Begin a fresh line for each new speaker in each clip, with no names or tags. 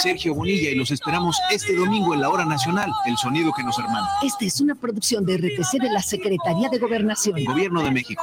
Sergio Bonilla y los esperamos este domingo en la hora nacional, el sonido que nos hermana.
Esta es una producción de RTC de la Secretaría de Gobernación.
Gobierno de México.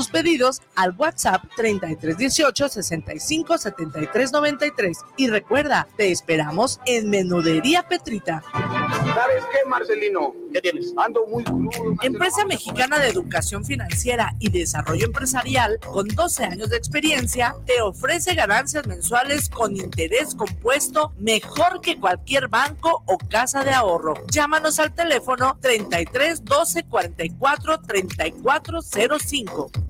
tus pedidos al WhatsApp 3318 65 73 93. Y recuerda, te esperamos en Menudería Petrita.
¿Sabes qué, Marcelino? ¿Qué tienes? Ando muy crudo.
Empresa Mexicana de Educación Financiera y Desarrollo Empresarial, con 12 años de experiencia, te ofrece ganancias mensuales con interés compuesto mejor que cualquier banco o casa de ahorro. Llámanos al teléfono 33 12 44 34 05.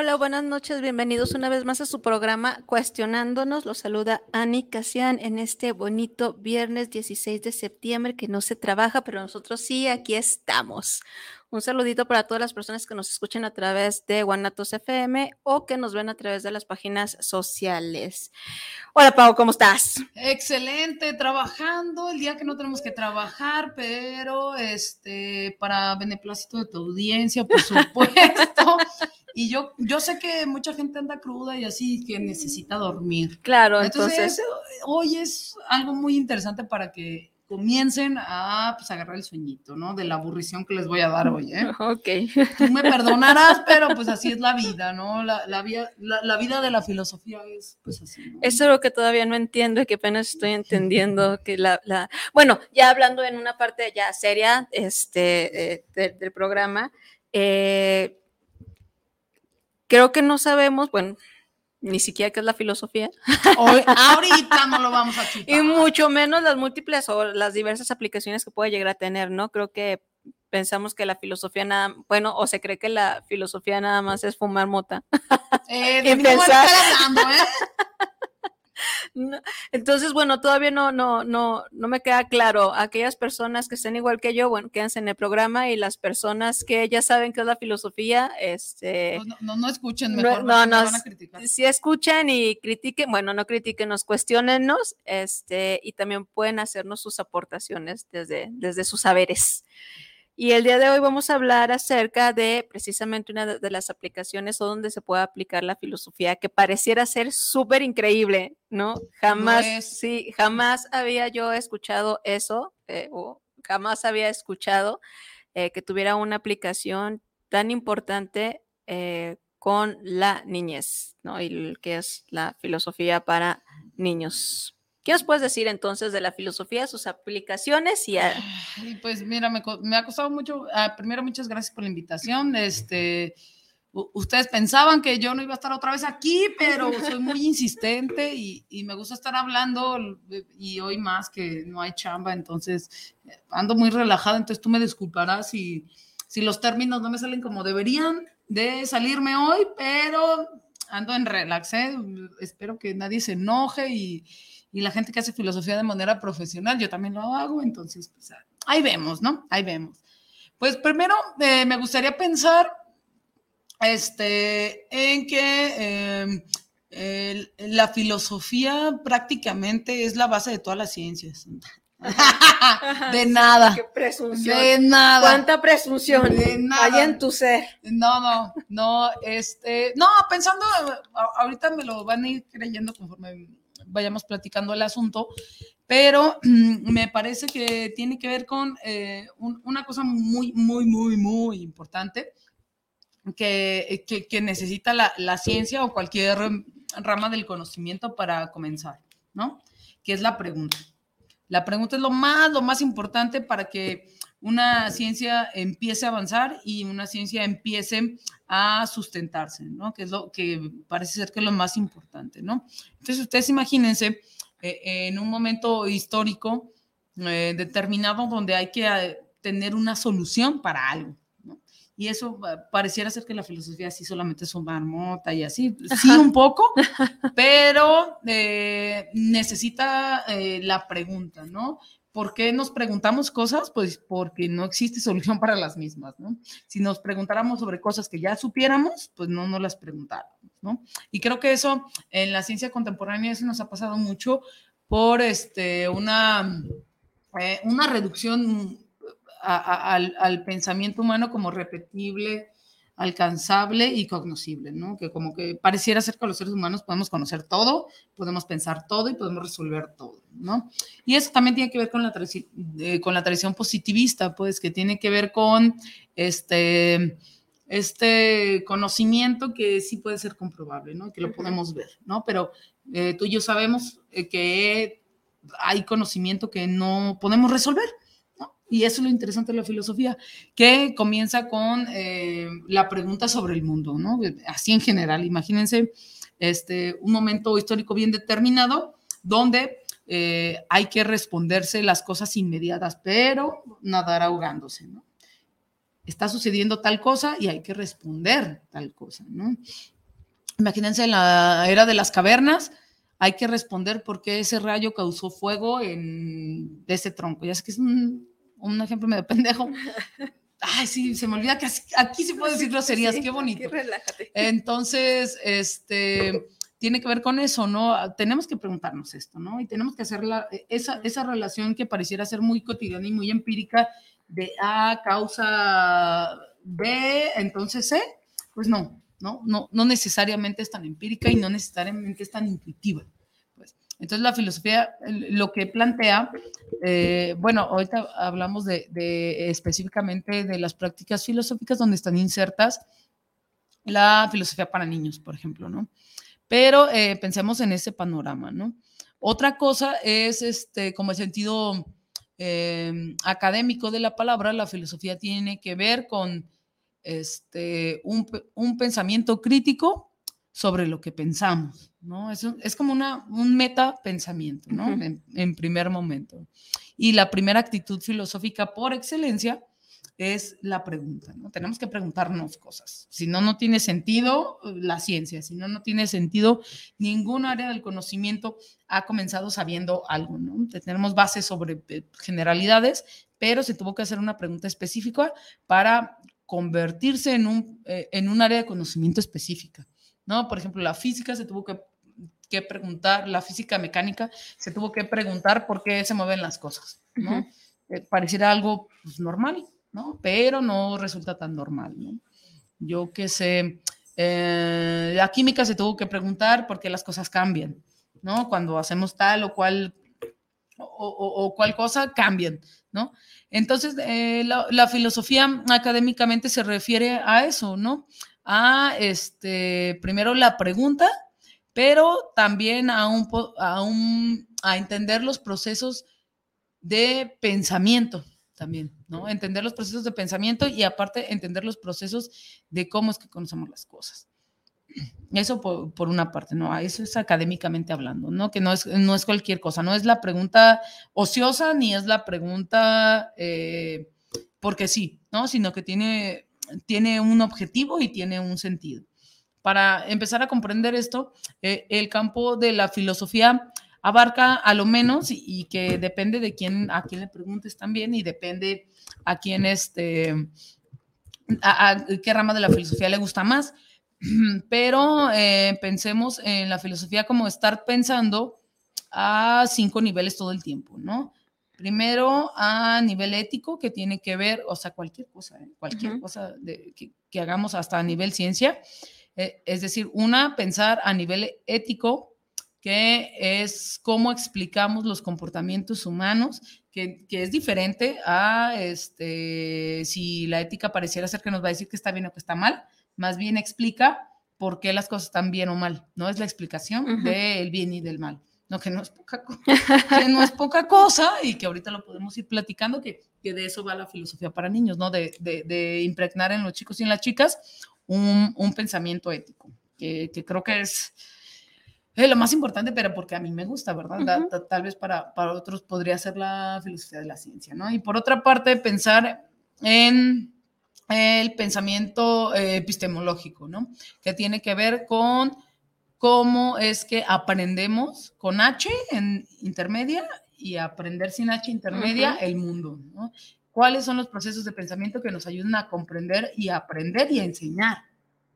Hola, buenas noches, bienvenidos una vez más a su programa Cuestionándonos. Los saluda Ani Casian en este bonito viernes 16 de septiembre que no se trabaja, pero nosotros sí, aquí estamos. Un saludito para todas las personas que nos escuchen a través de Guanatos FM o que nos ven a través de las páginas sociales. Hola, Pau, ¿cómo estás?
Excelente, trabajando el día que no tenemos que trabajar, pero este para beneplácito de tu audiencia, por supuesto. y yo, yo sé que mucha gente anda cruda y así que necesita dormir.
Claro,
Entonces,
entonces,
hoy es algo muy interesante para que comiencen a pues, agarrar el sueñito, ¿no? De la aburrición que les voy a dar hoy, ¿eh?
ok.
Tú me perdonarás, pero pues así es la vida, ¿no? La, la, vida- la, la vida de la filosofía es pues así. ¿no?
Eso es lo que todavía no entiendo y que apenas estoy entendiendo que la, la- bueno, ya hablando en una parte ya seria este, eh, de- del programa, eh, creo que no sabemos, bueno, ni siquiera qué es la filosofía,
Hoy, ahorita no lo vamos a chutar.
y mucho menos las múltiples o las diversas aplicaciones que puede llegar a tener, ¿no? Creo que pensamos que la filosofía nada, bueno, o se cree que la filosofía nada más es fumar mota.
Eh,
y
de
pensar-
hablando, ¿eh?
Entonces, bueno, todavía no, no, no, no me queda claro. Aquellas personas que estén igual que yo, bueno, quédense en el programa y las personas que ya saben qué es la filosofía, este,
no, no, no escuchen mejor,
no,
no,
no,
van a criticar.
si escuchan y critiquen, bueno, no critiquen, nos cuestionennos, este, y también pueden hacernos sus aportaciones desde, desde sus saberes. Y el día de hoy vamos a hablar acerca de precisamente una de las aplicaciones o donde se puede aplicar la filosofía, que pareciera ser súper increíble, ¿no? Jamás, sí, jamás había yo escuchado eso, eh, o jamás había escuchado eh, que tuviera una aplicación tan importante eh, con la niñez, ¿no? Y que es la filosofía para niños. ¿Qué nos puedes decir entonces de la filosofía, sus aplicaciones y a-
pues mira, me, me ha costado mucho. ah, primero, muchas gracias por la invitación. Este, ustedes pensaban que yo no iba a estar otra vez aquí, pero soy muy insistente y, y me gusta estar hablando y hoy más que no hay chamba, entonces eh, ando muy relajada, entonces tú me disculparás si, si los términos no me salen como deberían de salirme hoy, pero ando en relax, ¿eh? espero que nadie se enoje y, y la gente que hace filosofía de manera profesional, yo también lo hago, entonces pues, ahí vemos, ¿no? Ahí vemos. Pues primero eh, me gustaría pensar este, en que eh, el- la filosofía prácticamente es la base de todas las ciencias. de nada.
Qué presunción.
De nada.
¿Cuánta presunción
De nada.
hay en tu ser?
No, no, no, este, no, pensando, ahorita me lo van a ir creyendo conforme vayamos platicando el asunto, pero mm, me parece que tiene que ver con eh, un- una cosa muy, muy, muy, muy importante que, que- que necesita la, la ciencia o cualquier rama del conocimiento para comenzar, ¿no? Que es la pregunta. La pregunta es lo más, lo más importante para que una ciencia empiece a avanzar y una ciencia empiece a sustentarse, ¿no? Que es lo que parece ser que es lo más importante, ¿no? Entonces, ustedes imagínense eh, en un momento histórico eh, determinado donde hay que eh, tener una solución para algo, ¿no? Y eso pareciera ser que la filosofía sí solamente es una marmota y así, sí un poco, pero eh, necesita eh, la pregunta, ¿no? ¿Por qué nos preguntamos cosas? Pues porque no existe solución para las mismas, ¿no? Si nos preguntáramos sobre cosas que ya supiéramos, pues no nos las preguntáramos, ¿no? Y creo que eso en la ciencia contemporánea eso nos ha pasado mucho por este, una, eh, una reducción al, al pensamiento humano como repetible, alcanzable y cognoscible, ¿no? Que como que pareciera ser que los seres humanos podemos conocer todo, podemos pensar todo y podemos resolver todo, ¿no? Y eso también tiene que ver con la, eh, con la tradición positivista, pues, que tiene que ver con este, este conocimiento que sí puede ser comprobable, ¿no? Que lo podemos ver, ¿no? Pero eh, tú y yo sabemos eh, que hay conocimiento que no podemos resolver. Y eso es lo interesante de la filosofía, que comienza con eh, la pregunta sobre el mundo, ¿no? Así en general, imagínense este, un momento histórico bien determinado donde eh, hay que responderse las cosas inmediatas, pero nadar ahogándose, ¿no? Está sucediendo tal cosa y hay que responder tal cosa, ¿no? Imagínense en la era de las cavernas, hay que responder por qué ese rayo causó fuego en ese tronco. Ya sé que es un, un ejemplo medio pendejo. Ay, sí, se me olvida que aquí sí puedo decir groserías,
Sí,
qué
aquí
bonito.
relájate.
Entonces, este, tiene que ver con eso, ¿no? Tenemos que preguntarnos esto, ¿no? Y tenemos que hacer la- esa, esa relación que pareciera ser muy cotidiana y muy empírica de A causa B, entonces C, pues no, no, no, no necesariamente es tan empírica y no necesariamente es tan intuitiva. Entonces la filosofía lo que plantea, eh, bueno, ahorita hablamos de, específicamente de las prácticas filosóficas donde están insertas la filosofía para niños, por ejemplo, ¿no? Pero eh, pensemos en ese panorama, ¿no? Otra cosa es, este, como el sentido eh, académico de la palabra, la filosofía tiene que ver con este, un, un pensamiento crítico sobre lo que pensamos, ¿no? Es, un- es como una, un metapensamiento, ¿no?
Ujú.
en, en primer momento. Y la primera actitud filosófica por excelencia es la pregunta, ¿no? Tenemos que preguntarnos cosas. Si no, no tiene sentido eh, la ciencia, si no, no tiene sentido ningún área del conocimiento ha comenzado sabiendo algo, ¿no? Tenemos bases sobre eh, generalidades, pero se tuvo que hacer una pregunta específica para convertirse en un, eh, en un área de conocimiento específica, ¿no? Por ejemplo, la física se tuvo que, que preguntar, la física mecánica se tuvo que preguntar por qué se mueven las cosas, ¿no? Eh, pareciera algo pues, normal, ¿no? Pero no resulta tan normal, ¿no? Yo qué sé, eh, la química se tuvo que preguntar por qué las cosas cambian, ¿no? Cuando hacemos tal o cual o, o- o cual cosa cambian, ¿no? Entonces, eh, la, la filosofía académicamente se refiere a eso, ¿no? A, este, primero la pregunta, pero también a, un, a, un, a entender los procesos de pensamiento también, ¿no? Entender los procesos de pensamiento y aparte entender los procesos de cómo es que conocemos las cosas. Eso por, por una parte, ¿no? Eso es académicamente hablando, ¿no? Que no es, no es cualquier cosa, no es la pregunta ociosa ni es la pregunta eh, porque sí, ¿no? Sino que tiene, tiene un objetivo y tiene un sentido. Para empezar a comprender esto, eh, el campo de la filosofía abarca a lo menos y, que depende de quién, a quién le preguntes también y depende a quién este, a qué rama de la filosofía le gusta más. Pero eh, pensemos en la filosofía como estar pensando a cinco niveles todo el tiempo, ¿no? Primero, a nivel ético, que tiene que ver, o sea, cualquier cosa, ¿eh? cualquier cosa de- que, que hagamos hasta a nivel ciencia. Eh, es decir, una, pensar a nivel ético, que es cómo explicamos los comportamientos humanos, que, que es diferente a este, si la ética pareciera ser que nos va a decir que está bien o que está mal, más bien explica por qué las cosas están bien o mal, no es la explicación del bien y del mal. No, que no es poca cosa que no es poca cosa y que ahorita lo podemos ir platicando, que, que de eso va la filosofía para niños, ¿no? De, de- de impregnar en los chicos y en las chicas un, un pensamiento ético, que, que creo que es eh, lo más importante, pero porque a mí me gusta, ¿verdad? Da-
Ujú.
ta- tal vez para, para otros podría ser la filosofía de la ciencia, ¿no? Y por otra parte, pensar en el pensamiento eh, epistemológico, ¿no? Que tiene que ver con cómo es que aprendemos con H en intermedia y aprender sin H intermedia el mundo, ¿no? ¿Cuáles son los procesos de pensamiento que nos ayudan a comprender y a aprender y a enseñar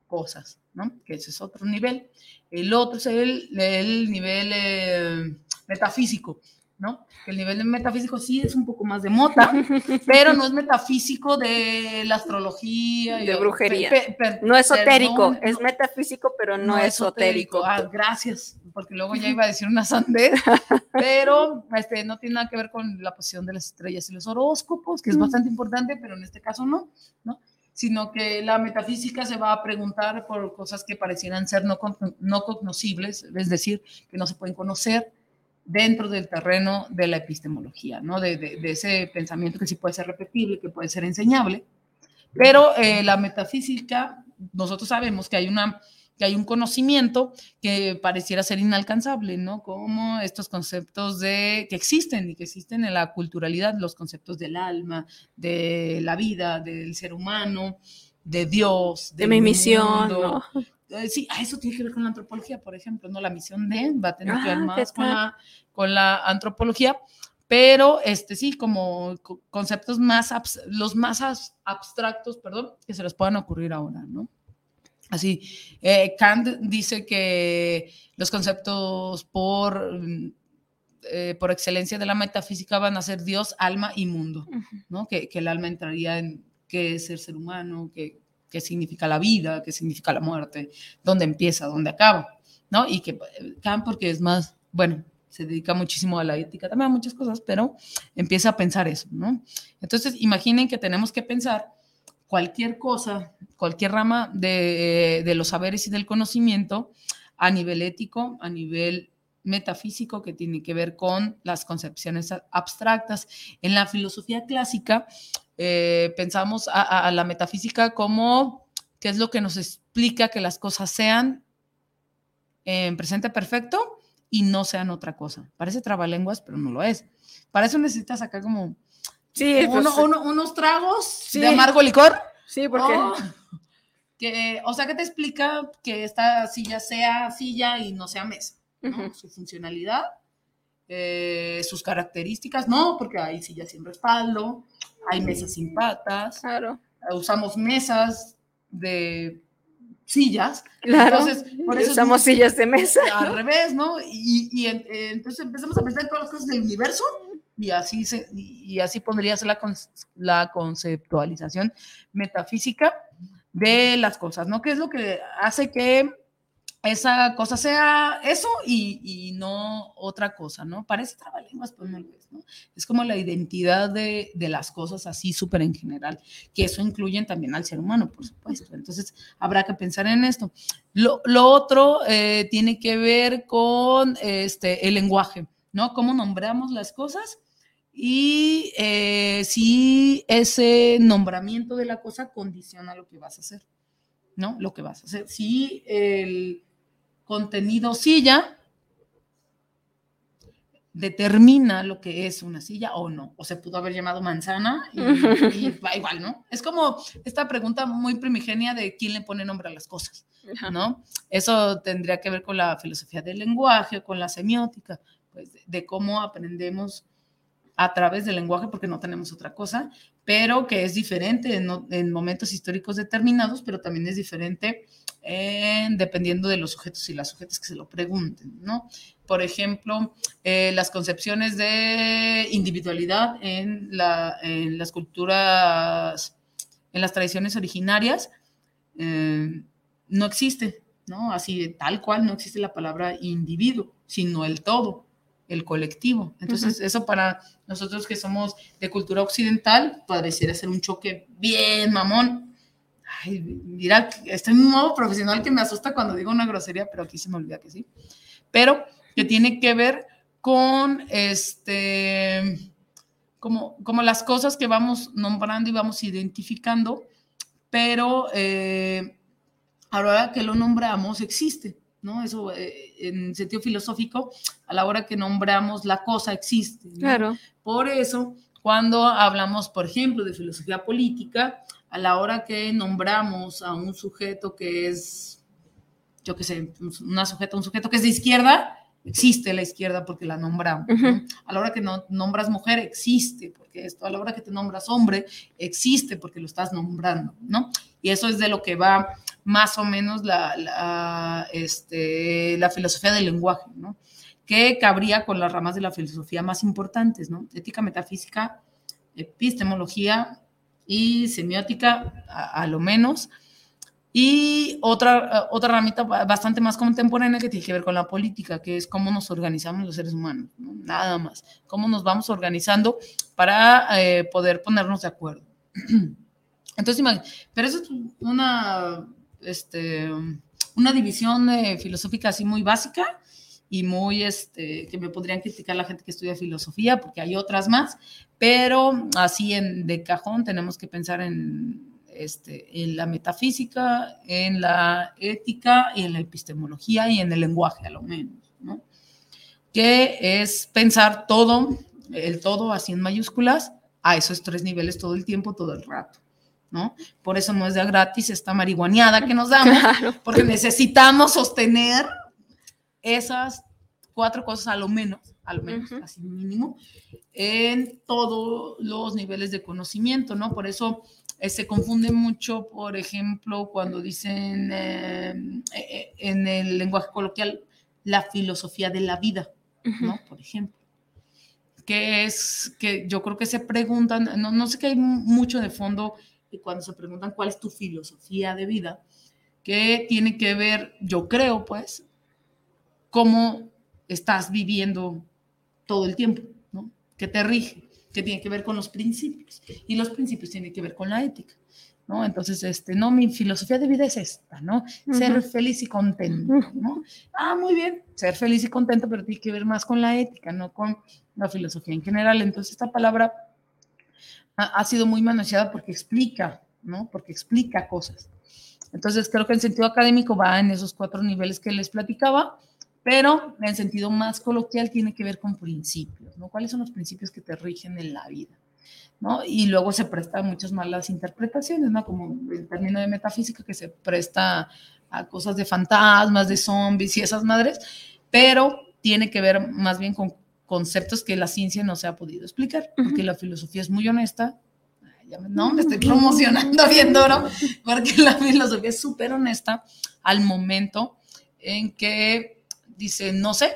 cosas, ¿no? Que ese es otro nivel. El otro es el, el nivel eh, metafísico, ¿no? El nivel de metafísico sí es un poco más de mota, pero no es metafísico de la astrología. y-
De brujería.
pe- pe-
No esotérico,
perdón,
es metafísico, pero no, esotérico.
Ah, gracias, porque luego ya iba a decir una sandez, pero este, no tiene nada que ver con la posición de las estrellas y los horóscopos, que es
Mm.
bastante importante, pero en este caso no, ¿no? Sino que la metafísica se va a preguntar por cosas que parecieran ser no, no cognoscibles, es decir, que no se pueden conocer dentro del terreno de la epistemología, ¿no? De, de- de ese pensamiento que sí puede ser repetible, que puede ser enseñable, pero eh, la metafísica, nosotros sabemos que hay, una, que hay un conocimiento que pareciera ser inalcanzable, ¿no? Como estos conceptos de, que existen y que existen en la culturalidad, los conceptos del alma, de la vida, del ser humano, de Dios,
De mi misión. ¿no?
Eh, Sí, eso tiene que ver con la antropología, por ejemplo, ¿no? La misión de va a tener que ver
Ah, ¿qué
más con
tal?
la, con la antropología, pero este sí, como co- conceptos más, abs- los más abstractos, perdón, que se les puedan ocurrir ahora, ¿no? Así, eh, Kant dice que los conceptos por, mm, eh, por excelencia de la metafísica van a ser Dios, alma y mundo. ¿no? Que, que el alma entraría en qué es ser ser humano, qué, qué significa la vida, qué significa la muerte, dónde empieza, dónde acaba, ¿no? Y que eh, Kant, porque es más, bueno, se dedica muchísimo a la ética, también a muchas cosas, pero empieza a pensar eso, ¿no? Entonces, imaginen que tenemos que pensar cualquier cosa, cualquier rama de, de los saberes y del conocimiento a nivel ético, a nivel metafísico, que tiene que ver con las concepciones abstractas. En la filosofía clásica, eh, pensamos a, a- a la metafísica como qué es lo que nos explica que las cosas sean en presente perfecto y no sean otra cosa. Parece trabalenguas, pero no lo es. Para eso necesitas acá como
Sí, pues,
uno- uno- unos tragos
Sí.
de amargo licor.
sí, porque
Oh, que, o sea, que te explica que esta silla sea silla y no sea mesa. Su funcionalidad, eh, sus características, no, porque hay sillas sin respaldo, hay mesas sin patas,
claro,
usamos mesas de sillas.
claro.
Entonces, por eso
usamos sillas de mesa.
al revés, ¿no? Y, y en- entonces empezamos a pensar en todas las cosas del universo y así, se, y, así podría ser la, la conceptualización metafísica de las cosas, ¿no? ¿Qué es lo que hace que esa cosa sea eso y, y no otra cosa, ¿no? Parece trabalenguas, pero no lo es, Es como la identidad de, de las cosas así súper en general, que eso incluyen también al ser humano, por supuesto. Entonces, habrá que pensar en esto. Lo, lo otro eh, tiene que ver con este, el lenguaje, ¿no? Cómo nombramos las cosas y eh, si ese nombramiento de la cosa condiciona lo que vas a hacer, ¿no? Lo que vas a hacer. Si el contenido silla determina lo que es una silla o no, o se pudo haber llamado manzana y, y va igual, ¿no? Es como esta pregunta muy primigenia de quién le pone nombre a las cosas. ¿no? Eso tendría que ver con la filosofía del lenguaje, con la semiótica, pues de, de cómo aprendemos a través del lenguaje, porque no tenemos otra cosa, pero que es diferente en, en momentos históricos determinados, pero también es diferente en, dependiendo de los sujetos y las sujetas que se lo pregunten, ¿no? Por ejemplo, eh, las concepciones de individualidad en, las culturas, en las tradiciones originarias, eh, no existe, ¿no? Así, tal cual, no existe la palabra individuo, sino el todo, el colectivo. Entonces, uh -huh. eso para nosotros que somos de cultura occidental, pareciera ser un choque bien mamón. Ay, mira, estoy un modo profesional que me asusta cuando digo una grosería, pero aquí se me olvida que sí. Pero que tiene que ver con este, como, como las cosas que vamos nombrando y vamos identificando, pero eh, ahora que lo nombramos existe, ¿no? Eso eh, en sentido filosófico, a la hora que nombramos la cosa existe. ¿no?
Claro.
Por eso, cuando hablamos, por ejemplo, de filosofía política, a la hora que nombramos a un sujeto que es, yo qué sé, una sujeta, un sujeto que es de izquierda, existe la izquierda porque la nombramos. Uh -huh. ¿no? A la hora que no, nombras mujer, existe porque esto. A la hora que te nombras hombre, existe porque lo estás nombrando, ¿no? Y eso es de lo que va más o menos la, la, este, la filosofía del lenguaje, ¿no? Que cabría con las ramas de la filosofía más importantes, ¿no? Ética, metafísica, epistemología y semiótica, a, a lo menos. Y otra, otra ramita bastante más contemporánea que tiene que ver con la política, que es cómo nos organizamos los seres humanos, ¿no? nada más, cómo nos vamos organizando para eh, poder ponernos de acuerdo. Entonces, pero eso es una, este, una división filosófica así muy básica y muy, este, que me podrían criticar la gente que estudia filosofía, porque hay otras más, pero así en, de cajón tenemos que pensar en este, en la metafísica, en la ética y en la epistemología y en el lenguaje, a lo menos, ¿no? Que es pensar todo, el todo así en mayúsculas, a esos tres niveles todo el tiempo, todo el rato, ¿no? Por eso no es de gratis esta marihuaneada que nos damos, claro. porque necesitamos sostener esas cuatro cosas a lo menos, a lo menos, uh -huh. así mínimo, en todos los niveles de conocimiento, ¿no? Por eso eh, se confunde mucho, por ejemplo, cuando dicen eh, eh, en el lenguaje coloquial la filosofía de la vida, uh -huh. ¿no? Por ejemplo. Que es que yo creo que se preguntan, no, no sé que hay mucho de fondo cuando se preguntan cuál es tu filosofía de vida, que tiene que ver, yo creo, pues, cómo estás viviendo todo el tiempo, ¿no? Que te rige que tiene que ver con los principios y los principios tienen que ver con la ética, ¿no? Entonces, este, no, mi filosofía de vida es esta, ¿no? Uh -huh. Ser feliz y contento, ¿no? Ah, muy bien, ser feliz y contento, pero tiene que ver más con la ética, no con la filosofía en general. Entonces, esta palabra ha, sido muy manoseada porque explica, ¿no? Porque explica cosas. Entonces, creo que en sentido académico va en esos cuatro niveles que les platicaba, pero en sentido más coloquial tiene que ver con principios, ¿no? ¿Cuáles son los principios que te rigen en la vida? ¿no? Y luego se presta a muchas malas interpretaciones, ¿no? Como el término de metafísica que se presta a cosas de fantasmas, de zombies y esas madres, pero tiene que ver más bien con conceptos que la ciencia no se ha podido explicar, porque la filosofía es muy honesta. No, me estoy promocionando bien duro, porque la filosofía es súper honesta al momento en que dice, no sé,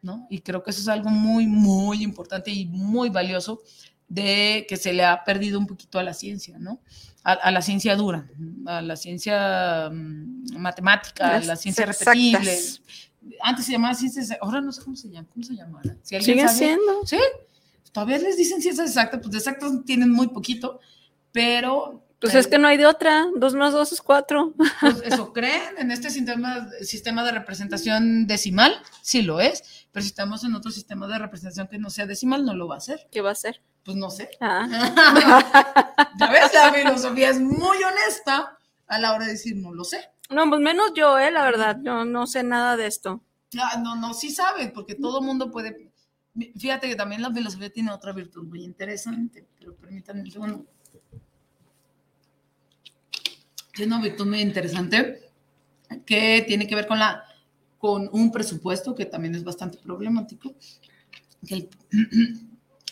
¿no? Y creo que eso es algo muy, muy importante y muy valioso de que se le ha perdido un poquito a la ciencia, ¿no? A, a la ciencia dura, a la ciencia um, matemática, Las a la ciencia repetible. Antes se llamaba ciencias, ahora no sé cómo se llama, ¿cómo se llama?
Si Sigue sabe, siendo.
Sí, todavía les dicen ciencias exactas, pues de exactas tienen muy poquito, pero
pues es que no hay de otra, dos más dos es cuatro.
Pues eso creen en este sistema, sistema de representación decimal, sí lo es, pero si estamos en otro sistema de representación que no sea decimal, no lo va a hacer.
¿Qué va a ser?
Pues no sé.
Ah.
ya ves, la filosofía es muy honesta a la hora de decir no lo sé.
No, pues menos yo, eh, la verdad, yo no sé nada de esto.
Ah, no, no, sí sabes, porque todo mundo puede. Fíjate que también la filosofía tiene otra virtud muy interesante, pero permítanme un segundo tiene una virtud muy interesante que tiene que ver con, la, con un presupuesto que también es bastante problemático. Que el,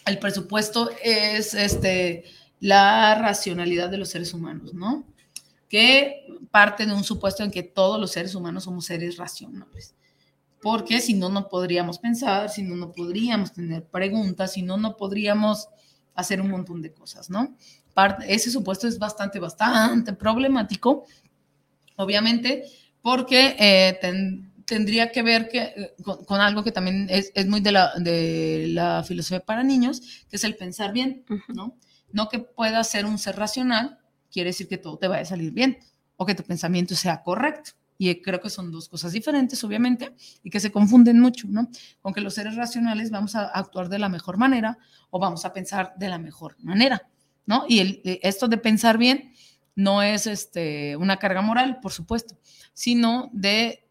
el, presupuesto es este, la racionalidad de los seres humanos, ¿no? Que parte de un supuesto en que todos los seres humanos somos seres racionales. Porque si no, no podríamos pensar, si no, no podríamos tener preguntas, si no, no podríamos hacer un montón de cosas, ¿no? ese supuesto es bastante, bastante problemático, obviamente, porque eh, tendría que ver que, eh, con, algo que también es, es, muy de la, de la filosofía para niños, que es el pensar bien, ¿no? No que puedas ser un ser racional, quiere decir que todo te vaya a salir bien o que tu pensamiento sea correcto. Y creo que son dos cosas diferentes, obviamente, y que se confunden mucho, ¿no? Con que los seres racionales vamos a actuar de la mejor manera o vamos a pensar de la mejor manera, ¿no? Y eh, esto de pensar bien no es este, una carga moral, por supuesto, sino de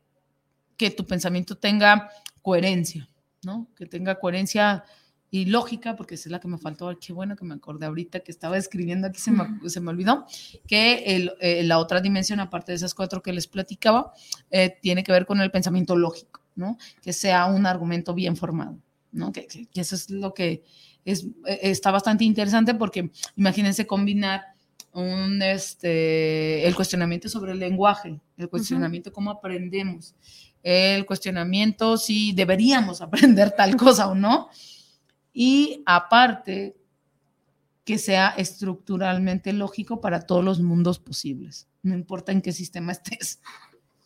que tu pensamiento tenga coherencia, ¿no? Que tenga coherencia y lógica, porque esa es la que me faltó, qué bueno que me acordé ahorita que estaba escribiendo aquí, se me, se me olvidó, que el, eh, la otra dimensión, aparte de esas cuatro que les platicaba, eh, tiene que ver con el pensamiento lógico, ¿no? Que sea un argumento bien formado, ¿no? Que, que, eso es lo que es, eh, está bastante interesante porque imagínense combinar un, este, el cuestionamiento sobre el lenguaje, el cuestionamiento cómo aprendemos, el cuestionamiento si deberíamos aprender tal cosa o no, y aparte que sea estructuralmente lógico para todos los mundos posibles, no importa en qué sistema estés.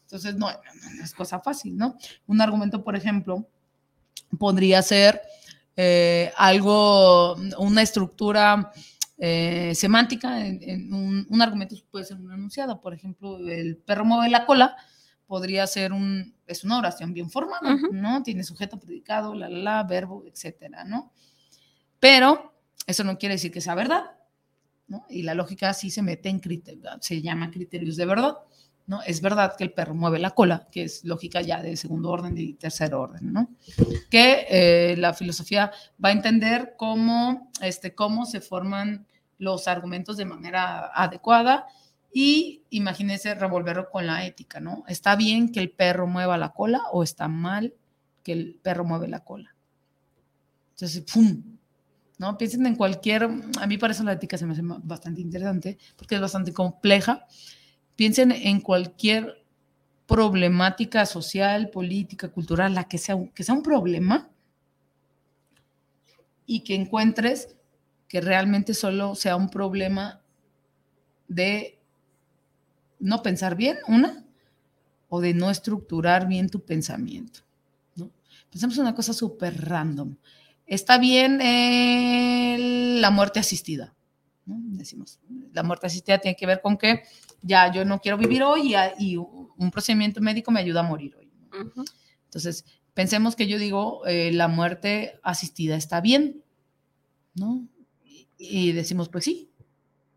Entonces, no, es cosa fácil, ¿no? Un argumento, por ejemplo, podría ser eh, algo, una estructura eh, semántica, en, un, argumento puede ser un enunciado, por ejemplo, el perro mueve la cola, podría ser un, es una oración bien formada, ¿no? Tiene sujeto, predicado, la, la, la, verbo, etcétera, ¿no? Pero eso no quiere decir que sea verdad, ¿no? Y la lógica sí se mete en criterios, se llama criterios de verdad, ¿no? Es verdad que el perro mueve la cola, que es lógica ya de segundo orden y tercer orden, ¿no? Que eh, la filosofía va a entender cómo, este, cómo se forman los argumentos de manera adecuada y imagínense revolverlo con la ética, ¿no? ¿Está bien que el perro mueva la cola o está mal que el perro mueve la cola? Entonces, ¡pum! ¿No? Piensen en cualquier, a mí para eso la ética se me hace bastante interesante porque es bastante compleja. Piensen en cualquier problemática social, política, cultural, la que sea, que sea un problema y que encuentres que realmente solo sea un problema de no pensar bien, una, o de no estructurar bien tu pensamiento. ¿no? Pensamos en una cosa súper random. Está bien la muerte asistida. ¿no? Decimos, la muerte asistida tiene que ver con que ya yo no quiero vivir hoy y, un procedimiento médico me ayuda a morir hoy. Entonces, pensemos que yo digo, eh, la muerte asistida está bien, ¿no? y decimos, pues sí,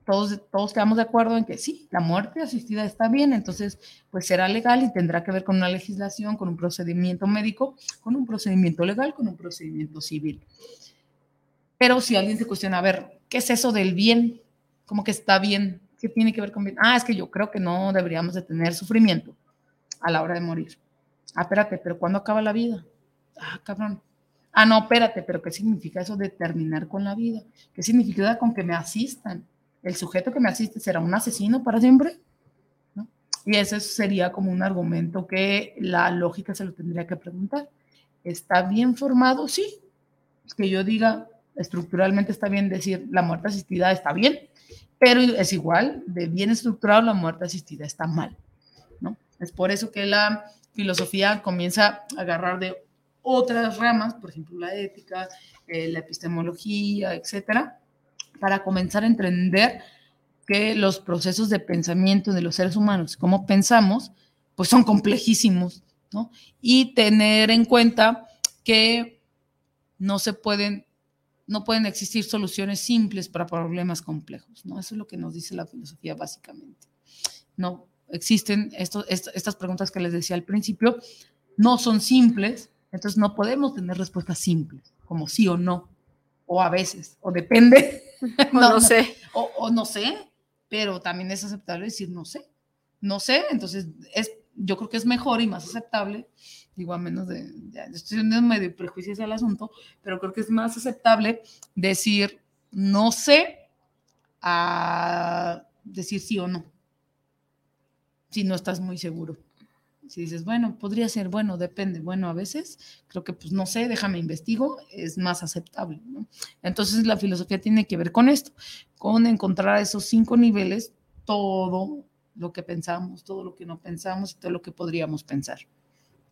todos, todos quedamos de acuerdo en que sí, la muerte asistida está bien, entonces pues será legal y tendrá que ver con una legislación, con un procedimiento médico, con un procedimiento legal, con un procedimiento civil. Pero si alguien se cuestiona, a ver, ¿qué es eso del bien? ¿Cómo que está bien? ¿Qué tiene que ver con bien? Ah, es que yo creo que no deberíamos de tener sufrimiento a la hora de morir. Ah, espérate, pero ¿cuándo acaba la vida? Ah, cabrón. Ah, no, espérate, pero ¿qué significa eso de terminar con la vida? ¿Qué significa con que me asistan? El sujeto que me asiste será un asesino para siempre. ¿no? Y ese sería como un argumento que la lógica se lo tendría que preguntar. ¿Está bien formado? Sí. Que yo diga, estructuralmente está bien decir la muerte asistida está bien, pero es igual, de bien estructurado la muerte asistida está mal. ¿no? Es por eso que la filosofía comienza a agarrar de otras ramas, por ejemplo, la ética, eh, la epistemología, etcétera, para comenzar a entender que los procesos de pensamiento de los seres humanos, cómo pensamos, pues son complejísimos, ¿no? Y tener en cuenta que no se pueden, no pueden existir soluciones simples para problemas complejos, ¿no? Eso es lo que nos dice la filosofía básicamente. No existen estas preguntas que les decía al principio, no son simples, entonces no podemos tener respuestas simples, como sí o no, o a veces, o depende
no, no, sé.
O, no sé, pero también es aceptable decir no sé. No sé, entonces es, yo creo que es mejor y más aceptable, digo a menos de, ya, estoy teniendo medio prejuicios al asunto, pero creo que es más aceptable decir no sé a decir sí o no, si no estás muy seguro. Si dices, bueno, podría ser, bueno, depende, bueno, a veces creo que, pues no sé, déjame investigo, es más aceptable. ¿no? Entonces la filosofía tiene que ver con esto, con encontrar esos cinco niveles, todo lo que pensamos, todo lo que no pensamos y todo lo que podríamos pensar.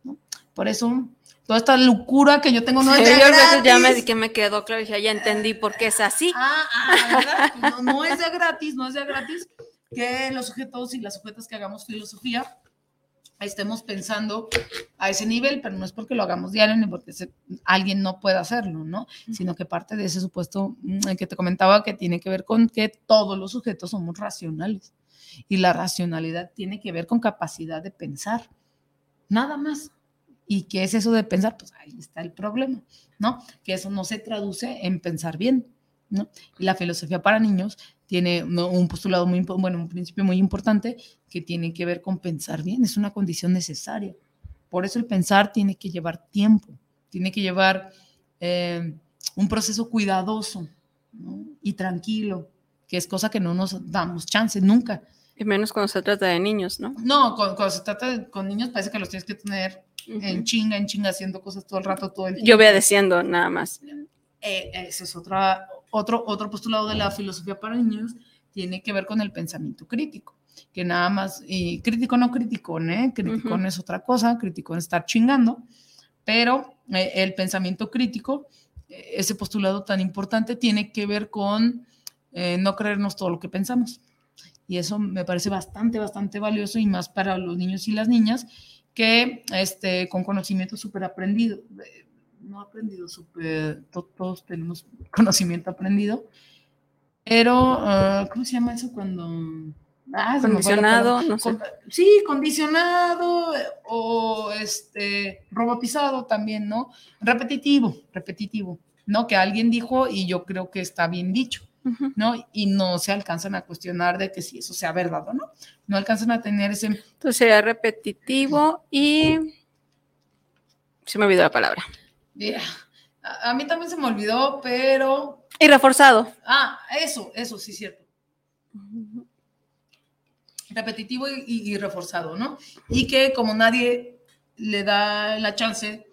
¿no? Por eso, toda esta locura que yo tengo no
Sí,
es de
ya me, que me quedó claro, dije, ya entendí por qué es así.
Ah, ah, ¿verdad? No, no es de gratis, no es de gratis que los sujetos y las sujetas que hagamos filosofía estemos pensando a ese nivel, pero no es porque lo hagamos diario ni porque se- alguien no pueda hacerlo, ¿no? Sino que parte de ese supuesto mm, que te comentaba que tiene que ver con que todos los sujetos somos racionales y la racionalidad tiene que ver con capacidad de pensar, nada más. ¿Y qué es eso de pensar? Pues ahí está el problema, ¿no? Que eso no se traduce en pensar bien, ¿no? Y la filosofía para niños tiene un postulado muy, bueno, un principio muy importante que tiene que ver con pensar bien, es una condición necesaria. Por eso el pensar tiene que llevar tiempo, tiene que llevar eh, un proceso cuidadoso ¿no? y tranquilo, que es cosa que no nos damos chance nunca.
Y menos cuando se trata de niños, ¿no?
No, cuando, cuando se trata de, con niños parece que los tienes que tener en chinga, en chinga, haciendo cosas todo el rato, todo el tiempo.
Yo obedeciendo nada más.
Eh, es otra, otro, otro postulado de la filosofía para niños, tiene que ver con el pensamiento crítico, que nada más, y crítico no crítico, ¿eh? Crítico
Ujú.
es otra cosa, crítico es estar chingando, pero eh, el pensamiento crítico, eh, ese postulado tan importante, tiene que ver con eh, no creernos todo lo que pensamos. Y eso me parece bastante, bastante valioso y más para los niños y las niñas que este, con conocimiento súper aprendido, eh, no aprendido, súper, to- todos tenemos conocimiento aprendido, pero, ah, ¿cómo se llama eso cuando... Ah,
Condicionado, no sé.
Sí, condicionado o este, robotizado también, ¿no? Repetitivo, repetitivo, ¿no? Que alguien dijo y yo creo que está bien dicho. ¿no? Y no se alcanzan a cuestionar de que si eso sea verdad o no. No alcanzan a tener ese...
Entonces sería repetitivo y... Se me olvidó la palabra.
Yeah. A, a mí también se me olvidó, pero...
Y reforzado.
Ah, eso, eso sí cierto. Repetitivo y, y- y reforzado, ¿no? Y que como nadie le da la chance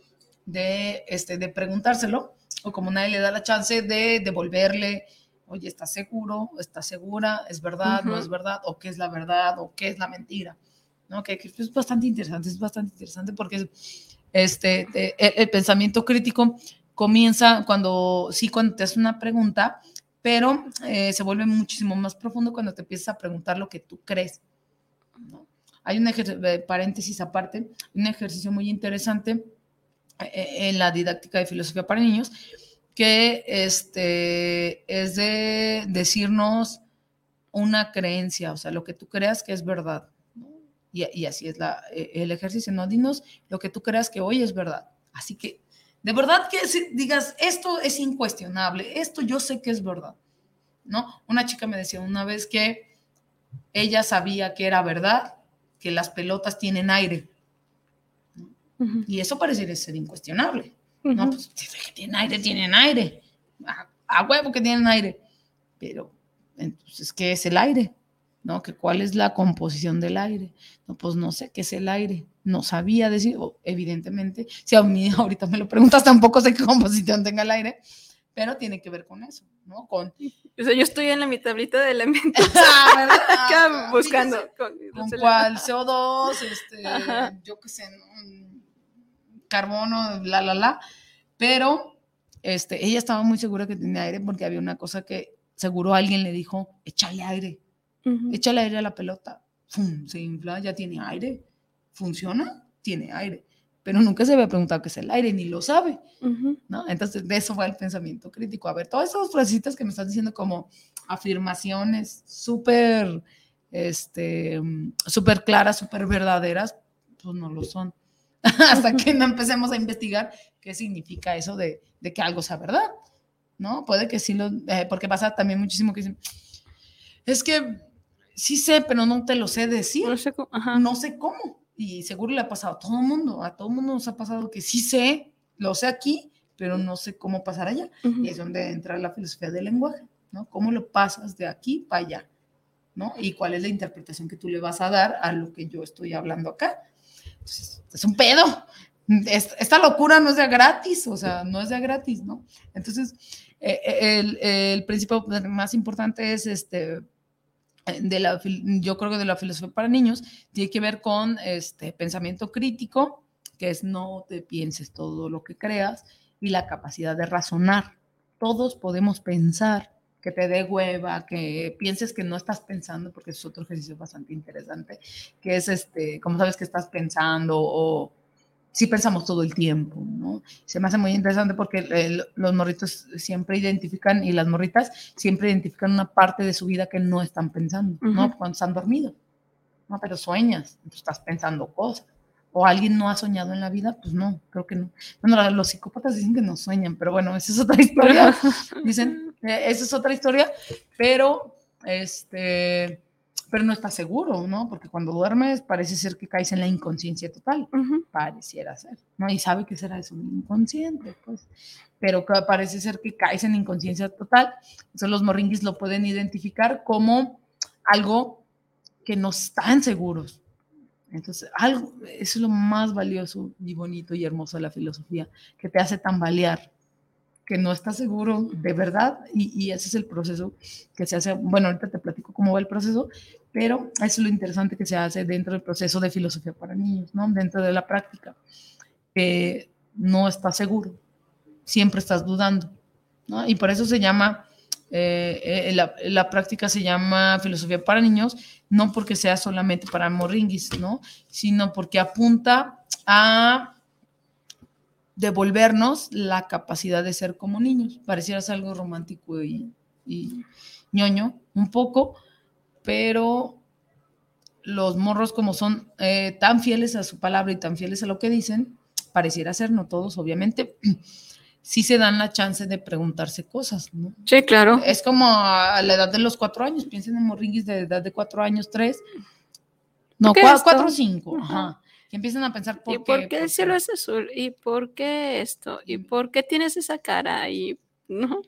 de, este, de preguntárselo, o como nadie le da la chance de devolverle, oye, ¿estás seguro? ¿Estás segura? ¿Es verdad? ¿No
Ujú.
es verdad? ¿O qué es la verdad? ¿O qué es la mentira? ¿No? Que, que es bastante interesante, es bastante interesante porque este, eh, el, pensamiento crítico comienza cuando, sí, cuando te haces una pregunta, pero eh, se vuelve muchísimo más profundo cuando te empiezas a preguntar lo que tú crees. Hay un ejercicio, paréntesis aparte, un ejercicio muy interesante eh, en la didáctica de filosofía para niños, que este, es de decirnos una creencia, o sea, lo que tú creas que es verdad. ¿No? Y, y así es la, eh, el ejercicio, ¿no? Dinos lo que tú creas que hoy es verdad. Así que, de verdad que si digas, esto es incuestionable, esto yo sé que es verdad, ¿no? Una chica me decía una vez que ella sabía que era verdad, que las pelotas tienen aire,
Ujú.
y eso parecería ser incuestionable. No,
Ujú.
pues que tienen aire, tienen aire. A, a huevo que tienen aire. Pero, entonces, ¿qué es el aire? ¿No? ¿Que ¿Cuál es la composición del aire? No, pues no sé qué es el aire. No sabía decir, evidentemente. Si a mí ahorita me lo preguntas, tampoco sé qué composición tenga el aire, pero tiene que ver con eso, ¿no? Con.
O sea, yo estoy en la mi tablita de elementos.
Ah,
acá
Ah,
buscando. con-
con cuál CO2, este,
Ajá.
yo qué sé, ¿no? carbono, la, la, la, pero este, ella estaba muy segura que tenía aire porque había una cosa que seguro alguien le dijo, échale aire,
Ujú.
échale aire a la pelota, ¡Fum! se infla, ya tiene aire, funciona, tiene aire, pero nunca se había preguntado qué es el aire, ni lo sabe,
Ujú.
¿no? Entonces, de eso fue el pensamiento crítico. A ver, todas esas frasecitas que me estás diciendo como afirmaciones súper, este, súper claras, súper verdaderas, pues no lo son. Hasta que no empecemos a investigar qué significa eso de, de que algo sea verdad, ¿no? Puede que sí lo, eh, porque pasa también muchísimo que dicen, es que sí sé, pero no te lo sé decir
No sé cómo- ajá.
no sé cómo. Y seguro le ha pasado a todo el mundo, a todo el mundo nos ha pasado que sí sé, lo sé aquí, pero no sé cómo pasar allá.
Ujú.
Y es donde entra la filosofía del lenguaje. ¿no? ¿Cómo lo pasas de aquí para allá? ¿no? Y cuál es la interpretación que tú le vas a dar a lo que yo estoy hablando acá. Entonces, es un pedo. esta locura no es de gratis, o sea, no es de gratis, ¿no? Entonces, eh, eh, el, el, principio más importante es este, de la, yo creo que de la filosofía para niños, tiene que ver con este pensamiento crítico, que es no te pienses todo lo que creas, y la capacidad de razonar. Todos podemos pensar, que te dé hueva, que pienses que no estás pensando, porque es otro ejercicio bastante interesante, que es este, ¿cómo sabes que estás pensando? Si pensamos todo el tiempo, ¿no? Se me hace muy interesante porque los morritos siempre identifican, y las morritas siempre identifican una parte de su vida que no están pensando, ¿no? Cuando están dormidos, ¿no? Pero sueñas, estás pensando cosas o alguien no ha soñado en la vida, pues no, creo que no. Bueno, los psicópatas dicen que no sueñan, pero bueno, esa es otra historia. Dicen, eh, esa es otra historia, pero este, pero no está seguro, ¿no? Porque cuando duermes parece ser que caes en la inconsciencia total, pareciera ser, ¿no? Y sabe que será eso, inconsciente, pues, pero que parece ser que caes en inconsciencia total. Entonces los morringuis lo pueden identificar como algo que no están seguros, entonces, algo, eso es lo más valioso y bonito y hermoso de la filosofía, que te hace tambalear, que no estás seguro de verdad y, ese es el proceso que se hace. Bueno, ahorita te platico cómo va el proceso, pero es lo interesante que se hace dentro del proceso de filosofía para niños, ¿no? Dentro de la práctica. que no estás seguro, siempre estás dudando, ¿no? Y por eso se llama eh, eh, la, práctica se llama filosofía para niños, no porque sea solamente para morringuis, ¿no? Sino porque apunta a devolvernos la capacidad de ser como niños. Pareciera ser algo romántico y, ñoño, un poco, pero los morros como son eh, tan fieles a su palabra y tan fieles a lo que dicen, pareciera ser, no todos, obviamente, sí se dan la chance de preguntarse cosas, ¿no?
Sí, claro.
Es como a la edad de los cuatro años, piensen en morringuis de edad de cuatro años, tres, no, cuatro, o cinco, ajá. Que empiezan a pensar
por ¿Y por qué el cielo es azul? ¿Y por qué esto? ¿Y por qué tienes esa cara? Y, ¿no?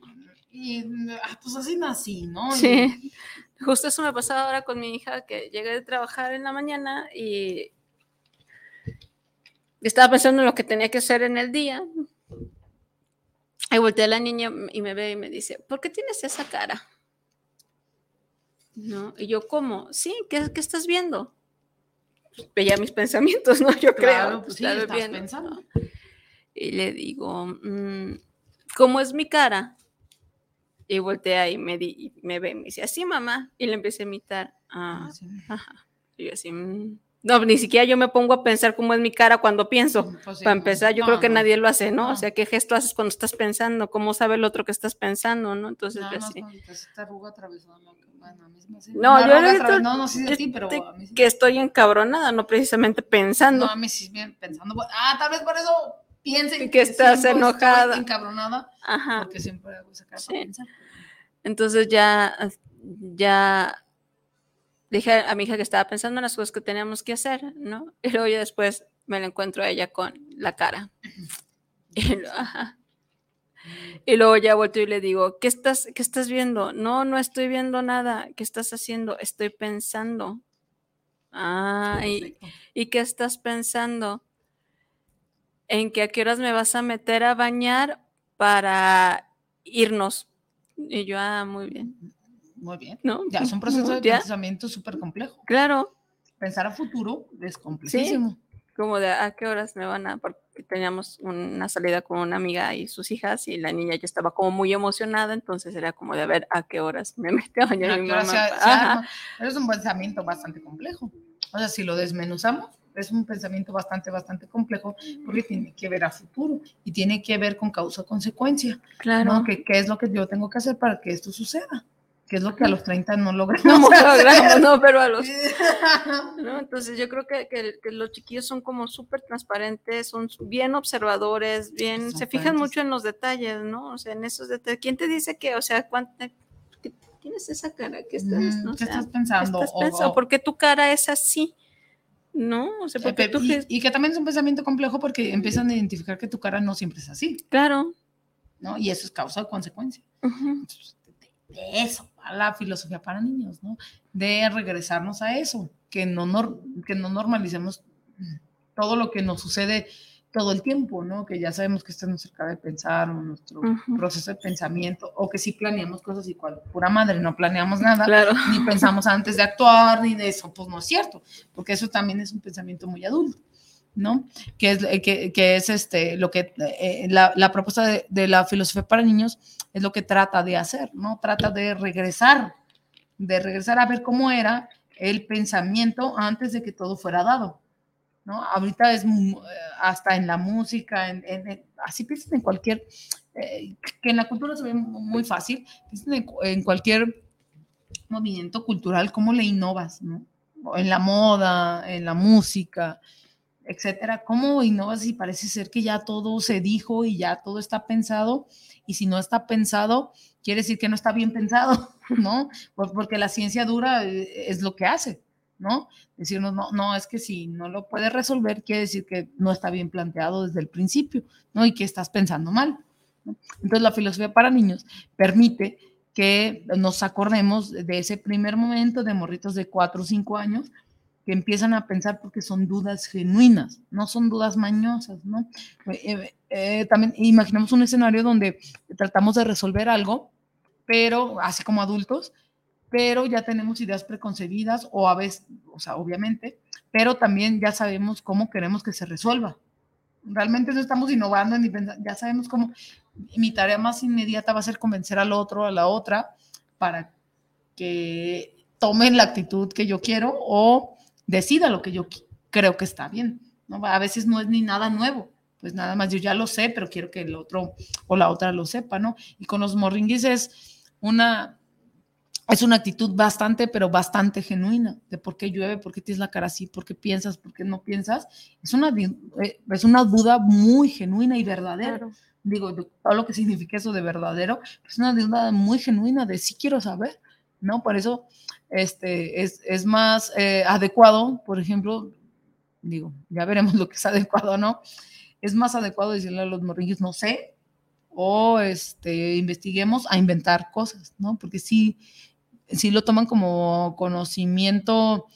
Y ah, pues así nací, ¿no?
Sí. Justo eso me pasaba ahora con mi hija, que llegué de trabajar en la mañana y estaba pensando en lo que tenía que hacer en el día, y volteé a la niña y me ve y me dice, ¿por qué tienes esa cara? ¿No? Y yo, ¿cómo? Sí, ¿qué, qué estás viendo? Pues, veía mis pensamientos, ¿no? Yo creo.
Pues, sí, estás pensando.
Y le digo, mm, ¿cómo es mi cara? Y voltea y me, di, me ve y me dice, así mamá. Y le empecé a imitar. Ah, ah ajá. Y yo así, mm". No, ni siquiera yo me pongo a pensar cómo es mi cara cuando pienso. Pues Para empezar, yo creo que nadie lo hace, ¿no? O sea, ¿qué gesto haces cuando estás pensando? ¿Cómo sabe el otro que estás pensando, no? Entonces, no,
así. No,
yo no, no, no, sí de ti, pero a mí sí. que estoy encabronada, no precisamente pensando.
No, a mí sí bien pensando. Ah, tal vez por eso piensen
que, estás enojada,
encabronada, Ajá. porque siempre hago para pensar.
Entonces ya, ya dije a mi hija que estaba pensando en las cosas que teníamos que hacer, ¿no? Y luego yo después me la encuentro a ella con la cara. Y, luego ya vuelto y le digo, ¿qué estás, ¿qué estás viendo? No, no estoy viendo nada. ¿Qué estás haciendo? Estoy pensando. Ah, y, ¿y qué estás pensando? En que a qué horas me vas a meter a bañar para irnos. Y yo, ah, muy bien.
Muy bien. ¿No? Ya es un proceso de pensamiento súper complejo.
Claro.
Pensar a futuro es complejísimo.
Como de a qué horas me van a. Teníamos una salida con una amiga y sus hijas, y la niña ya estaba como muy emocionada, entonces era como de a ver a qué horas me mete a bañar mi mamá.
es un pensamiento bastante complejo. O sea, si lo desmenuzamos, es un pensamiento bastante, bastante complejo porque tiene que ver a futuro y tiene que ver con causa-consecuencia.
Claro.
¿no? ¿Qué, ¿Qué, es lo que yo tengo que hacer para que esto suceda? Que es lo que a los 30 no logramos.
No, logramos, no, pero a los... ¿no? Entonces yo creo que, que, los chiquillos son como súper transparentes, son bien observadores, bien, se fijan mucho en los detalles, ¿no? O sea, en esos detalles. ¿Quién te dice que, o sea, cuánto, tienes esa cara? ¿Qué estás,
¿qué estás pensando? ¿qué estás pensando?
¿Por qué tu cara es así? ¿no? O sea, porque tú...
y, que también es un pensamiento complejo porque empiezan a identificar que tu cara no siempre es así.
Claro.
¿no? Y eso es causa o consecuencia. De eso, a la filosofía para niños, ¿no? De regresarnos a eso, que no, nor- que no normalicemos todo lo que nos sucede todo el tiempo, ¿no? Que ya sabemos que está en nuestra cabeza de pensar o nuestro proceso de pensamiento, o que sí planeamos cosas y cual pura madre, no planeamos nada,
Claro.
ni pensamos antes de actuar, ni de eso, pues no es cierto, porque eso también es un pensamiento muy adulto, ¿no? Que es, eh, que, que es este, lo que eh, la, la propuesta de, de la filosofía para niños es lo que trata de hacer, ¿no? Trata de regresar, de regresar a ver cómo era el pensamiento antes de que todo fuera dado. ¿no? Ahorita es eh, hasta en la música, en, en- en- así piensen en cualquier, eh, que en la cultura se ve mu- muy fácil, piensen en, cu- en cualquier movimiento cultural, cómo le innovas, ¿no? En la moda, en la música, etcétera, cómo innovas y parece ser que ya todo se dijo y ya todo está pensado, y si no está pensado, quiere decir que no está bien pensado, ¿no? Por- Porque la ciencia dura eh, es lo que hace, ¿no? Decirnos, no, no, es que si no lo puedes resolver, quiere decir que no está bien planteado desde el principio, ¿no? Y que estás pensando mal. ¿no? Entonces, la filosofía para niños permite que nos acordemos de ese primer momento de morritos de 4 o 5 años que empiezan a pensar porque son dudas genuinas, no son dudas mañosas, ¿no? Eh, eh, también imaginemos un escenario donde tratamos de resolver algo, pero así como adultos, pero ya tenemos ideas preconcebidas o a veces, o sea, obviamente, pero también ya sabemos cómo queremos que se resuelva. Realmente no estamos innovando ni pensando, ya sabemos cómo. Mi tarea más inmediata va a ser convencer al otro, a la otra, para que tomen la actitud que yo quiero o decida lo que yo creo que está bien. ¿no? A veces no es ni nada nuevo, pues nada más yo ya lo sé, pero quiero que el otro o la otra lo sepa, ¿no? Y con los morringuis es una, es una actitud bastante, pero bastante genuina, de por qué llueve, por qué tienes la cara así, por qué piensas, por qué no piensas. Es una, eh, es una duda muy genuina y verdadera.
Claro.
Digo, todo lo que significa eso de verdadero, es una duda muy genuina de sí quiero saber, ¿no? Por eso este, es, es más eh, adecuado, por ejemplo, digo, ya veremos lo que es adecuado o no, es más adecuado decirle a los morrillos, no sé, o este, investiguemos a inventar cosas, ¿no? Porque sí, sí lo toman como conocimiento.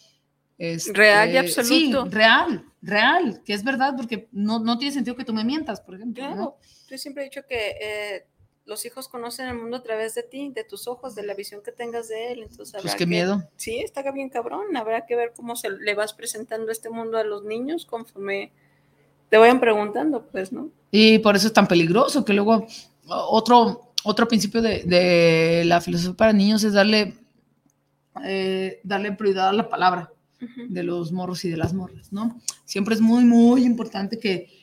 este,
Real y
Sí,
absoluto.
real, real, que es verdad, porque no, no tiene sentido que tú me mientas, por ejemplo. ¿no?
Claro, yo siempre he dicho que eh, los hijos conocen el mundo a través de ti, de tus ojos, de la visión que tengas de él. Entonces,
Pues qué
que-
miedo.
Sí, está bien cabrón. Habrá que ver cómo se le vas presentando este mundo a los niños conforme te vayan preguntando, pues, ¿no?
Y por eso es tan peligroso, que luego otro, otro principio de, de la filosofía para niños es darle, eh, darle prioridad a la palabra de los morros y de las morras, ¿no? Siempre es muy, muy importante que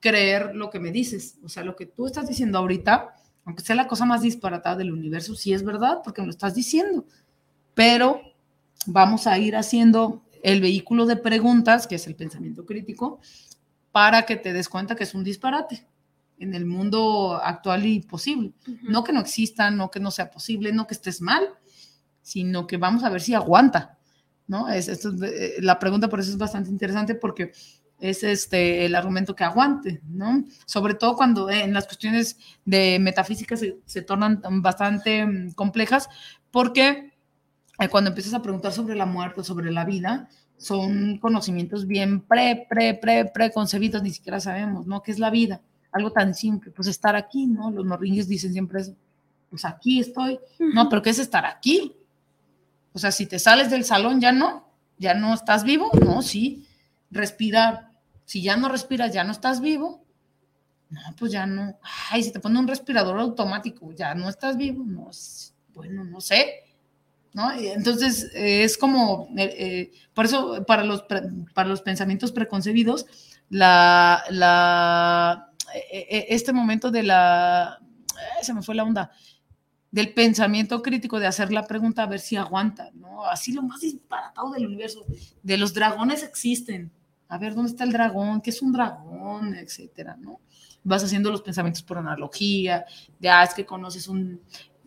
creer lo que me dices, o sea, lo que tú estás diciendo ahorita, aunque sea la cosa más disparatada del universo, sí es verdad, porque me lo estás diciendo, pero vamos a ir haciendo el vehículo de preguntas, que es el pensamiento crítico, para que te des cuenta que es un disparate en el mundo actual y posible. No que no exista, no que no sea posible, no que estés mal, sino que vamos a ver si aguanta, ¿no? Es, esto es, eh, la pregunta por eso es bastante interesante porque es este, el argumento que aguante, ¿no? Sobre todo cuando eh, en las cuestiones de metafísica se, se tornan bastante mm, complejas porque eh, cuando empiezas a preguntar sobre la muerte, sobre la vida, son conocimientos bien pre, pre, pre, preconcebidos, ni siquiera sabemos, ¿no? ¿Qué es la vida? Algo tan simple, pues estar aquí, ¿no? Los morringues dicen siempre eso, pues aquí estoy, no, pero ¿qué es estar aquí? O sea, si te sales del salón, ya no, ya no estás vivo, no, sí, respirar, si ya no respiras, ya no estás vivo, no, pues ya no, ay, si te pone un respirador automático, ya no estás vivo, no, bueno, no sé, ¿no? Entonces eh, es como, eh, eh, por eso para los, para los pensamientos preconcebidos, la, este momento de la, se me fue la onda, del pensamiento crítico, de hacer la pregunta a ver si aguanta, ¿no? Así lo más disparatado del universo, de los dragones existen, a ver dónde está el dragón, qué es un dragón, etcétera, ¿no? Vas haciendo los pensamientos por analogía, de, ah, es que conoces un,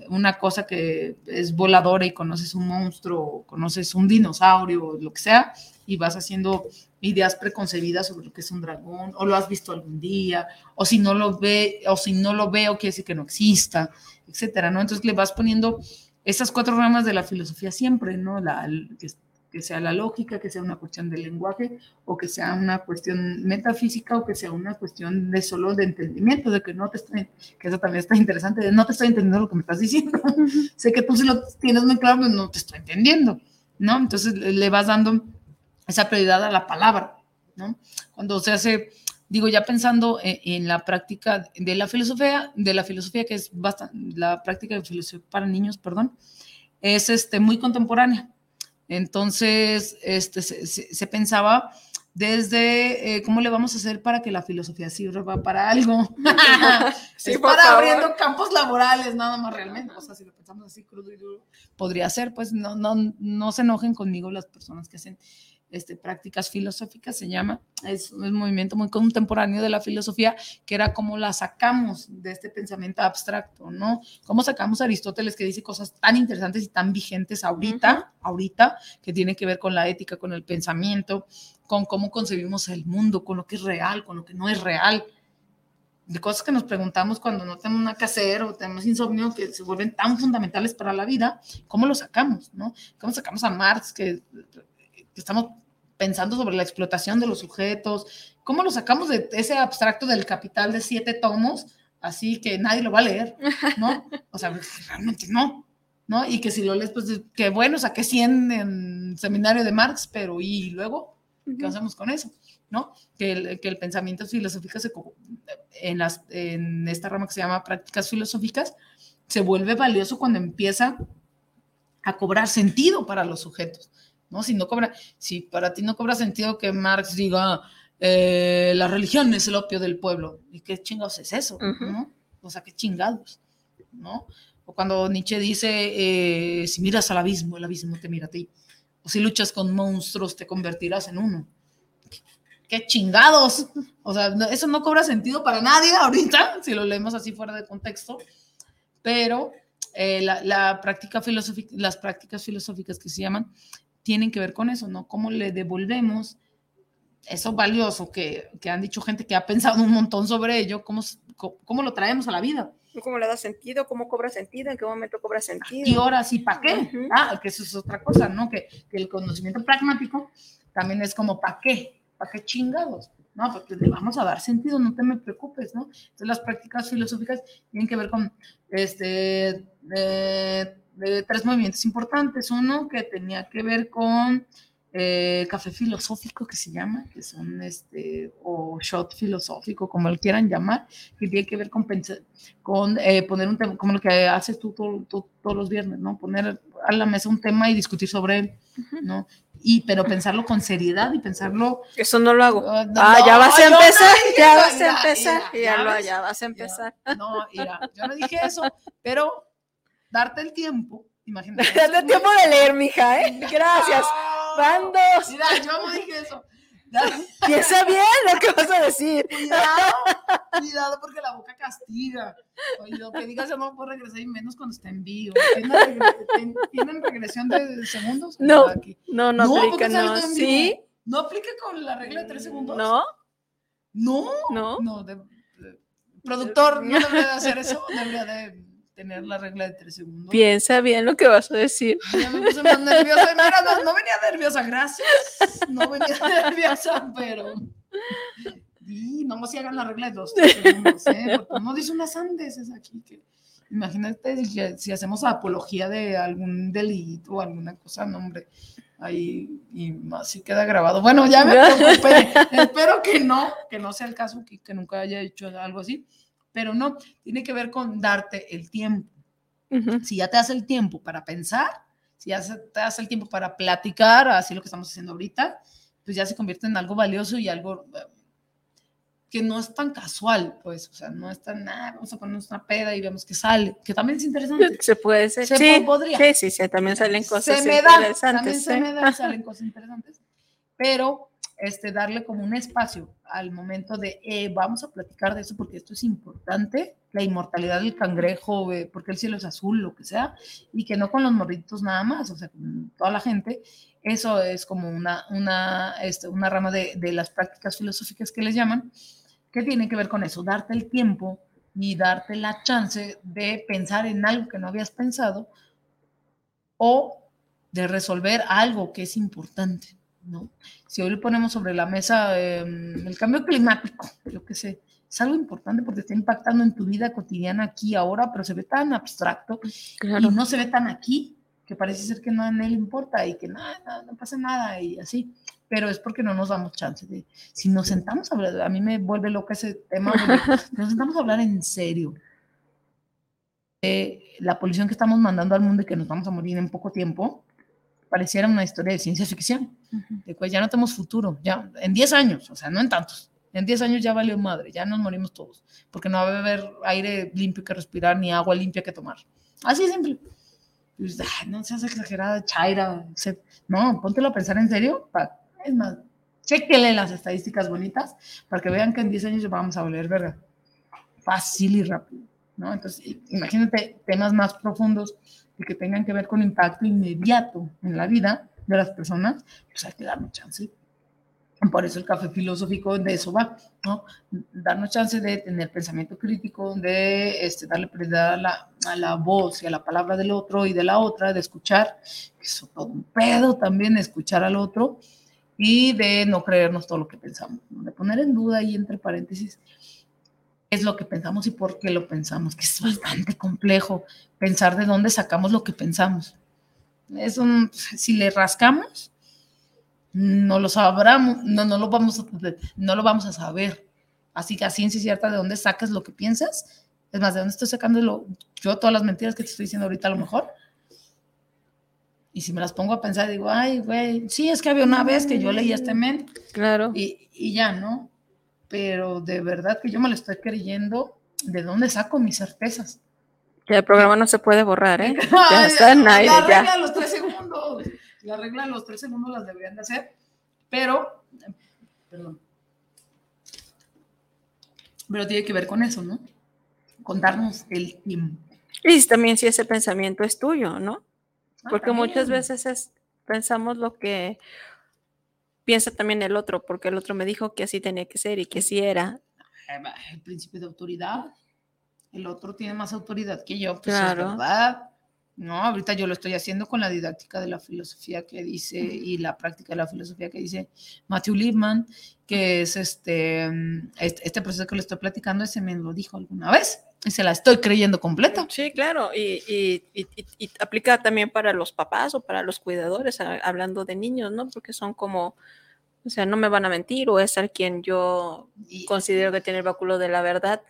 una cosa que es voladora y conoces un monstruo, conoces un dinosaurio, lo que sea, y vas haciendo ideas preconcebidas sobre lo que es un dragón, o lo has visto algún día, o si no lo ve, o si no lo veo, quiere decir que no exista, etcétera, ¿no? Entonces le vas poniendo esas cuatro ramas de la filosofía siempre, ¿no? La, que sea la lógica, que sea una cuestión del lenguaje, o que sea una cuestión metafísica, o que sea una cuestión de solo de entendimiento, de que no te estoy, que eso también está interesante, de no te estoy entendiendo lo que me estás diciendo. sé que tú sí lo tienes muy claro, pero no te estoy entendiendo, ¿no? Entonces le vas dando esa prioridad a la palabra, ¿no? Cuando se hace, digo, ya pensando en, en la práctica de la filosofía, de la filosofía que es bastante, la práctica de filosofía para niños, perdón, es este, muy contemporánea. Entonces, este, se, se, se pensaba desde eh, cómo le vamos a hacer para que la filosofía sirva para algo. sí, es para favor. abriendo campos laborales, nada más realmente. O sea, si lo pensamos así crudo y duro, podría ser, pues no, no, no se enojen conmigo las personas que hacen este, prácticas filosóficas, se llama, es un movimiento muy contemporáneo de la filosofía, que era cómo la sacamos de este pensamiento abstracto, ¿no? Cómo sacamos a Aristóteles que dice cosas tan interesantes y tan vigentes ahorita, uh -huh. ahorita, que tiene que ver con la ética, con el pensamiento, con cómo concebimos el mundo, con lo que es real, con lo que no es real, de cosas que nos preguntamos cuando no tenemos nada que hacer o tenemos insomnio que se vuelven tan fundamentales para la vida, ¿cómo lo sacamos, no? ¿Cómo sacamos a Marx que que estamos pensando sobre la explotación de los sujetos, cómo lo sacamos de ese abstracto del capital de siete tomos, así que nadie lo va a leer, ¿no? O sea, realmente no, ¿no? Y que si lo lees, pues, que bueno, saqué 100 en seminario de Marx, pero ¿y luego? ¿Qué hacemos con eso? ¿No? Que el, que el pensamiento filosófico se, en, las, en esta rama que se llama prácticas filosóficas se vuelve valioso cuando empieza a cobrar sentido para los sujetos. ¿No? Si no cobra, si para ti no cobra sentido que Marx diga eh, la religión es el opio del pueblo, ¿y qué chingados es eso? Uh -huh. ¿no? O sea, qué chingados, ¿no? O cuando Nietzsche dice, eh, si miras al abismo, el abismo te mira a ti. O si luchas con monstruos, te convertirás en uno. ¡Qué chingados! O sea, eso no cobra sentido para nadie ahorita, si lo leemos así fuera de contexto, pero eh, la, la, práctica filosófica, las prácticas filosóficas que se llaman tienen que ver con eso, ¿no? ¿Cómo le devolvemos eso valioso que, que han dicho gente que ha pensado un montón sobre ello, cómo, cómo lo traemos a la vida?
¿Cómo le da sentido? ¿Cómo cobra sentido? ¿En qué momento cobra sentido?
¿Y horas y para qué? Uh -huh. Ah, que eso es otra cosa, ¿no? Que, que el conocimiento pragmático también es como ¿para qué? ¿Para qué chingados? No, porque le vamos a dar sentido, no te me preocupes, ¿no? Entonces las prácticas filosóficas tienen que ver con este, eh, de tres movimientos importantes. Uno que tenía que ver con eh, café filosófico, que se llama, que son este, o shot filosófico, como lo quieran llamar, que tiene que ver con, con eh, poner un tema, como lo que haces tú todo, todo, todos los viernes, ¿no? Poner a la mesa un tema y discutir sobre él. ¿no? Y, pero pensarlo con seriedad y pensarlo.
Eso no lo hago. Uh, no, ah, ya vas a empezar, no, ya vas a empezar, ya, ya, lo, ya vas a empezar.
Ya, no, mira, yo no dije eso, pero darte el tiempo, imagínate.
Darte el tiempo de leer, mija, ¿eh? Gracias. Van dos.
Mira, yo no dije eso.
Piensa bien lo que vas a decir.
Cuidado, cuidado porque la boca castiga. Oye, lo que digas yo no puedo regresar y menos cuando está en vivo. ¿Tienen, regre ¿tienen regresión de segundos?
No, no, no, no aplica, no. ¿Sí?
¿No aplica con la regla de tres segundos?
No.
¿No?
No.
No, de, de, productor no debería de hacer eso, debería de tener la regla de tres segundos.
Piensa bien lo que vas a decir.
Ya me puse más nerviosa. Mira, no, no, venía nerviosa, gracias. No venía nerviosa, pero. Y no si hagan la regla de dos segundos, ¿eh? Porque no dice unas andeses aquí. Que... Imagínate si, si hacemos apología de algún delito o alguna cosa, no, hombre. Ahí, y así queda grabado. Bueno, ya me preocupé. Espero que no, que no sea el caso, que, que nunca haya hecho algo así pero no, tiene que ver con darte el tiempo. Uh -huh. Si ya te das el tiempo para pensar, si ya te das el tiempo para platicar, así lo que estamos haciendo ahorita, pues ya se convierte en algo valioso y algo eh, que no es tan casual, pues, o sea, no es tan, nada, vamos a ponernos una peda y vemos que sale, que también es interesante.
Se puede ser,
se
sí,
podría.
Sí, sí, sí, también salen cosas
se me da,
interesantes.
También
sí.
se me da, salen cosas interesantes, pero este, darle como un espacio al momento de eh, vamos a platicar de eso porque esto es importante, la inmortalidad del cangrejo, eh, porque el cielo es azul, lo que sea, y que no con los morritos nada más, o sea, con toda la gente. Eso es como una, una, este, una rama de, de las prácticas filosóficas que les llaman, que tiene que ver con eso, darte el tiempo y darte la chance de pensar en algo que no habías pensado o de resolver algo que es importante. ¿No? Si hoy le ponemos sobre la mesa em, el cambio climático, yo qué sé, es algo importante porque está impactando en tu vida cotidiana aquí ahora, pero se ve tan abstracto y no se ve tan aquí que parece ser que no a él importa y que nada, no pasa nada y así, pero es porque no nos damos chance de, si nos sentamos a hablar, a mí me vuelve loca ese tema, nos sentamos a hablar en serio. Eh, la polución que estamos mandando al mundo y que nos vamos a morir en poco tiempo, pareciera una historia de ciencia ficción, de cual ya no tenemos futuro, ya en 10 años, o sea, no en tantos, en 10 años ya valió madre, ya nos morimos todos, porque no va a haber aire limpio que respirar ni agua limpia que tomar. Así de simple. no seas exagerada, Chaira. No, póntelo a pensar en serio. es más, chequele las estadísticas bonitas para que vean que en 10 años vamos a volver verga. Fácil y rápido. ¿no? Entonces, imagínate temas más profundos que tengan que ver con impacto inmediato en la vida de las personas, pues hay que darnos chance. Por eso el café filosófico de eso va, ¿no? Darnos chance de tener pensamiento crítico, de este, darle prioridad a la, a la voz y a la palabra del otro y de la otra, de escuchar, eso todo un pedo también, escuchar al otro y de no creernos todo lo que pensamos, de poner en duda ahí entre paréntesis es lo que pensamos y por qué lo pensamos, que es bastante complejo pensar de dónde sacamos lo que pensamos. Es un, si le rascamos, no lo sabramos, no, no, lo vamos a, no lo vamos a saber. Así que a ciencia cierta de dónde sacas lo que piensas, es más, de dónde estoy sacando yo todas las mentiras que te estoy diciendo ahorita a lo mejor. Y si me las pongo a pensar, digo, ay, güey, sí, es que había una vez que yo leí este men.
Claro.
Y, y ya, ¿no? Pero de verdad que yo me lo estoy creyendo. ¿De dónde saco mis certezas?
Que el programa no se puede borrar, ¿eh?
Ya está en aire. La regla de los tres segundos. La regla de los tres segundos las deberían de hacer, pero, perdón. Pero tiene que ver con eso, ¿no? Con darnos el tiempo.
Y también si ese pensamiento es tuyo, ¿no? Ah, Porque muchas veces es, pensamos lo que piensa también el otro, porque el otro me dijo que así tenía que ser y que así era.
El principio de autoridad. El otro tiene más autoridad que yo, pues es verdad. No, ahorita yo lo estoy haciendo con la didáctica de la filosofía que dice y la práctica de la filosofía que dice Matthew Liebman, que es este, este, este proceso que le estoy platicando, ese me lo dijo alguna vez y se la estoy creyendo completa.
Sí, claro, y, y, y, aplica también para los papás o para los cuidadores, hablando de niños, ¿no? Porque son como, o sea, no me van a mentir o es al quien yo considero que tiene el báculo de la verdad.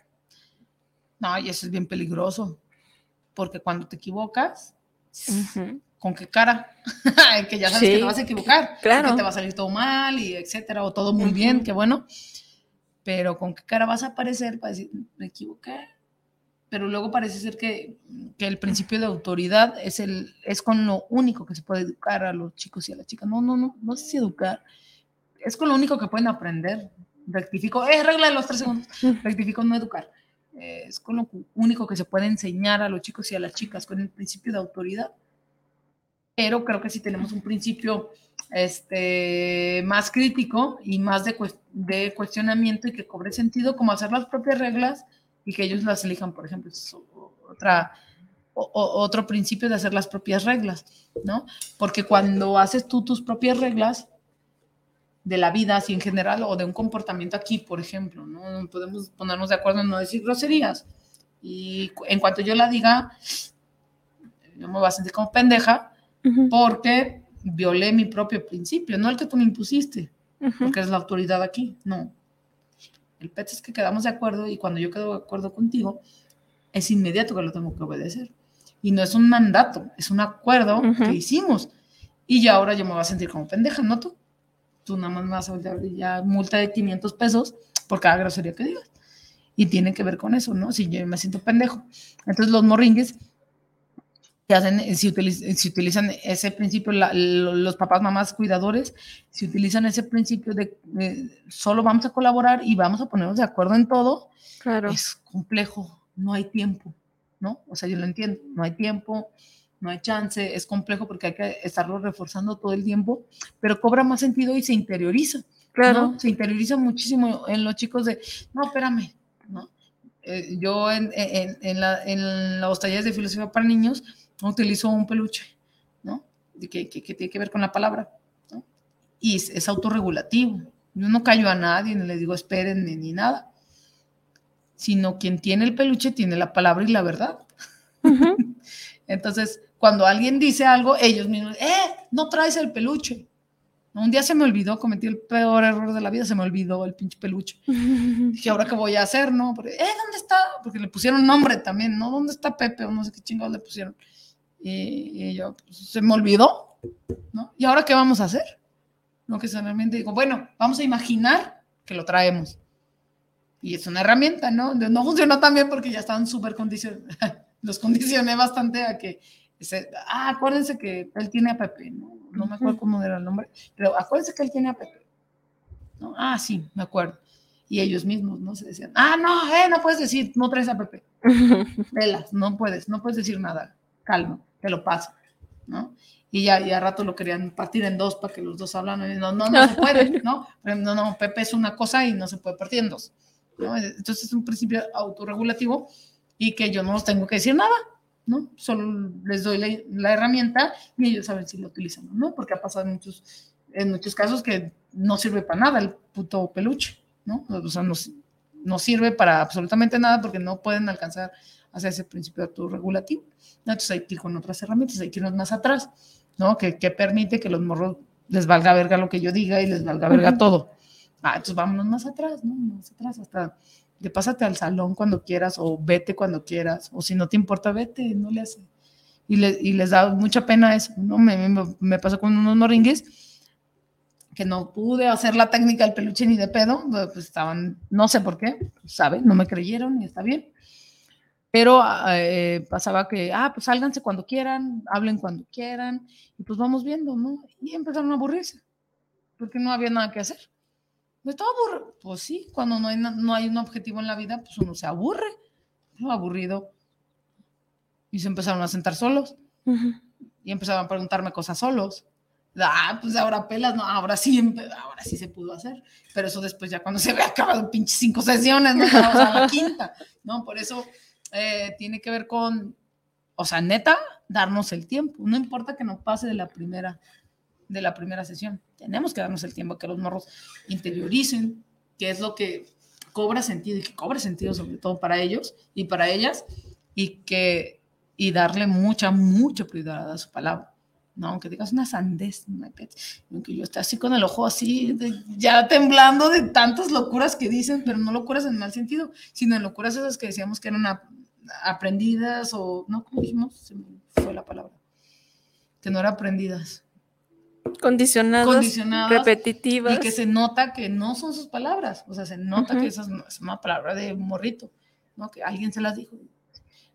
No, y eso es bien peligroso, porque cuando te equivocas, ¿con qué cara? que ya sabes que te vas a equivocar, claro. que te va a salir todo mal y etcétera, o todo muy bien, qué bueno. Pero ¿con qué cara vas a aparecer para decir, me equivoqué? Pero luego parece ser que, que, el principio de autoridad es, el, es con lo único que se puede educar a los chicos y a las chicas. No, no, no, no sé si educar, es con lo único que pueden aprender. Rectifico, es regla de los tres segundos, rectifico no educar. es con lo único que se puede enseñar a los chicos y a las chicas, con el principio de autoridad. Pero creo que si tenemos un principio este, más crítico y más de, de cuestionamiento y que cobre sentido, como hacer las propias reglas, y que ellos las elijan, por ejemplo, es otra, otro principio de hacer las propias reglas, ¿no? Porque cuando haces tú tus propias reglas de la vida, así en general, o de un comportamiento aquí, por ejemplo, ¿no? Podemos ponernos de acuerdo en no decir groserías. Y en cuanto yo la diga, yo me voy a sentir como pendeja porque violé mi propio principio, no el que tú me impusiste, porque es la autoridad aquí, no. El PET es que quedamos de acuerdo y cuando yo quedo de acuerdo contigo, es inmediato que lo tengo que obedecer. Y no es un mandato, es un acuerdo que hicimos. Y ya ahora yo me voy a sentir como pendeja, ¿no tú? Tú nada más me vas a abrir ya multa de 500 pesos por cada grosería que digas. Y tiene que ver con eso, ¿no? Si yo me siento pendejo. Entonces los morringues que hacen, si, utiliz- si utilizan ese principio, la- lo- los papás, mamás, cuidadores, si utilizan ese principio de eh, solo vamos a colaborar y vamos a ponernos de acuerdo en todo,
Claro.
es complejo, no hay tiempo, ¿no? O sea, yo lo entiendo, no hay tiempo, no hay chance, es complejo porque hay que estarlo reforzando todo el tiempo, pero cobra más sentido y se interioriza.
Claro.
¿no? Se interioriza muchísimo en los chicos de, no, espérame, ¿no? Eh, yo en, en, en la, en los talleres de filosofía para niños utilizo un peluche, ¿no? De Que, que, que tiene que ver con la palabra, ¿no? Y es, es autorregulativo. Yo no callo a nadie, ni les digo esperen ni, nada, sino quien tiene el peluche tiene la palabra y la verdad. Entonces, cuando alguien dice algo, ellos mismos, ¡eh! No traes el peluche. Un día se me olvidó, cometí el peor error de la vida, se me olvidó el pinche peluche. Dije, ¿ahora qué voy a hacer? No, Porque, ¿eh? ¿Dónde está? Porque le pusieron nombre también, ¿no? ¿Dónde está Pepe? O no sé qué chingados le pusieron. Y, y yo, pues, se me olvidó, ¿no? ¿Y ahora qué vamos a hacer? No, que solamente digo, bueno, vamos a imaginar que lo traemos. Y es una herramienta, ¿no? No funcionó tan bien porque ya estaban súper condicionados. Los condicioné bastante a que, se- ah, acuérdense que él tiene a Pepe, ¿no? No me acuerdo cómo era el nombre, pero acuérdense que él tiene a Pepe. ¿no? Ah, sí, me acuerdo. Y ellos mismos, ¿no? Se decían, ah, no, eh, no puedes decir, no traes a Pepe. Velas, no puedes, no puedes decir nada. Calma, te lo paso, ¿no? Y ya, ya a rato lo querían partir en dos para que los dos hablan. No, no, no se puede, ¿no? Pero No, no, Pepe es una cosa y no se puede partir en dos. ¿no? Entonces es un principio autorregulativo y que yo no los tengo que decir nada, ¿no? Solo les doy la, la herramienta y ellos saben si lo utilizan o no, porque ha pasado en muchos, en muchos casos que no sirve para nada el puto peluche, ¿no? O sea, no, no sirve para absolutamente nada porque no pueden alcanzar hacia ese principio autorregulativo. ¿no? Entonces hay que ir con otras herramientas, hay que irnos más atrás, ¿no? Que, que permite que los morros les valga verga lo que yo diga y les valga verga todo. Ah, entonces vámonos más atrás, ¿no? Más atrás, hasta de pásate al salón cuando quieras o vete cuando quieras, o si no te importa, vete, no le hace. Y, le- y les da mucha pena eso, ¿no? Me, me, me pasó con unos moringues que no pude hacer la técnica del peluche ni de pedo, pues estaban, no sé por qué, ¿saben? No me creyeron y está bien. Pero eh, pasaba que, ah, pues sálganse cuando quieran, hablen cuando quieran, y pues vamos viendo, ¿no? Y empezaron a aburrirse, porque no había nada que hacer. Me estaba aburrido. Pues sí, cuando no hay, no hay un objetivo en la vida, pues uno se aburre, ¿no? Aburrido. Y se empezaron a sentar solos
Ujú.
y empezaron a preguntarme cosas solos. Ah, pues ahora pelas, no, ahora sí, empe- ahora sí se pudo hacer. Pero eso después ya cuando se había acabado pinches cinco sesiones, no Estábamos a la quinta, ¿no? Por eso eh, tiene que ver con, o sea, neta, darnos el tiempo. No importa que no pase de la primera, de la primera sesión. Tenemos que darnos el tiempo que los morros interioricen, que es lo que cobra sentido y que cobra sentido sobre todo para ellos y para ellas y que y darle mucha, mucha prioridad a su palabra. No, aunque digas una sandez, aunque yo esté así con el ojo así, de- ya temblando de tantas locuras que dicen, pero no locuras en mal sentido, sino en locuras esas que decíamos que eran ap- aprendidas o, no, ¿cómo dijimos? Se me fue la palabra. Que no eran aprendidas,
Condicionadas,
condicionadas
repetitivas.
y que se nota que no son sus palabras, o sea, se nota
Ujú.
que esa es una palabra de morrito, ¿no? Que alguien se las dijo.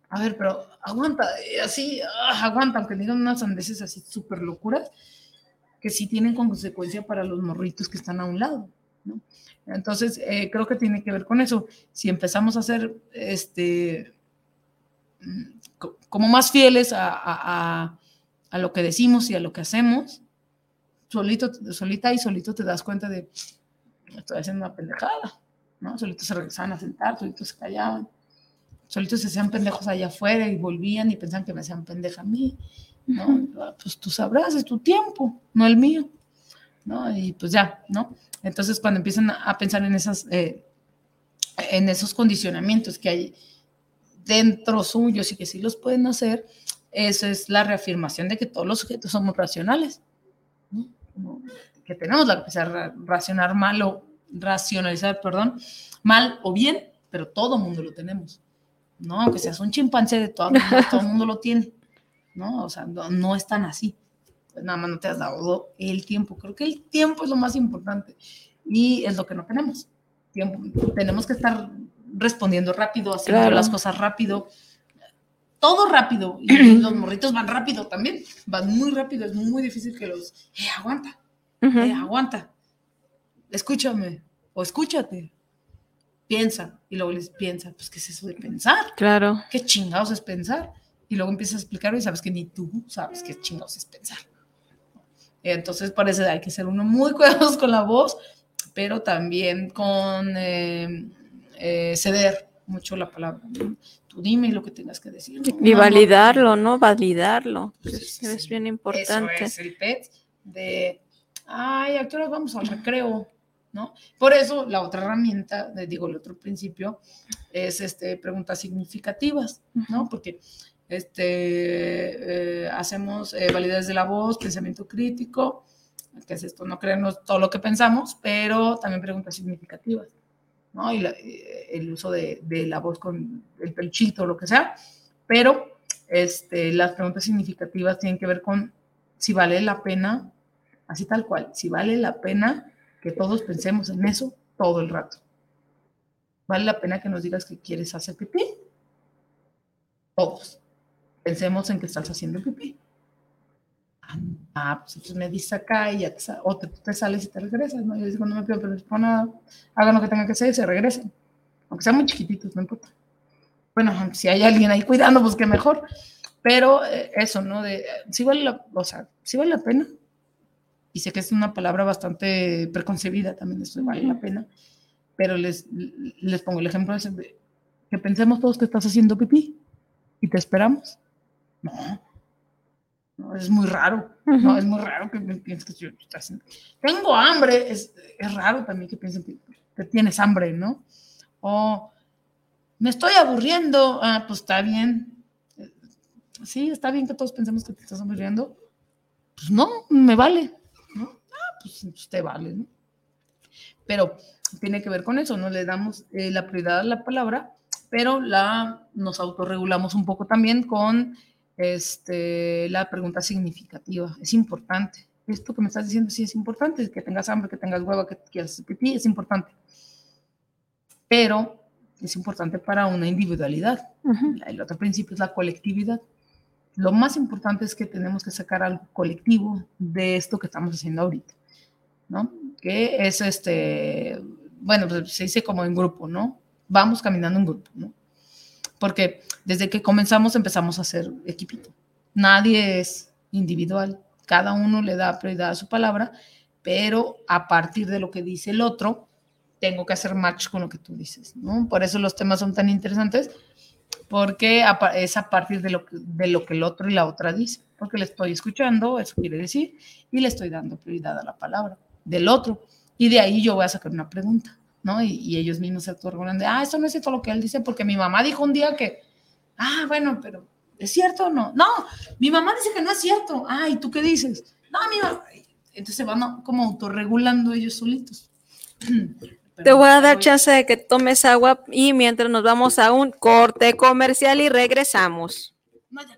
A ver, pero aguanta, eh, así, ah, aguanta, aunque digan unas sandeces así súper locuras, que sí tienen consecuencia para los morritos que están a un lado, ¿no? Entonces, eh, creo que tiene que ver con eso. Si empezamos a ser, este, como más fieles a, a- a- a lo que decimos y a lo que hacemos, solito, solita y solito te das cuenta de, estoy haciendo una pendejada, ¿no? Solitos se regresaban a sentar, solitos se callaban, solitos se hacían pendejos allá afuera y volvían y pensaban que me hacían pendeja a mí, ¿no? Ah, Pues tú sabrás, es tu tiempo, no el mío, ¿no? Y pues ya, ¿no? Entonces cuando empiezan a a pensar en esas, eh, en esos condicionamientos que hay dentro suyos y que sí los pueden hacer, eso es la reafirmación de que todos los sujetos somos racionales, ¿no? Que tenemos la capacidad de ra- racionar mal o racionalizar, perdón, mal o bien, pero todo mundo lo tenemos, ¿no? Aunque seas un chimpancé de todo, todo mundo lo tiene, ¿no? O sea, no, no es tan así, pues nada más no te has dado el tiempo, creo que el tiempo es lo más importante y es lo que no tenemos, tiempo, tenemos que estar respondiendo rápido, haciendo
Claro.
las cosas rápido, todo rápido. Y los morritos van rápido también, van muy rápido, es muy difícil que los, eh, aguanta, eh, aguanta, escúchame o escúchate, piensa. Y luego les piensa, pues, ¿qué es eso de pensar?
Claro.
¿Qué chingados es pensar? Y luego empiezas a explicarlo y sabes que ni tú sabes qué chingados es pensar. Entonces, parece que hay que ser uno muy cuidadoso con la voz, pero también con eh, eh, ceder mucho la palabra. Tú dime lo que tengas que decir.
Y validarlo, ¿no? Validarlo. Pues, es bien importante.
Eso es el PET de, ay, ¿a qué hora vamos al recreo? ¿No? Por eso la otra herramienta, digo, el otro principio, es este, preguntas significativas, ¿no? Porque este, eh, hacemos eh, validez de la voz, pensamiento crítico, que es esto, no creernos todo lo que pensamos, pero también preguntas significativas, ¿no? Y eh, el uso de, la voz con el pelchito o lo que sea, pero este, las preguntas significativas tienen que ver con si vale la pena, así tal cual, si vale la pena que todos pensemos en eso todo el rato. ¿Vale la pena que nos digas que quieres hacer pipí? Todos pensemos en que estás haciendo pipí. Ah, pues entonces me dice acá y ya te, o te, sales y te regresas, ¿no? Yo digo, no me pido pero nada, hagan lo que tengan que hacer y se regresen. Aunque sean muy chiquititos, no importa. Bueno, si hay alguien ahí cuidando, pues qué mejor. Pero eh, eso, ¿no? De, sí vale la, o sea, sí vale la pena. Y sé que es una palabra bastante preconcebida también, eso vale la pena. Pero les, les pongo el ejemplo de que pensemos todos que estás haciendo pipí y te esperamos no, es muy raro, no, es muy raro que pienses que yo estás Tengo hambre, es, es, raro también que piensen que, tienes hambre, ¿no? O me estoy aburriendo, ah, pues está bien. Sí, está bien que todos pensemos que te estás aburriendo. Pues no, me vale, ¿no? Ah, pues te vale, ¿no? Pero tiene que ver con eso, ¿no? Le damos eh, la prioridad a la palabra, pero la, nos autorregulamos un poco también con este, la pregunta significativa. Es importante. Esto que me estás diciendo sí es importante, que tengas hambre, que tengas hueva, que quieras pipí, es importante. Pero es importante para una individualidad. El otro principio es la colectividad. Lo más importante es que tenemos que sacar algo colectivo de esto que estamos haciendo ahorita, ¿no? Que es este, bueno, pues se dice como en grupo, ¿no? Vamos caminando en grupo, ¿no? Porque desde que comenzamos empezamos a hacer equipito. Nadie es individual, cada uno le da prioridad a su palabra, pero a partir de lo que dice el otro, tengo que hacer match con lo que tú dices, ¿no? Por eso los temas son tan interesantes, porque es a partir de lo, que, de lo que el otro y la otra dice, porque le estoy escuchando, eso quiere decir, y le estoy dando prioridad a la palabra del otro. Y de ahí yo voy a sacar una pregunta. ¿No? Y, ellos mismos se autorregulan de, ah, eso no es cierto lo que él dice, porque mi mamá dijo un día que, ah, bueno, pero ¿es cierto o no? No, mi mamá dice que no es cierto. Ah, ¿y tú qué dices? No, mi mamá. Entonces se van como autorregulando ellos solitos.
Te voy a dar chance de que tomes agua y mientras nos vamos a un corte comercial y regresamos. No, ya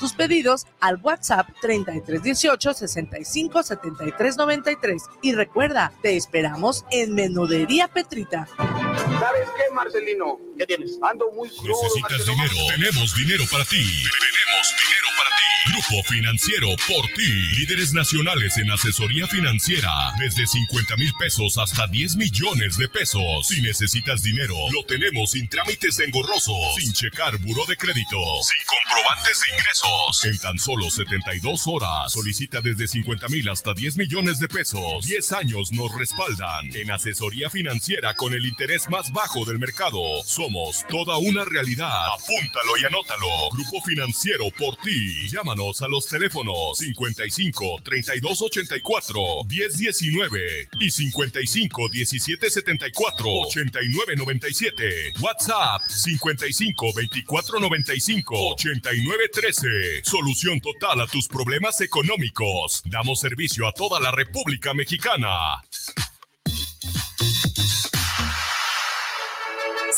tus pedidos al WhatsApp 3318 65 73 93. Y recuerda, te esperamos en Menudería Petrita.
¿Sabes qué, Marcelino? ¿Qué tienes? Ando muy crudo,
¿Necesitas
Marcelino.
dinero? Tenemos dinero para ti. Tenemos dinero para ti. Grupo Financiero por ti. Líderes nacionales en asesoría financiera. Desde 50 mil pesos hasta 10 millones de pesos. Si necesitas dinero, lo tenemos sin trámites engorrosos. Sin checar buró de crédito. Sin comprobantes de ingresos. En tan solo 72 horas. Solicita desde 50 mil hasta 10 millones de pesos. 10 años nos respaldan. En asesoría financiera con el interés más bajo del mercado. Somos toda una realidad. Apúntalo y anótalo. Grupo Financiero por ti. Llámanos a los teléfonos 55 32 84 10 19 y 55 17 74 89 97. WhatsApp 55 24 95 89 13. Solución total a tus problemas económicos. Damos servicio a toda la República Mexicana.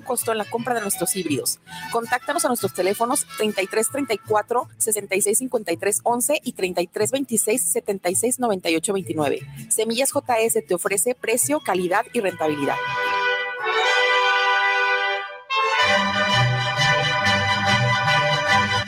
costo en la compra de nuestros híbridos. Contáctanos a nuestros teléfonos 3334 6653 11 y 3326 7698 29. Semillas JS te ofrece precio, calidad y rentabilidad.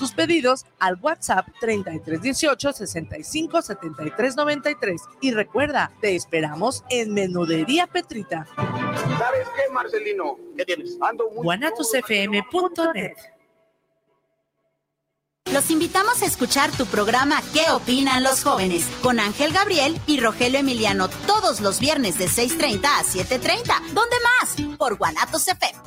tus pedidos al WhatsApp 3318 65 73 93. Y recuerda, te esperamos en Menudería Petrita.
¿Sabes qué, Marcelino? ¿Qué tienes? Ando muy
guanatosfm.net
Los invitamos a escuchar tu programa ¿Qué opinan los jóvenes? con Ángel Gabriel y Rogelio Emiliano todos los viernes de 6.30 a 7.30. ¿Dónde más? Por Guanatos FM.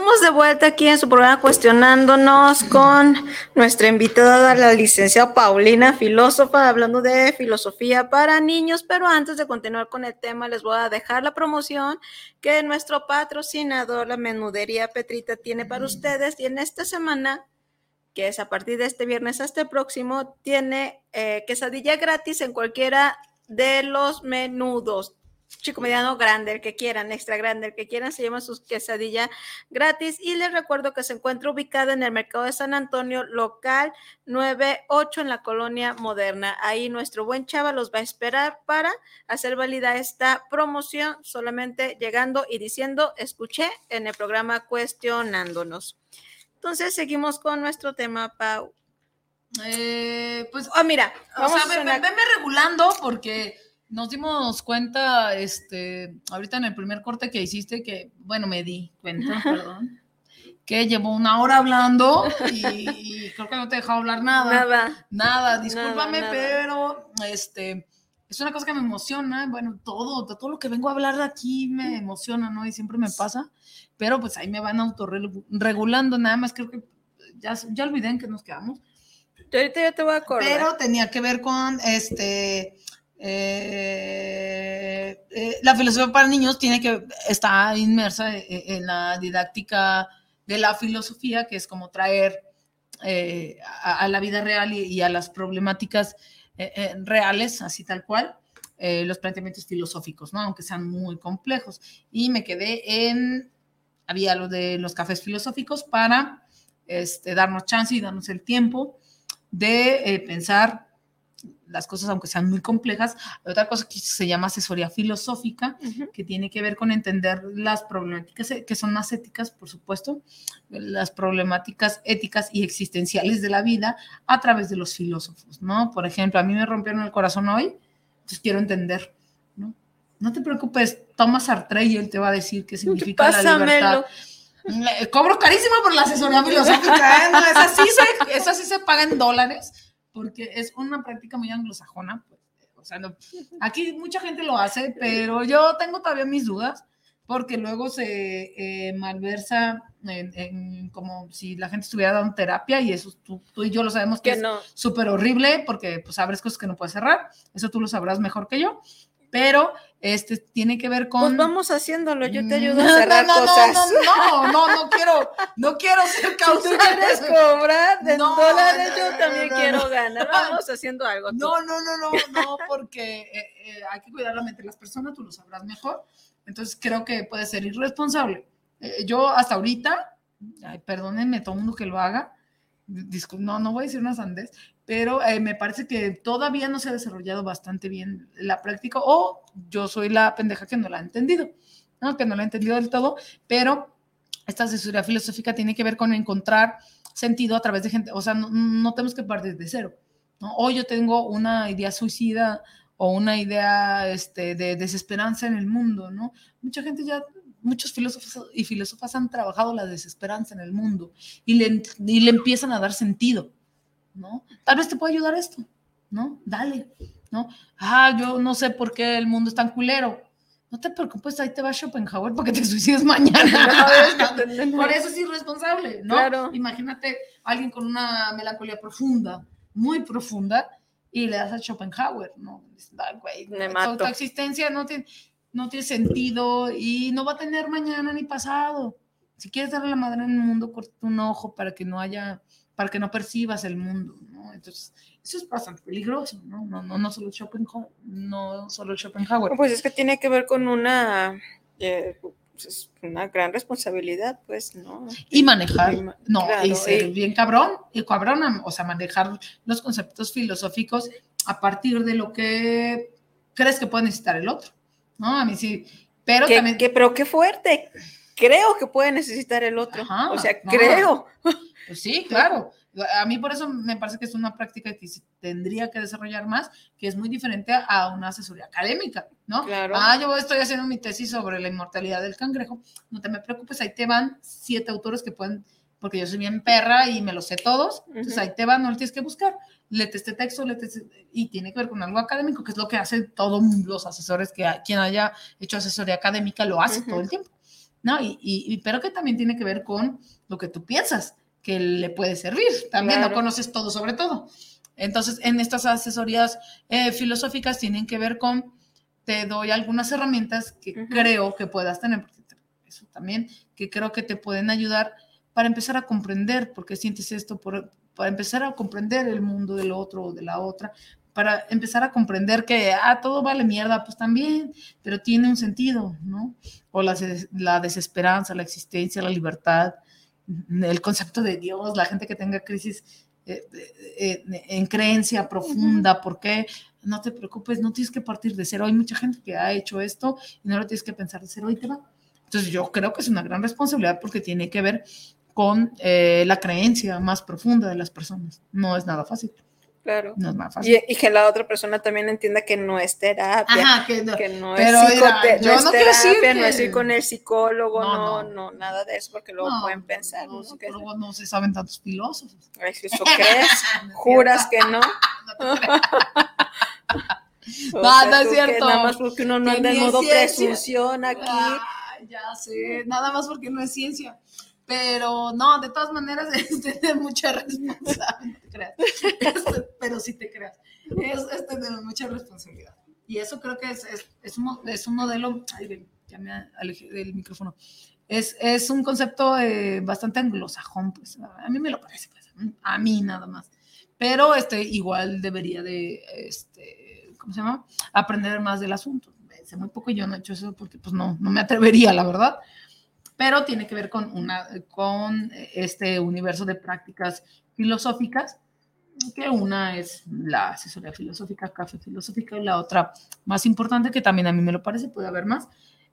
Estamos de vuelta aquí en su programa cuestionándonos con nuestra invitada, la licenciada Paulina, filósofa, hablando de filosofía para niños. Pero antes de continuar con el tema, les voy a dejar la promoción que nuestro patrocinador, la menudería Petrita, tiene para ustedes. Y en esta semana, que es a partir de este viernes hasta el próximo, tiene eh, quesadilla gratis en cualquiera de los menudos chico, mediano, grande, el que quieran, extra grande, el que quieran, se llama sus quesadilla gratis. Y les recuerdo que se encuentra ubicada en el mercado de San Antonio, local 98 en la colonia moderna. Ahí nuestro buen chava los va a esperar para hacer válida esta promoción, solamente llegando y diciendo, escuché en el programa cuestionándonos. Entonces, seguimos con nuestro tema, Pau.
Eh, pues,
Ah, mira,
o
vamos
sea,
a
ve-
sonar-
ve- venme regulando porque nos dimos cuenta, este, ahorita en el primer corte que hiciste, que, bueno, me di cuenta, perdón, que llevo una hora hablando y, creo que no te he dejado hablar nada.
Nada.
Nada, discúlpame,
nada.
pero este es una cosa que me emociona. Bueno, todo, todo lo que vengo a hablar de aquí me emociona, ¿no? Y siempre me pasa, pero pues ahí me van autorregulando, nada más creo que ya, ya olvidé en qué nos quedamos.
Yo ahorita ya te voy a acordar.
Pero tenía que ver con este. Eh, eh, la filosofía para niños tiene que está inmersa en, en la didáctica de la filosofía, que es como traer eh, a, a la vida real y, y a las problemáticas eh, eh, reales, así tal cual, eh, los planteamientos filosóficos, ¿no? Aunque sean muy complejos. Y me quedé en, había lo de los cafés filosóficos para este, darnos chance y darnos el tiempo de pensar las cosas, aunque sean muy complejas. Hay otra cosa que se llama asesoría filosófica, que tiene que ver con entender las problemáticas, eh, que son más éticas, por supuesto, las problemáticas éticas y existenciales de la vida a través de los filósofos, ¿no? Por ejemplo, a mí me rompieron el corazón hoy, entonces quiero entender, ¿no? No te preocupes, Thomas Sartre y él te va a decir qué significa la
Pásamelo.
libertad. Le- Cobro carísimo por la asesoría filosófica, ¿eh? No, esa, sí se, esa sí se paga en dólares, porque es una práctica muy anglosajona. pues, o sea, no- aquí mucha gente lo hace, pero yo tengo todavía mis dudas, porque luego se eh, malversa en, en como si la gente estuviera dando terapia, y eso tú, tú y yo lo sabemos que,
Que
es
no.
súper horrible, porque pues abres cosas que no puedes cerrar, eso tú lo sabrás mejor que yo, pero este tiene que ver con...
Pues vamos haciéndolo, yo te ayudo a
No,
cerrar
no, no,
cosas.
No, no, no, no quiero, no quiero ser
Si
causa.
tú quieres cobrar de
No,
dólares,
no,
yo también quiero ganar. Vamos haciendo algo. tú.
No, no, no, no, no, porque eh, eh, hay que cuidar la mente de las personas, tú lo sabrás mejor. Entonces creo que puede ser irresponsable. Eh, yo hasta ahorita, ay, perdónenme todo mundo que lo haga, no, no voy a decir una sandez, pero eh, me parece que todavía no se ha desarrollado bastante bien la práctica o yo soy la pendeja que no la ha entendido, ¿no? que no la ha entendido del todo, pero esta asesoría filosófica tiene que ver con encontrar sentido a través de gente, o sea, no, no tenemos que partir de cero. ¿no? Hoy yo tengo una idea suicida o una idea este, de desesperanza en el mundo, ¿no? Mucha gente ya, muchos filósofos y filósofas han trabajado la desesperanza en el mundo y le, y le empiezan a dar sentido, ¿no? Tal vez te pueda ayudar esto, ¿no? Dale, ¿no? Ah, yo no sé por qué el mundo es tan culero. No te preocupes, ahí te va Schopenhauer porque te suicides mañana. Por eso es irresponsable, ¿no?
Claro.
Imagínate a alguien con una melancolía profunda, muy profunda, y le das a Schopenhauer, ¿no? "Ay, güey,
Me
tu-
mato.
tu existencia no tiene, no tiene sentido y no va a tener mañana ni pasado. Si quieres darle la madre en el mundo, corta un ojo para que no haya, para que no percibas el mundo, ¿no? Entonces, eso es bastante peligroso, ¿no? No, no, no solo Schopenhauer, no solo Schopenhauer.
Pues es que tiene que ver con una, eh, pues, una gran responsabilidad, pues, ¿no?
Y manejar,
Y
no, y
claro,
ser
y-
bien cabrón, y cabrón, o sea, manejar los conceptos filosóficos a partir de lo que crees que puede necesitar el otro, ¿no? A mí sí, pero
Que-
también...
que- pero qué fuerte. Creo que puede necesitar el otro.
Ajá,
o sea,
no.
creo.
Sí, claro. A mí por eso me parece que es una práctica que tendría que desarrollar más, que es muy diferente a una asesoría académica, ¿no?
Claro.
Ah, yo estoy haciendo mi tesis sobre la inmortalidad del cangrejo. No te me preocupes, ahí te van siete autores que pueden, porque yo soy bien perra y me los sé todos. Entonces ahí te van, no lo tienes que buscar. Lete este texto, lete este- y tiene que ver con algo académico, que es lo que hacen todos los asesores, que quien haya hecho asesoría académica lo hace todo el tiempo. ¿no? Y- y- pero que también tiene que ver con lo que tú piensas que le puede servir. También no
Claro.
conoces todo sobre todo. Entonces, en estas asesorías eh, filosóficas tienen que ver con, te doy algunas herramientas que creo que puedas tener, porque te- eso también, que creo que te pueden ayudar para empezar a comprender por qué sientes esto, por- para empezar a comprender el mundo del otro o de la otra, para empezar a comprender que, ah, todo vale mierda, pues también, pero tiene un sentido, ¿no? O la, la desesperanza, la existencia, la libertad, el concepto de Dios, la gente que tenga crisis eh, eh, eh, en creencia profunda, ¿por qué? No te preocupes, no tienes que partir de cero. Hay mucha gente que ha hecho esto y no lo tienes que pensar de cero y te va. Entonces yo creo que es una gran responsabilidad porque tiene que ver con eh, la creencia más profunda de las personas. No es nada fácil.
Claro.
No es más fácil.
Y, y que la otra persona también entienda que no es terapia.
Ajá, que no-
que no es,
mira,
psicote-
yo
no es
no
terapia, no es ir con el psicólogo,
No,
no, nada de eso, porque luego pueden pensar.
Los
¿no? Que-
psicólogos no se saben tantos filósofos.
Eso crees, juras que no.
No, no es cierto.
Nada más porque uno no anda en modo presunción aquí.
Ay, ya sé, nada más porque no es ciencia. Pero no, de todas maneras es tener mucha responsabilidad, pero sí te creas. Es, es tener mucha responsabilidad. Y eso creo que es, es, un, un modelo, ay, ya me alejé del micrófono. Es, un concepto eh, bastante anglosajón, pues a mí me lo parece, pues, a mí nada más. Pero este, igual debería de, este, ¿cómo se llama? Aprender más del asunto. Sé muy poco yo no he hecho eso porque pues no, no me atrevería, la verdad. Pero tiene que ver con, una, con este universo de prácticas filosóficas, que una es la asesoría filosófica, café filosófica, y la otra más importante, que también a mí me lo parece, puede haber más,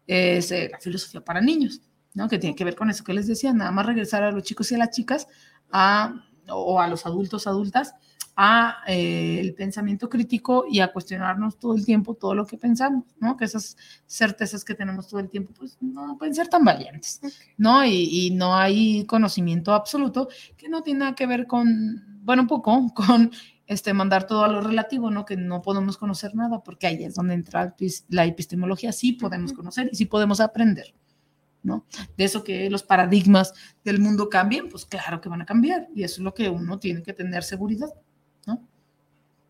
es eh, la filosofía para niños, ¿no? Que tiene que ver con eso que les decía, nada más regresar a los chicos y a las chicas a, o a los adultos, adultas, a eh, el pensamiento crítico y a cuestionarnos todo el tiempo todo lo que pensamos, ¿no? Que esas certezas que tenemos todo el tiempo, pues no pueden ser tan valientes, ¿no? Y, y no hay conocimiento absoluto que no tiene nada que ver con, bueno, un poco con este, mandar todo a lo relativo, ¿no? Que no podemos conocer nada, porque ahí es donde entra la epistemología, sí podemos conocer y sí podemos aprender, ¿no? De eso que los paradigmas del mundo cambien, pues claro que van a cambiar, y eso es lo que uno tiene que tener seguridad, ¿no?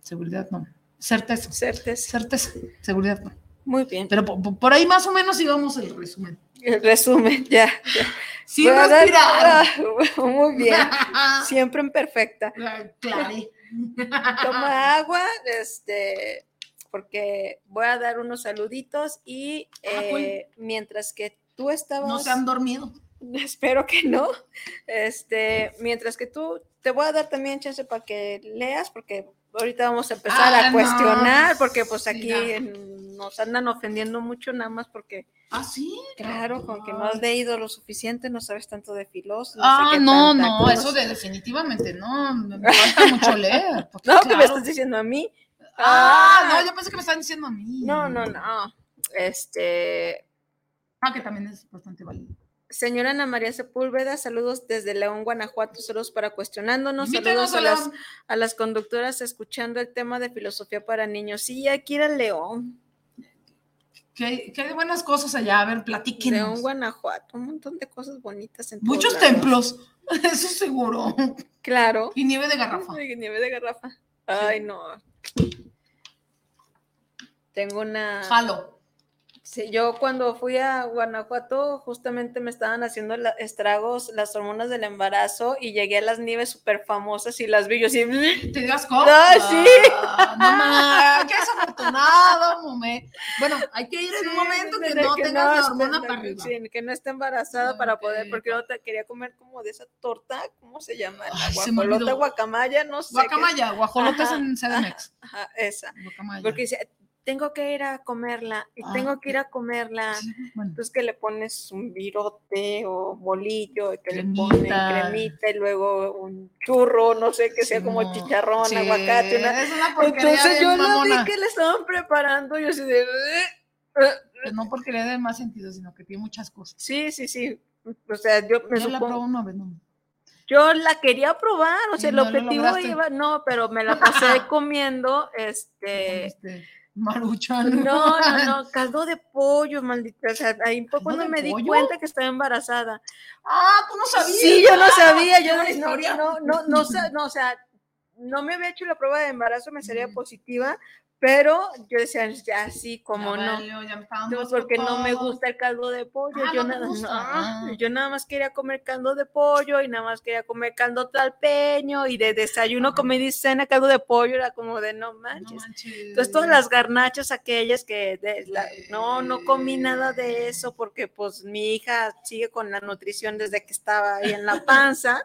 Seguridad no, certeza.
Certeza.
Certeza, seguridad no.
Muy bien.
Pero po- po- por, ahí más o menos íbamos el resumen.
El resumen, ya. ya.
Sin respirar.
Ah, Muy bien. Siempre en perfecta.
Claro.
Toma agua, este, porque voy a dar unos saluditos y eh, mientras que tú estabas...
No se han dormido.
Espero que no. Este, mientras que tú, te voy a dar también chance para que leas, porque ahorita vamos a empezar
Ah,
a
no,
cuestionar, porque pues aquí en- nos andan ofendiendo mucho nada más porque...
Ah, sí.
Claro, con que no has leído lo suficiente, no sabes tanto de filósofos.
Ah, no, no, eso de definitivamente no. Me falta mucho leer. porque,
No, que me
claro.
estás diciendo a mí.
Ah, no, yo pensé que me estaban diciendo a mí.
No, no, no. Este,
Ah, que también es bastante válido.
señora Ana María Sepúlveda, saludos desde León, Guanajuato, saludos para cuestionándonos,
Invítenos
saludos a
a
las,
León.
a las conductoras escuchando el tema de filosofía para niños. Sí, aquí era León,
que hay buenas cosas allá. A ver, platíquenos.
León, Guanajuato, un montón de cosas bonitas en
Muchos templos, eso seguro.
Claro.
Y nieve de garrafa.
Ay, nieve de garrafa. Ay, no. Tengo una.
Jalo.
Sí, yo cuando fui a Guanajuato, justamente me estaban haciendo la- estragos las hormonas del embarazo y llegué a las nieves súper famosas y las vi yo así.
¿Te dio asco?
¡Ay, sí!
Ah, no ma, qué desafortunado. Bueno, hay que ir en un momento que no tengas la hormona para arriba.
sí, que no esté embarazada para poder, porque no te quería comer como de esa torta, ¿cómo se llama? La
Ay,
guajolota, guacamaya, no sé.
Guacamaya, guajolotes
Ajá,
en CDMX.
Ajá, esa.
Guacamaya.
Porque dice, tengo que ir a comerla, y
Ah,
tengo que ir a comerla.
bueno.
Entonces que le pones un virote o bolillo, y que
Cremita.
le ponen cremita y luego un churro, no sé, que sea como chicharrón,
Sí,
aguacate. una-
es una porquería
Entonces yo
mamona.
vi que le estaban preparando, yo así de...
Pues no porque le dé más sentido, sino que tiene muchas cosas.
Sí, sí, sí. O sea, yo me
Yo la probé una vez, no.
Yo la quería probar, o sea,
Y
el
no lo
objetivo iba, no, pero me la pasé comiendo, este,
Este, maruchan.
no, no, no, caldo de pollo, maldita, o sea, ahí fue cuando me di cuenta que estaba embarazada.
Ah, tú no sabías.
Sí, yo no sabía, yo no, no, no, no, sa- no, o sea, no me había hecho la prueba de embarazo, me salía positiva, pero yo decía, ya sí, como
Ya
no.
valió,
No, porque no me gusta el caldo de pollo.
Ah,
yo,
¿no te
nada, no,
Ah.
yo nada más quería comer caldo de pollo y nada más quería comer caldo talpeño y de desayuno, comida y cena, caldo de pollo, era como de no manches. Entonces todas las garnachas aquellas que de la- no, no comí nada de eso porque pues mi hija sigue con la nutrición desde que estaba ahí en la panza.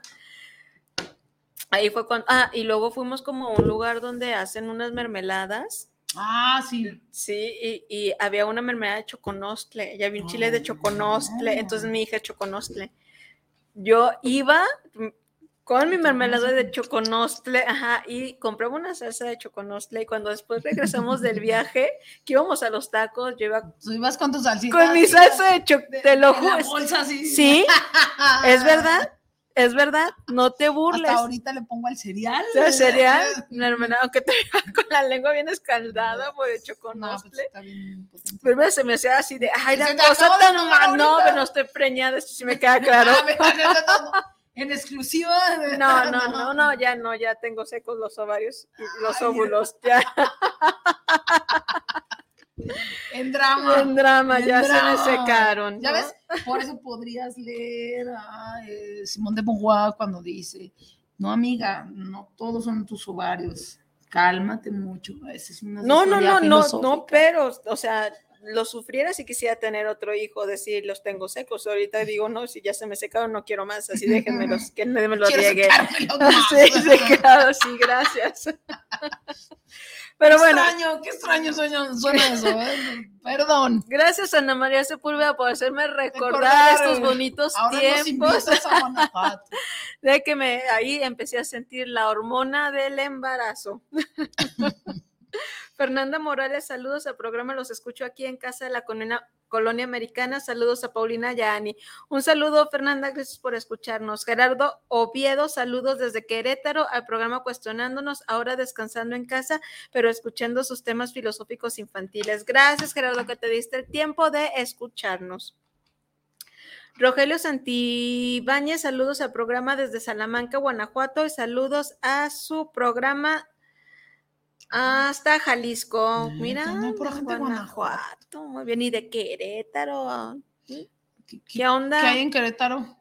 Ahí fue cuando, ah, y luego fuimos como a un lugar donde hacen unas mermeladas.
Ah, sí.
Sí, y, y había una mermelada de choconostle, y había un chile de choconostle, entonces mi hija choconostle. Yo iba, con mi mermelada de choconostle, ajá, y compramos una salsa de choconostle y cuando después regresamos del viaje, que íbamos a los tacos, yo iba...
¿Tú ibas con tu salsita?
Con mi salsa de choconostle, te lo juro.
bolsa así.
Sí, es verdad, es verdad, no te burles.
Hasta ahorita le pongo al cereal.
Sea, cereal, mermelada, aunque te con la lengua bien escaldada por el
pues, está bien potente.
Primero se me hacía así de, ay, la cosa tan mal. No, pero no estoy preñada, esto sí me queda claro.
En exclusiva.
No, no, no, no, ya no, ya tengo secos los ovarios y los óvulos, ya.
En drama.
En drama,
En
ya se me secaron.
Ya ves, por eso podrías leer a eh, Simón de Beauvoir cuando dice, no amiga, no todos son tus ovarios, cálmate mucho. Esa es una
No, no, no, no, no, pero, o sea, lo sufriera si quisiera tener otro hijo, decir, los tengo secos. Ahorita digo, no, si ya se me secaron, no quiero más, así déjenmelos, que me, me lo riegue. Sí, secado, sí, gracias. Pero
Qué
bueno.
extraño, qué extraño suena, suena eso, ¿eh? Perdón.
Gracias, Ana María Sepúlveda, por hacerme recordar
Recordar,
estos
eh,
bonitos
ahora
tiempos.
a
de que me ahí empecé a sentir la hormona del embarazo. Fernanda Morales, saludos al programa, los escucho aquí en casa de la colonia, colonia americana. Saludos a Paulina Yani. Un saludo, Fernanda, gracias por escucharnos. Gerardo Oviedo, saludos desde Querétaro al programa Cuestionándonos, ahora descansando en casa, pero escuchando sus temas filosóficos infantiles. Gracias, Gerardo, que te diste el tiempo de escucharnos. Rogelio Santibáñez, saludos al programa desde Salamanca, Guanajuato, y saludos a su programa hasta Jalisco. Mira,
no, pura gente de
Guanajuato, muy bien, y de Querétaro. ¿Qué, onda?
¿Qué hay en Querétaro?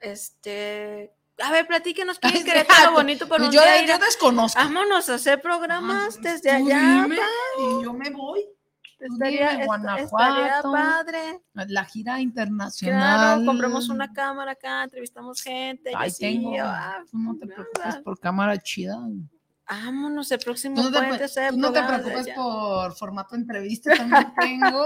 Este, a ver, platíquenos qué
Ay,
Querétaro bonito por un
yo-
día
yo desconozco.
Vámonos a hacer programas desde
Tú
allá.
dime, y yo me voy.
Estaría,
dime, Guanajuato,
estaría padre.
La gira internacional.
Claro, compramos una cámara acá, entrevistamos gente.
Ahí
así,
tengo.
ah,
no te preocupes por cámara chida.
Vámonos el próximo
Tú no te,
puente a
tú no te preocupes por formato entrevista, también tengo.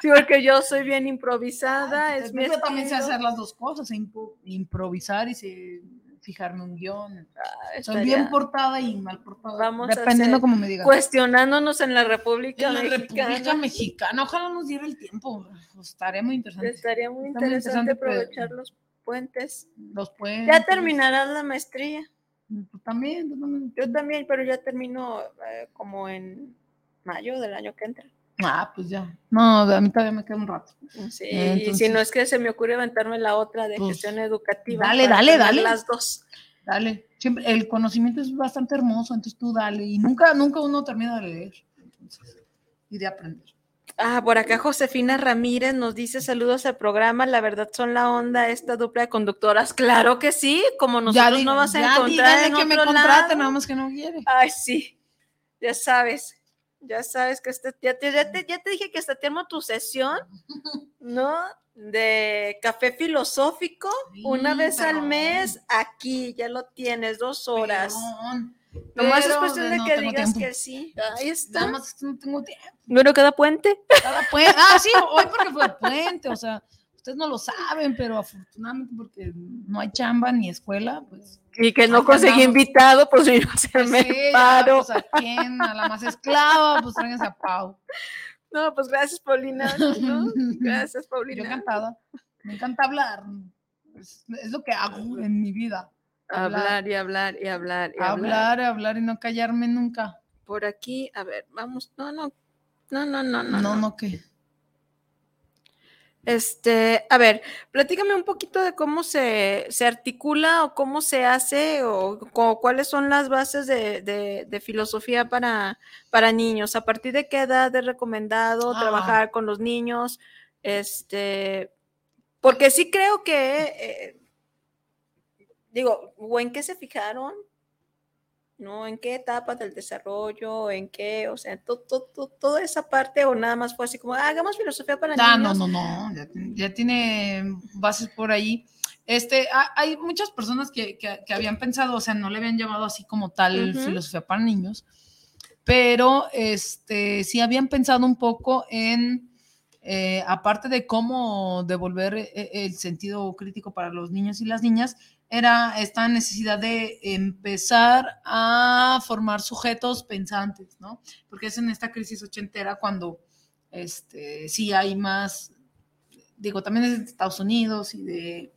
Sí, porque yo soy bien improvisada. es mi
Yo también sé hacer las dos cosas, impo- improvisar y fijarme un guion. Soy
estaría-
bien portada y mal portada.
Vamos a
dependiendo como me digan.
Cuestionándonos en la República
En la
Mexicana.
República Mexicana, ojalá nos diera el tiempo. Estaría muy interesante.
Estaría muy interesante
interesante, pero-
aprovechar los puentes.
Los puentes.
Ya terminarás la maestría.
Tú también, tú también.
Yo también, pero ya termino eh, como en mayo del año que entra.
Ah, pues ya. No, a mí todavía me queda un rato.
Sí,
Eh,
y si no es que se me ocurre aventarme la otra de
Pues,
gestión educativa.
dale, dale, dale.
Las dos.
Dale. Siempre, el conocimiento es bastante hermoso, entonces tú dale. Y nunca, nunca uno termina de leer. Entonces, y de aprender.
Ah, por acá Josefina Ramírez nos dice saludos al programa. La verdad son la onda esta dupla de conductoras. Claro que sí, como nosotros no vas a
ya
encontrar en
que me contraten, nada más que no quiere.
Ay, sí. Ya sabes. Ya sabes que este, ya, te, ya, te, ya te dije que hasta tenemos tu sesión, ¿no? De café filosófico, una vez al mes, aquí, ya lo tienes, dos horas. Nomás es cuestión de
no
que digas
tiempo.
que sí. Ahí está.
Nada más no tengo tiempo.
Bueno, cada puente.
Cada puente. Ah, sí, hoy porque fue puente, o sea, ustedes no lo saben, pero afortunadamente porque no hay chamba ni escuela, pues.
Y que no conseguí invitado, pues a hacerme
Sí,
el
ya,
paro.
pues a quién, a la más esclava, pues tráiganse a Pau.
No, pues gracias, Paulina. ¿no? Gracias,
Yo
Paulina.
encantada. Me encanta hablar. Es, es lo que hago en mi vida.
Hablar y hablar y hablar y hablar.
Hablar, hablar y no callarme nunca.
Por aquí, a ver, vamos. No, no, no, no, no, no.
No, no, ¿qué?
Este, a ver, platícame un poquito de cómo se, se articula o cómo se hace o, co- cuáles son las bases de, de- de filosofía para, para niños. ¿A partir de qué edad es recomendado
Ah.
trabajar con los niños? Este, porque sí creo que, eh, digo, o en qué se fijaron, ¿no? ¿En qué etapa del desarrollo? ¿En qué? O sea, to- to- to- toda esa parte o nada más fue así como, "Ah, hagamos filosofía para
Ah, no,
niños.
no, no, ya, tiene- ya tiene bases por ahí. Este, ha- hay muchas personas que, que- que habían pensado, o sea, no le habían llamado así como tal
Ujú.
filosofía para niños, pero este, sí habían pensado un poco en eh, aparte de cómo devolver eh, el sentido crítico para los niños y las niñas, era esta necesidad de empezar a formar sujetos pensantes, ¿no? Porque es en esta crisis ochentera cuando este, sí hay más, digo, también es de Estados Unidos y de,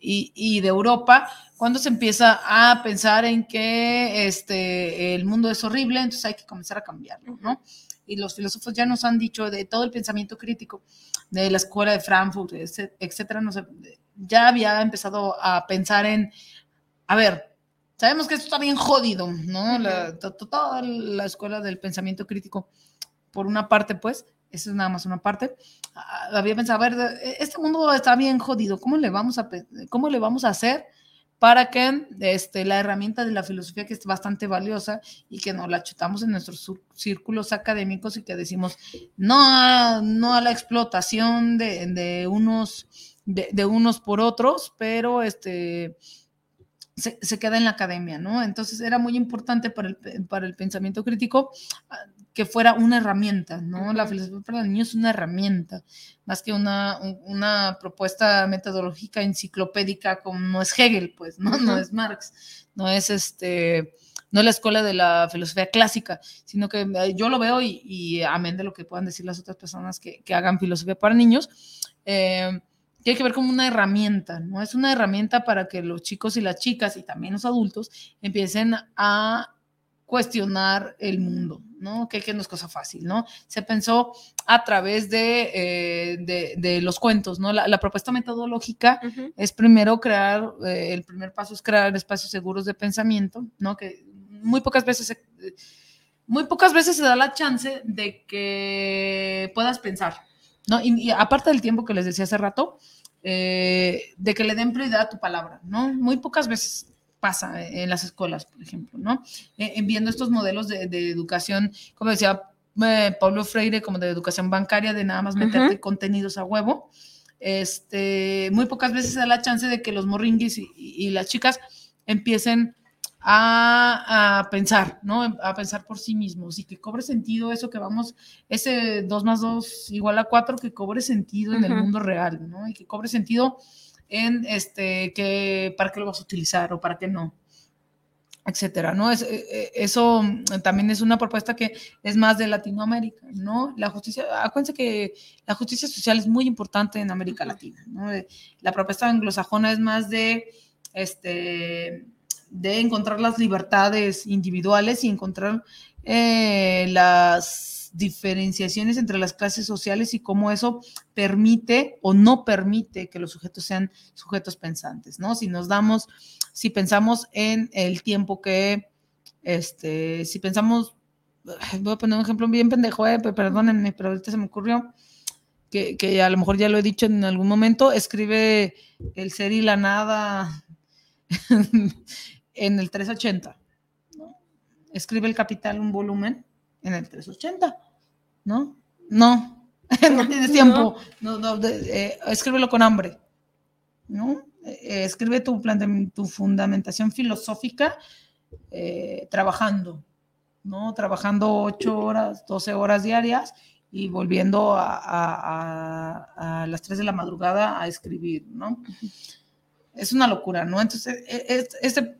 y, de Europa, cuando se empieza a pensar en que este, el mundo es horrible, entonces hay que comenzar a cambiarlo, ¿no? Y los filósofos ya nos han dicho de todo el pensamiento crítico de la escuela de Frankfurt, etcétera, no sé, ya había empezado a pensar en, a ver, sabemos que esto está bien jodido, ¿no? toda la escuela del pensamiento crítico, por una parte, pues, esa es nada más una parte, ah, había pensado, a ver, este mundo está bien jodido, ¿cómo le vamos a, cómo le vamos a hacer? para que este, la herramienta de la filosofía, que es bastante valiosa y que nos la chutamos en nuestros círculos académicos y que decimos no a, no a la explotación de, de unos de, unos por otros, pero este, se, queda en la academia, ¿no? Entonces era muy importante para el, para el pensamiento crítico ah, que fuera una herramienta, ¿no? La filosofía para el niño es una herramienta, más que una, una propuesta metodológica enciclopédica como no es Hegel, pues, ¿no? No es Marx, no es este no la escuela de la filosofía clásica, sino que eh, yo lo veo y, y amén de lo que puedan decir las otras personas que, que hagan filosofía para niños, eh, tiene que ver como una herramienta, ¿no? Es una herramienta para que los chicos y las chicas y también los adultos empiecen a cuestionar el mundo, ¿no? Que, que no es cosa fácil, ¿no? Se pensó a través de, eh, de, los cuentos, ¿no? La, propuesta metodológica es primero crear, eh, el primer paso es crear espacios seguros de pensamiento, ¿no? Que muy pocas veces muy pocas veces se da la chance de que puedas pensar, ¿no? Y, aparte del tiempo que les decía hace rato, eh, de que le den prioridad a tu palabra, ¿no? Muy pocas veces pasa en las escuelas, por ejemplo, ¿no? En, viendo estos modelos de, educación, como decía eh, Pablo Freire, como de educación bancaria, de nada más meterte contenidos a huevo, este, muy pocas veces da la chance de que los morringuis y las chicas empiecen a, pensar, ¿no? A pensar por sí mismos y que cobre sentido eso que vamos, ese 2 más 2 igual a 4, que cobre sentido en el mundo real, ¿no? Y que cobre sentido en este, que para qué lo vas a utilizar o para qué no, etcétera, ¿no? Es, eh, eh, eso también es una propuesta que es más de Latinoamérica, ¿no? La justicia, acuérdense que la justicia social es muy importante en América Latina, ¿no? La propuesta anglosajona es más de, este, de encontrar las libertades individuales y encontrar eh, las diferenciaciones entre las clases sociales y cómo eso permite o no permite que los sujetos sean sujetos pensantes, ¿no? Si nos damos, si pensamos en el tiempo que, este, si pensamos, voy a poner un ejemplo bien pendejo, eh, perdónenme, pero ahorita se me ocurrió, que, que, a lo mejor ya lo he dicho en algún momento, escribe el ser y la nada en el 380. ¿no? Escribe el capital un volumen en el 380. ¿No? No, no tienes tiempo. No. No, eh, escríbelo con hambre. ¿no? Eh, escribe tu, tu fundamentación filosófica eh, trabajando, ¿no? Trabajando 8 horas, 12 horas diarias y volviendo a, a, las 3 de la madrugada a escribir, ¿no? Es una locura, ¿no? Entonces, e, e, este,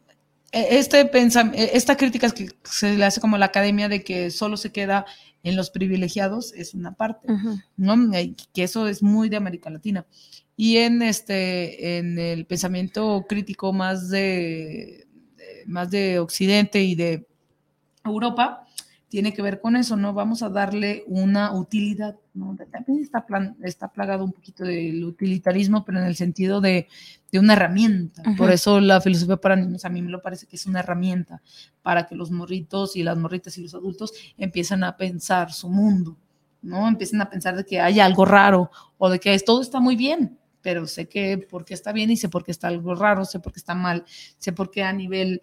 este e, esta crítica que se le hace como la academia de que solo se queda en los privilegiados es una parte, ¿no? Que eso es muy de América Latina. Y en este, en el pensamiento crítico más de, más de Occidente y de Europa, tiene que ver con eso, ¿no? Vamos a darle una utilidad, ¿no? También está, está plagado un poquito del utilitarismo, pero en el sentido de, de una herramienta. Por eso la filosofía para niños a mí me lo parece que es una herramienta para que los morritos y las morritas y los adultos empiecen a pensar su mundo, ¿no? Empiecen a pensar de que hay algo raro o de que todo está muy bien, pero sé que porque está bien y sé por qué está algo raro, sé por qué está mal, sé por qué a nivel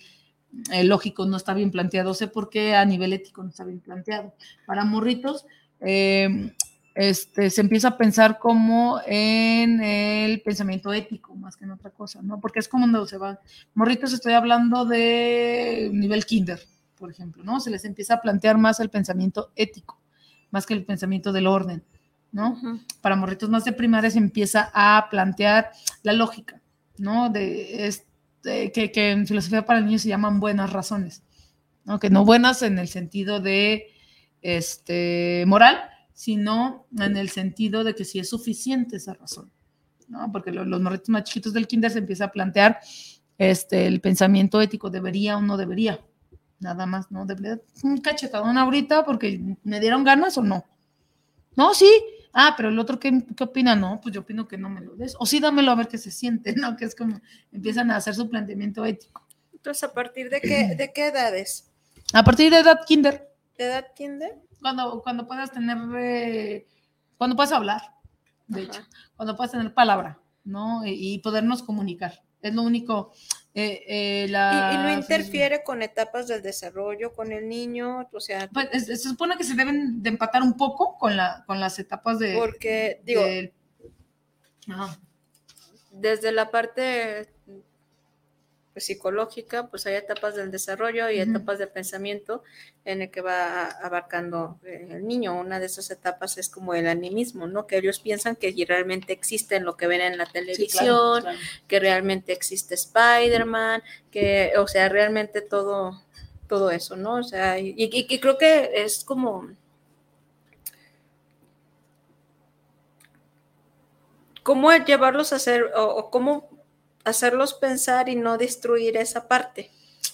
eh, lógico no está bien planteado, sé por qué a nivel ético no está bien planteado. Para morritos, eh, este, se empieza a pensar como en el pensamiento ético más que en otra cosa, ¿no? Porque es como cuando se va. Morritos, estoy hablando de nivel kinder, por ejemplo, ¿no? Se les empieza a plantear más el pensamiento ético, más que el pensamiento del orden. ¿no? Para morritos más de primaria se empieza a plantear la lógica, ¿no? De este, que, en filosofía para niños se llaman buenas razones, ¿no? Que no buenas en el sentido de este, moral, sino en el sentido de que si es suficiente esa razón, ¿no? Porque los, los morritos más chiquitos del kinder se empieza a plantear este, el pensamiento ético, debería o no debería, nada más, ¿no? Debería un cachetadón ahorita porque me dieron ganas o no. No, sí. Ah, pero el otro, ¿qué, qué opina? No, pues yo opino que no me lo des. O sí, dámelo a ver qué se siente, ¿no? Que es como empiezan a hacer su planteamiento ético.
Entonces, ¿a partir de qué, de qué edades?
A partir de edad kinder,
¿De edad kinder?
cuando, cuando puedas tener, eh, cuando puedas hablar, de hecho, cuando puedas tener palabra, ¿no? Y, y podernos comunicar. Es lo único. Eh, eh, la,
Y, y no interfiere con etapas del desarrollo con el niño, o sea,
Pues, es- se supone que se deben de empatar un poco con, la, con las etapas de...
porque, digo, desde la parte pues, psicológica, pues hay etapas del desarrollo y etapas de pensamiento en el que va abarcando eh, el niño. Una de esas etapas es como el animismo, ¿no? Que ellos piensan que realmente existe en lo que ven en la
Sí,
televisión,
claro, claro.
que realmente existe Spider-Man, que, o sea, realmente todo, todo eso, ¿no? O sea, y, y- y creo que es como... ¿Cómo llevarlos a hacer, o, o cómo hacerlos pensar y no destruir esa parte?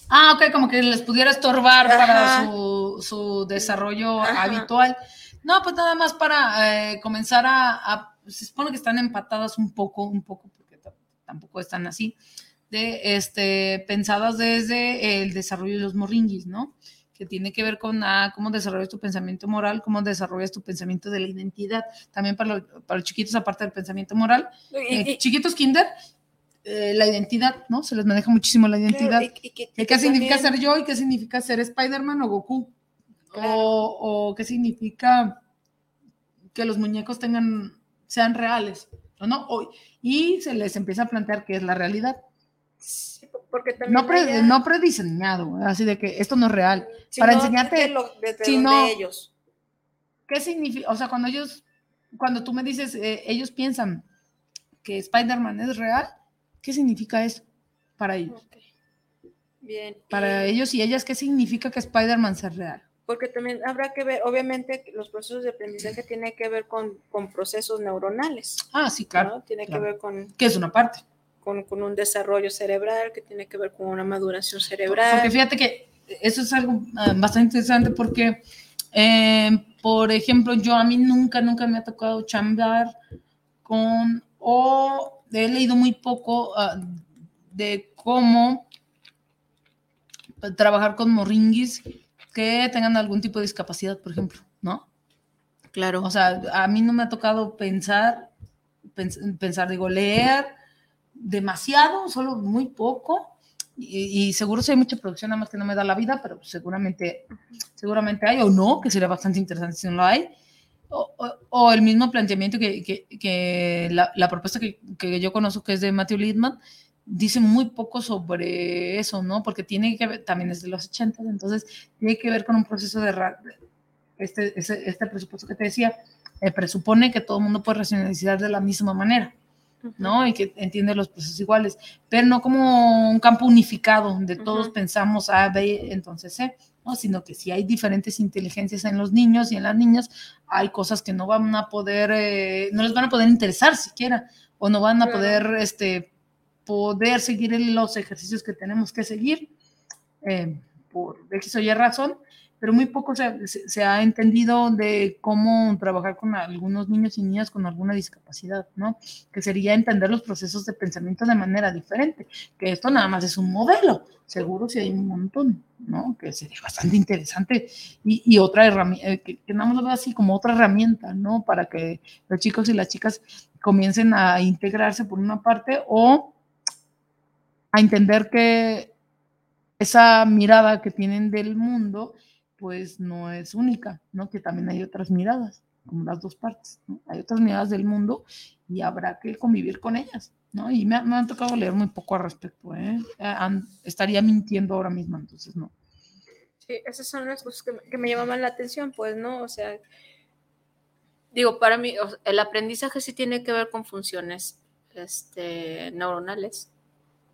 Ah, ok, como que les pudiera estorbar para
Ajá.
su, su desarrollo
Ajá.
habitual. No, pues nada más para eh, comenzar a, a- Se supone que están empatadas un poco, un poco, porque tampoco están así, de este, pensadas desde el desarrollo de los morringuis, ¿no? Que tiene que ver con ah, cómo desarrollas tu pensamiento moral, cómo desarrollas tu pensamiento de la identidad. También para, lo- para los chiquitos, aparte del pensamiento moral,
Y-
eh,
y-
chiquitos kinder, eh, la identidad, ¿no? Se les maneja muchísimo la identidad.
y- y que-
¿Qué, significa
también-
ser yo y qué significa ser Spider-Man o Goku?
Claro.
O, o qué significa que los muñecos tengan, sean reales, ¿o no? O- y se les empieza a plantear qué es la realidad.
Sí, porque también
No, pre-
ella-
no prediseñado, así de que esto no es real. para enseñarte
lo-
sino-
ellos.
¿Qué significa? O sea, cuando ellos, cuando tú me dices, eh, ellos piensan que Spider-Man es real, ¿qué significa eso para ellos?
Bien.
Para
y-
ellos y ellas, ¿qué significa que Spider-Man sea real?
Porque también habrá que ver, obviamente, los procesos de aprendizaje tienen que ver con, con procesos neuronales.
Ah, sí, claro.
¿no? Tiene
claro.
que ver con,
Que es una parte.
con, con un desarrollo cerebral, que tiene que ver con una maduración
Porque
cerebral.
fíjate que eso es algo ah, bastante interesante porque, eh, por ejemplo, yo a mí nunca, nunca me ha tocado chambear con, o he leído muy poco ah, de cómo trabajar con morringuis que tengan algún tipo de discapacidad, por ejemplo, ¿no?
Claro.
O sea, a mí no me ha tocado pensar, pens- pensar, digo, leer demasiado, solo muy poco. Y, y seguro si hay mucha producción, nada más que no me da la vida, pero seguramente, seguramente hay, o no, que sería bastante interesante si no lo hay. O, o- o el mismo planteamiento que, que- que la, la propuesta que, que yo conozco, que es de Matthew Littman, dice muy poco sobre eso, ¿no? Porque tiene que ver, también es de los 80, entonces tiene que ver con un proceso de, este, este presupuesto que te decía, eh, presupone que todo el mundo puede racionalizar de la misma manera, ¿no? Y que entiende los procesos iguales, pero no como un campo unificado donde todos pensamos A, B, entonces C, ¿no? Sino que si hay diferentes inteligencias en los niños y en las niñas, hay cosas que no van a poder, eh, no les van a poder interesar siquiera, o no van a
Claro.
poder, este, poder seguir los ejercicios que tenemos que seguir eh, por X o Y razón, pero muy poco se, se- se ha entendido de cómo trabajar con algunos niños y niñas con alguna discapacidad, ¿no? Que sería entender los procesos de pensamiento de manera diferente, que esto nada más es un modelo, seguro si hay un montón, ¿no? Que sería bastante interesante y, y otra herramienta, que, que nada más lo veo así como otra herramienta, ¿no? Para que los chicos y las chicas comiencen a integrarse por una parte o a entender que esa mirada que tienen del mundo, pues no es única, ¿no? Que también hay otras miradas, como las dos partes, ¿no? Hay otras miradas del mundo y habrá que convivir con ellas, ¿no? Y me, ha- me han tocado leer muy poco al respecto, ¿eh? Eh, estaría mintiendo ahora mismo, entonces no.
Sí, esas son las cosas que, que me llamaban la atención, pues, ¿no? O sea, digo, para mí el aprendizaje sí tiene que ver con funciones este, neuronales,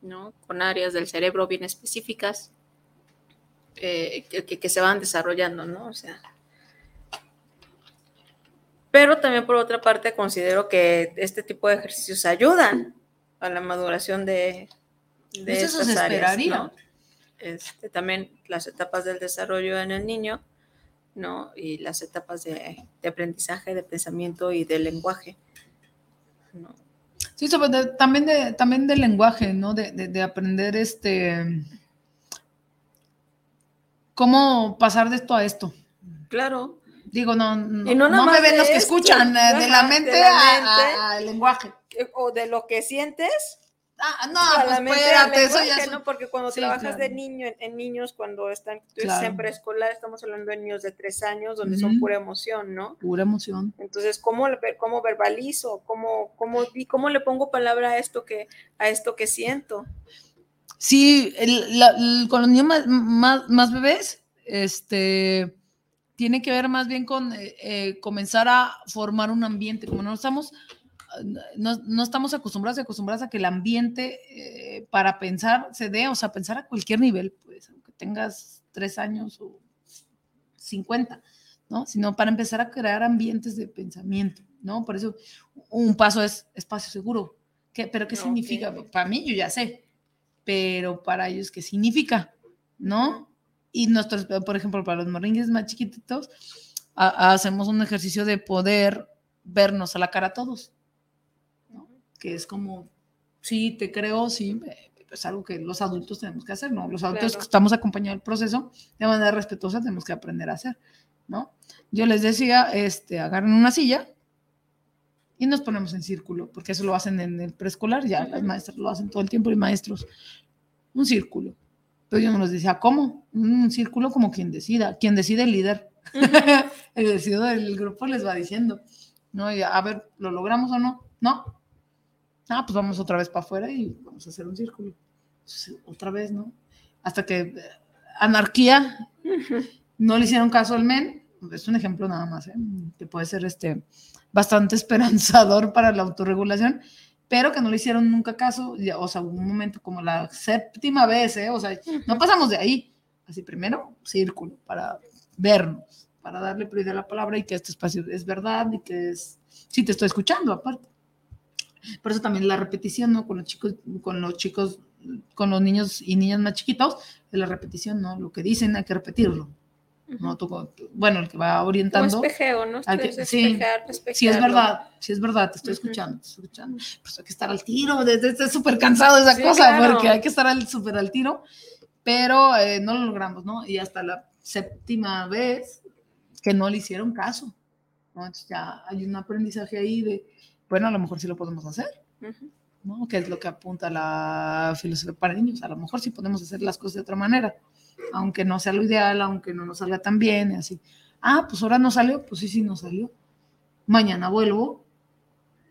¿no? Con áreas del cerebro bien específicas eh, que, que, se van desarrollando, ¿no? O sea. Pero también por otra parte considero que este tipo de ejercicios ayudan a la maduración de, de
pues Eso se esperaría.
Este, también las etapas del desarrollo en el niño, ¿no? Y las etapas de, de aprendizaje, de pensamiento y de lenguaje, ¿no?
Sí, sobre, también, de, también del lenguaje, ¿no? De, de, aprender este... ¿Cómo pasar de esto a esto?
Claro.
Digo, no, no, no, me ven los que escuchan, eh, de la mente, al lenguaje.
O de lo que sientes
Ah, no, pues espérate, eso ya
¿no? Porque cuando trabajas de niño, en, niños, cuando están en preescolar, estamos hablando de niños de tres años, donde son pura emoción, ¿no?
Pura emoción.
Entonces, ¿cómo, cómo verbalizo? ¿Cómo, cómo, ¿Cómo le pongo palabra a esto que, a esto que siento?
Sí, con los niños más, más, más, bebés, este, tiene que ver más bien con eh, eh, comenzar a formar un ambiente, como no estamos no, estamos acostumbrados y acostumbradas a que el ambiente eh, para pensar se dé, o sea, pensar a cualquier nivel, pues, aunque tengas tres años o cincuenta, ¿no? Sino para empezar a crear ambientes de pensamiento, ¿no? Por eso un paso es espacio seguro. ¿Qué, ¿Pero qué significa? Para mí yo ya sé, pero para ellos, ¿qué significa? ¿No? Y nosotros, por ejemplo, para los moringues más chiquititos, hacemos un ejercicio de poder vernos a la cara a todos que es como, sí, te creo, sí, es algo que los adultos tenemos que hacer, ¿no? Los adultos que estamos acompañando el proceso de manera respetuosa tenemos que aprender a hacer, ¿no? Yo les decía, este, agarren una silla y nos ponemos en círculo, porque eso lo hacen en el preescolar, ya las maestras lo hacen todo el tiempo y maestros, un círculo. Pero yo no les decía, ¿cómo? Un círculo como quien decida, quien decide el líder. el decido del grupo les va diciendo, ¿no? a ver, ¿lo logramos o no? No, ah, pues vamos otra vez para afuera y vamos a hacer un círculo. otra vez, ¿no? Hasta que eh, anarquía, no le hicieron caso al men, es un ejemplo nada más, ¿eh? que puede ser este, bastante esperanzador para la autorregulación, pero que no le hicieron nunca caso, o sea, un momento como la séptima vez, ¿eh? o sea, no pasamos de ahí. Así primero, círculo, para vernos, para darle prioridad a la palabra y que este espacio es verdad y que es, sí te estoy escuchando aparte. Por eso también la repetición, ¿no? Con los chicos, con los chicos, con los niños y niñas más chiquitos, la repetición, ¿no? Lo que dicen hay que repetirlo. ¿No? bueno, el que va orientando.
Como espejeo, ¿no?
Que, sí, sí, es verdad, sí es verdad, te estoy escuchando, te estoy escuchando. Pues hay que estar al tiro, estoy súper cansado de esa cosa, porque hay que estar súper al tiro, pero eh, no lo logramos, ¿no? Y hasta la séptima vez que no le hicieron caso, ¿no? Entonces ya hay un aprendizaje ahí de, bueno, a lo mejor sí lo podemos hacer, ¿no? Que es lo que apunta la filosofía para niños. A lo mejor sí podemos hacer las cosas de otra manera, aunque no sea lo ideal, aunque no nos salga tan bien, y así. Ah, pues ahora no salió, pues sí, sí, no salió. Mañana vuelvo,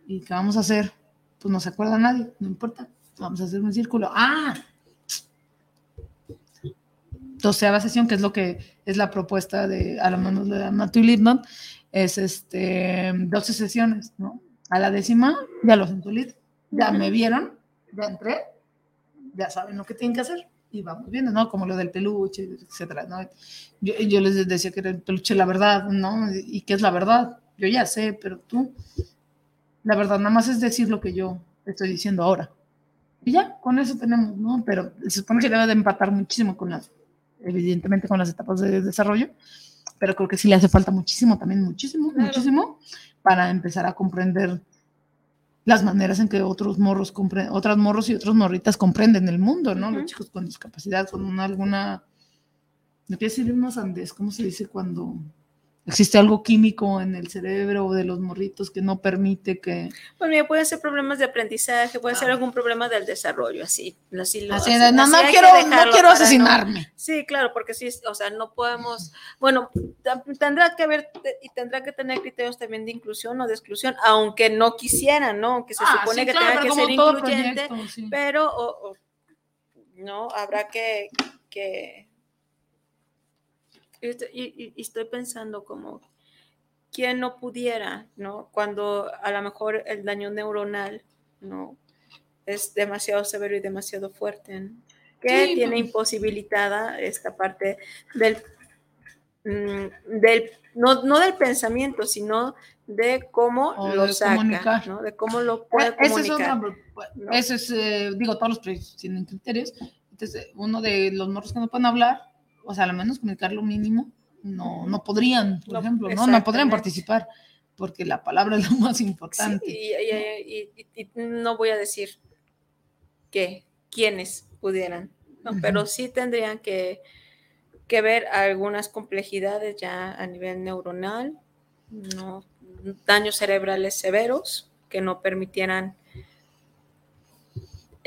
¿y qué vamos a hacer? Pues no se acuerda nadie, no importa, vamos a hacer un círculo. Ah, doceava sesión, que es lo que es la propuesta de a la mano de Matthew Lipton, es este, 12 sesiones, ¿no? A la décima, ya los entulit, ya me vieron, ya entré, ya saben lo que tienen que hacer y vamos viendo, ¿no? Como lo del peluche, etcétera, ¿no? Yo, yo les decía que era el peluche la verdad, ¿no? ¿Y qué es la verdad? Yo ya sé, pero tú, la verdad nada más es decir lo que yo estoy diciendo ahora. Y ya, con eso tenemos, ¿no? Pero se supone que debe de empatar muchísimo con las, evidentemente con las etapas de desarrollo, pero creo que sí le hace falta muchísimo, también muchísimo, muchísimo, para empezar a comprender las maneras en que otros morros comprenden, otras morros y otros morritas comprenden el mundo, ¿no? Los chicos con discapacidad, con alguna, no quiero decir unos andes, ¿cómo se dice cuando existe algo químico en el cerebro de los morritos que no permite que...
Pues mira, puede ser problemas de aprendizaje, puede ser ah. algún problema del desarrollo, así. así,
no, quiero, no quiero asesinarme.
sí, claro, porque sí, o sea, no podemos, bueno, tendrá que haber y tendrá que tener criterios también de inclusión o de exclusión, aunque no quisieran, ¿no? Aunque se ah, supone que tenga que ser incluyente, pero no, habrá que, que y, estoy pensando como ¿quién no pudiera, no? Cuando a lo mejor el daño neuronal, no, es demasiado severo y demasiado fuerte, ¿no? que
Sí,
tiene
pues.
imposibilitada esta parte del, mm, del no, no del pensamiento, sino de cómo
O
lo
de
saca,
comunicar.
¿no? De cómo lo puede
Eh, Ese es
comunicar.
otro, ese es, eh, digo, todos los proyectos tienen criterios. Entonces, uno de los morros que no pueden hablar, o sea, al menos comunicar lo mínimo, no, no podrían, por
No,
ejemplo, ¿no? No podrían participar, porque la palabra es lo más importante.
Sí, y, y- y- y- y no voy a decir que quienes pudieran, pero sí tendrían que, que ver algunas complejidades ya a nivel neuronal, ¿no? daños cerebrales severos que no permitieran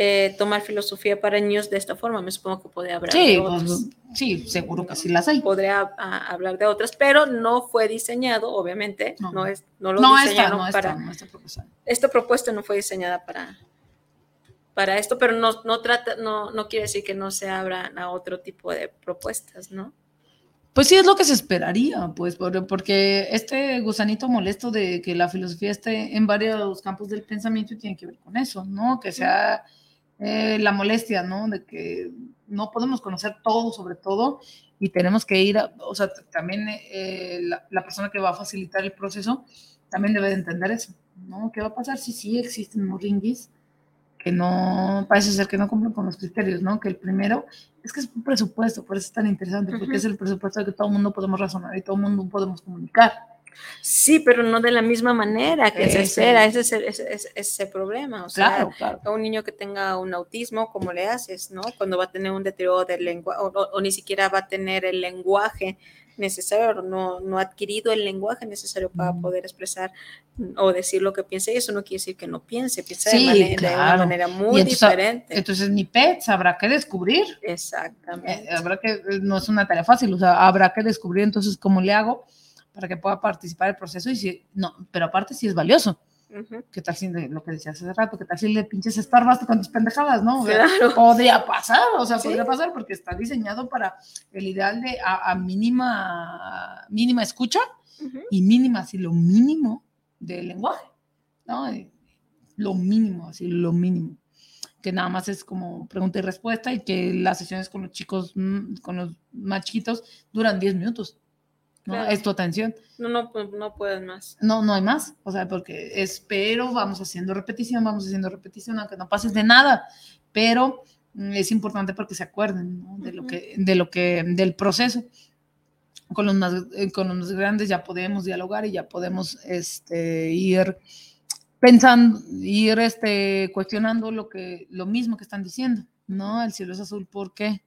eh, tomar filosofía para niños de esta forma. Me supongo que podría hablar
Sí,
de
pues,
otros.
sí, seguro que sí las hay.
Podría ah, hablar de otras, pero no fue diseñado, obviamente, no,
No.
es, no lo
No,
diseñaron
no, esta,
para,
no, esta propuesta.
esta propuesta no fue diseñada para, para esto, pero no, no trata, no, no quiere decir que no se abran a otro tipo de propuestas, ¿no?
Pues sí, es lo que se esperaría, pues, por- porque este gusanito molesto de que la filosofía esté en varios campos del pensamiento tiene que ver con eso, ¿no? Que sea eh, la molestia, ¿no? De que no podemos conocer todo sobre todo y tenemos que ir, a- o sea, también eh, la, la persona que va a facilitar el proceso también debe de entender eso, ¿no? ¿Qué va a pasar si sí existen moringuis que no, parece ser que no cumplen con los criterios, ¿no? Que el primero es que es un presupuesto, por eso es tan interesante, porque es el presupuesto de que todo el mundo podemos razonar y todo el mundo podemos comunicar.
Sí, pero no de la misma manera que se espera, ese es el, ese, ese- problema. O sea,
Claro, claro.
a un niño que tenga un autismo, ¿cómo le haces, no? Cuando va a tener un deterioro del lenguaje, o, o- o ni siquiera va a tener el lenguaje necesario, no, no ha adquirido el lenguaje necesario para
Mm.
poder expresar o decir lo que piensa, y eso no quiere decir que no piense, piensa
Sí,
de, manera- de una
claro.
manera muy
entonces, ah,
diferente.
Entonces, ni pets habrá que descubrir.
Exactamente.
Eh, habrá que, eh, no es una tarea fácil, o sea, habrá que descubrir entonces cómo le hago para que pueda participar del proceso y si, no, pero aparte sí es valioso. ¿Qué tal si, lo que decías hace rato, qué tal si le pinches Starbucks con tus pendejadas, no?
Claro.
Podría pasar, o sea,
Sí.
podría pasar porque está diseñado para el ideal de a, a mínima, mínima escucha
Ujú.
y mínima, así lo mínimo del lenguaje, ¿no? Y Lo mínimo, así lo mínimo. Que nada más es como pregunta y respuesta y que las sesiones con los chicos, mm, con los más chiquitos, duran 10 minutos. ¿No?
Claro.
Es tu atención.
No, no, pues, no pueden más.
No, no hay más. O sea, porque espero, vamos haciendo repetición, vamos haciendo repetición, aunque no pases de nada. Pero mm, es importante porque se acuerden ¿no? de lo que, de lo que, del proceso. Con los más, eh, con los más grandes ya podemos dialogar y ya podemos este, ir pensando, ir este, cuestionando lo que, lo mismo que están diciendo, ¿no? El cielo es azul, ¿por qué?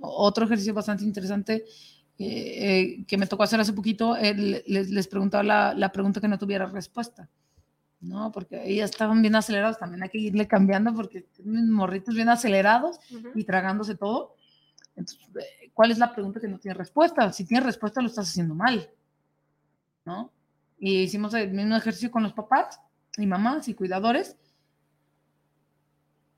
Otro ejercicio bastante interesante eh, eh, que me tocó hacer hace poquito, eh, le- les, les preguntaba la, la pregunta que no tuviera respuesta, ¿no? Porque ellas estaban bien acelerados, también hay que irle cambiando porque tienen morritos bien acelerados y tragándose todo. Entonces, ¿cuál es la pregunta que no tiene respuesta? Si tiene respuesta, lo estás haciendo mal, ¿no? Y hicimos el mismo ejercicio con los papás y mamás y cuidadores.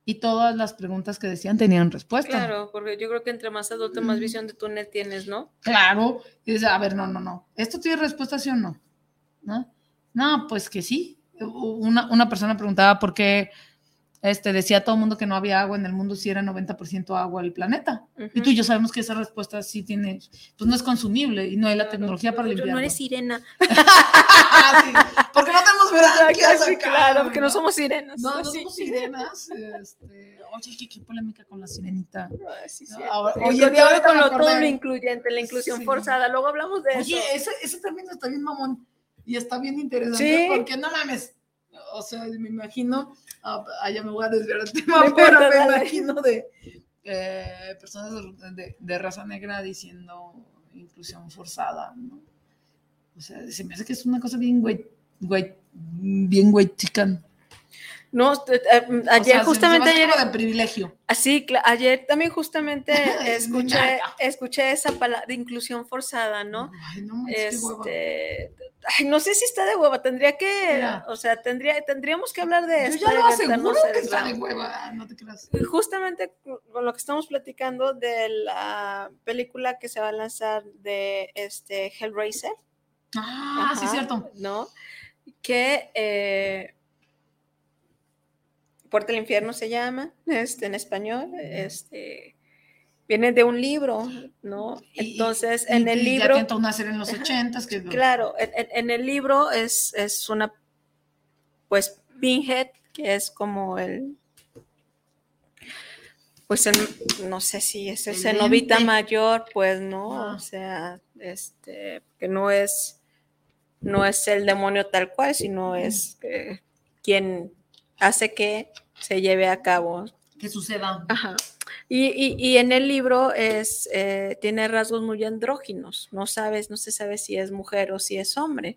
Y todas las preguntas que decían tenían respuesta.
Claro, porque yo creo que entre más adulto, más visión de túnel tienes, ¿no?
Claro. Y dice, a ver, no, no, no. ¿Esto tiene respuesta sí o no? ¿No? No, pues que sí. Una, una persona preguntaba por qué este, decía todo el mundo que no había agua en el mundo si era 90% agua el planeta. Y tú y yo sabemos que esa respuesta sí tiene, pues no es consumible y no hay la tecnología para
Pero
limpiarlo.
no eres sirena.
Porque no tenemos verás
Sí, claro, porque no somos sirenas.
No, no
Sí.
somos sirenas. Este, oye, qué, qué polémica con la sirenita. No, ahora-
Oye,
oye,
ahora con lo, todo lo incluyente, la inclusión forzada, luego hablamos de
Oye,
eso.
ese, ese también está bien mamón y está bien interesante porque no mames. O sea, me imagino, ah, allá me voy a desviar el tema,
No
pero me imagino de eh, personas de raza negra diciendo inclusión forzada, ¿no? O sea, se me hace que es una cosa bien güey, güey, bien güey chican.
No, eh, eh, ayer, justamente ayer.
de privilegio.
Así, ayer también justamente escuché, escuché esa palabra de inclusión forzada, ¿no?
Ay, no hueva.
Este, ay, no sé si está de hueva, tendría que,
Mira.
o sea, tendría, tendríamos que hablar de
Yo
esto.
ya lo aseguro que está de hueva, no te creas.
Justamente con lo que estamos platicando de la película que se va a lanzar de este Hellraiser,
Ah, sí,
Ajá,
cierto.
¿No? Que eh, Puerta del Infierno se llama, este, en español, este, viene de un libro, ¿no? Entonces, en el
y
libro...
Ya serie en los ochentas, que
Claro, en, el libro es, es una, pues, Pinhead, que es como el, pues, el, no sé si es el
ente.
mayor, pues, no,
Ah.
o sea, este, que no es, no es el demonio tal cual, sino es eh, quien hace que se lleve a cabo
que suceda.
Ajá. Y, y- y en el libro es, eh, tiene rasgos muy andróginos. No sabes, no se sabe si es mujer o si es hombre.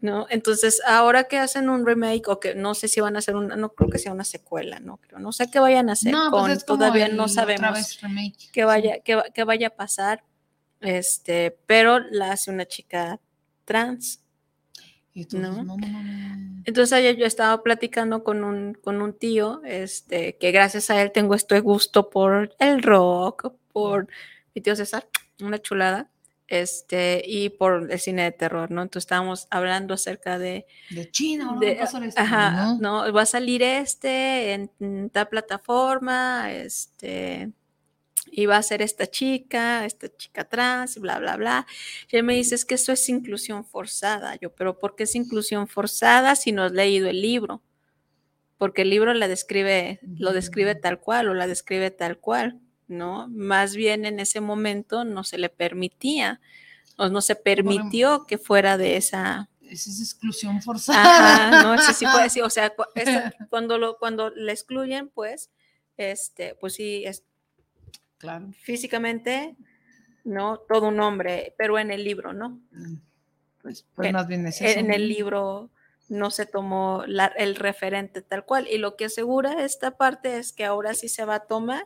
¿No? Entonces, ahora que hacen un remake, o que no sé si van a hacer una, no creo que sea una secuela, no creo, no sé qué vayan a hacer
No, pues
con, todavía
el
no sabemos qué vaya, qué, qué vaya a pasar, este, pero la hace una chica trans.
Y tú,
¿no? Entonces ayer yo estaba platicando con un, con un tío, este, que gracias a él tengo este gusto por el rock, por mi tío César, una chulada, este, y por el cine de terror, ¿no? Entonces estábamos hablando acerca de,
De China,
de-
esto,
ajá,
¿no?
¿no? Va a salir este en, en tal plataforma, este, y va a ser esta chica, esta chica trans, bla, bla, bla. Y él me dice, es que eso es inclusión forzada. Yo, pero ¿por qué es inclusión forzada si no has leído el libro? Porque el libro la describe, lo describe tal cual o la describe tal cual, ¿no? Más bien en ese momento no se le permitía o no se permitió que fuera de esa,
Esa es exclusión forzada.
Ajá, no, sí, sí puede decir, o sea, cuando lo, cuando la excluyen, pues, este, pues sí, es
Claro.
físicamente, no, todo un hombre, pero en el libro, ¿no?
Pues, pues
en,
más bien es eso.
en el libro no se tomó la- el referente tal cual. Y lo que asegura esta parte es que ahora sí se va a tomar,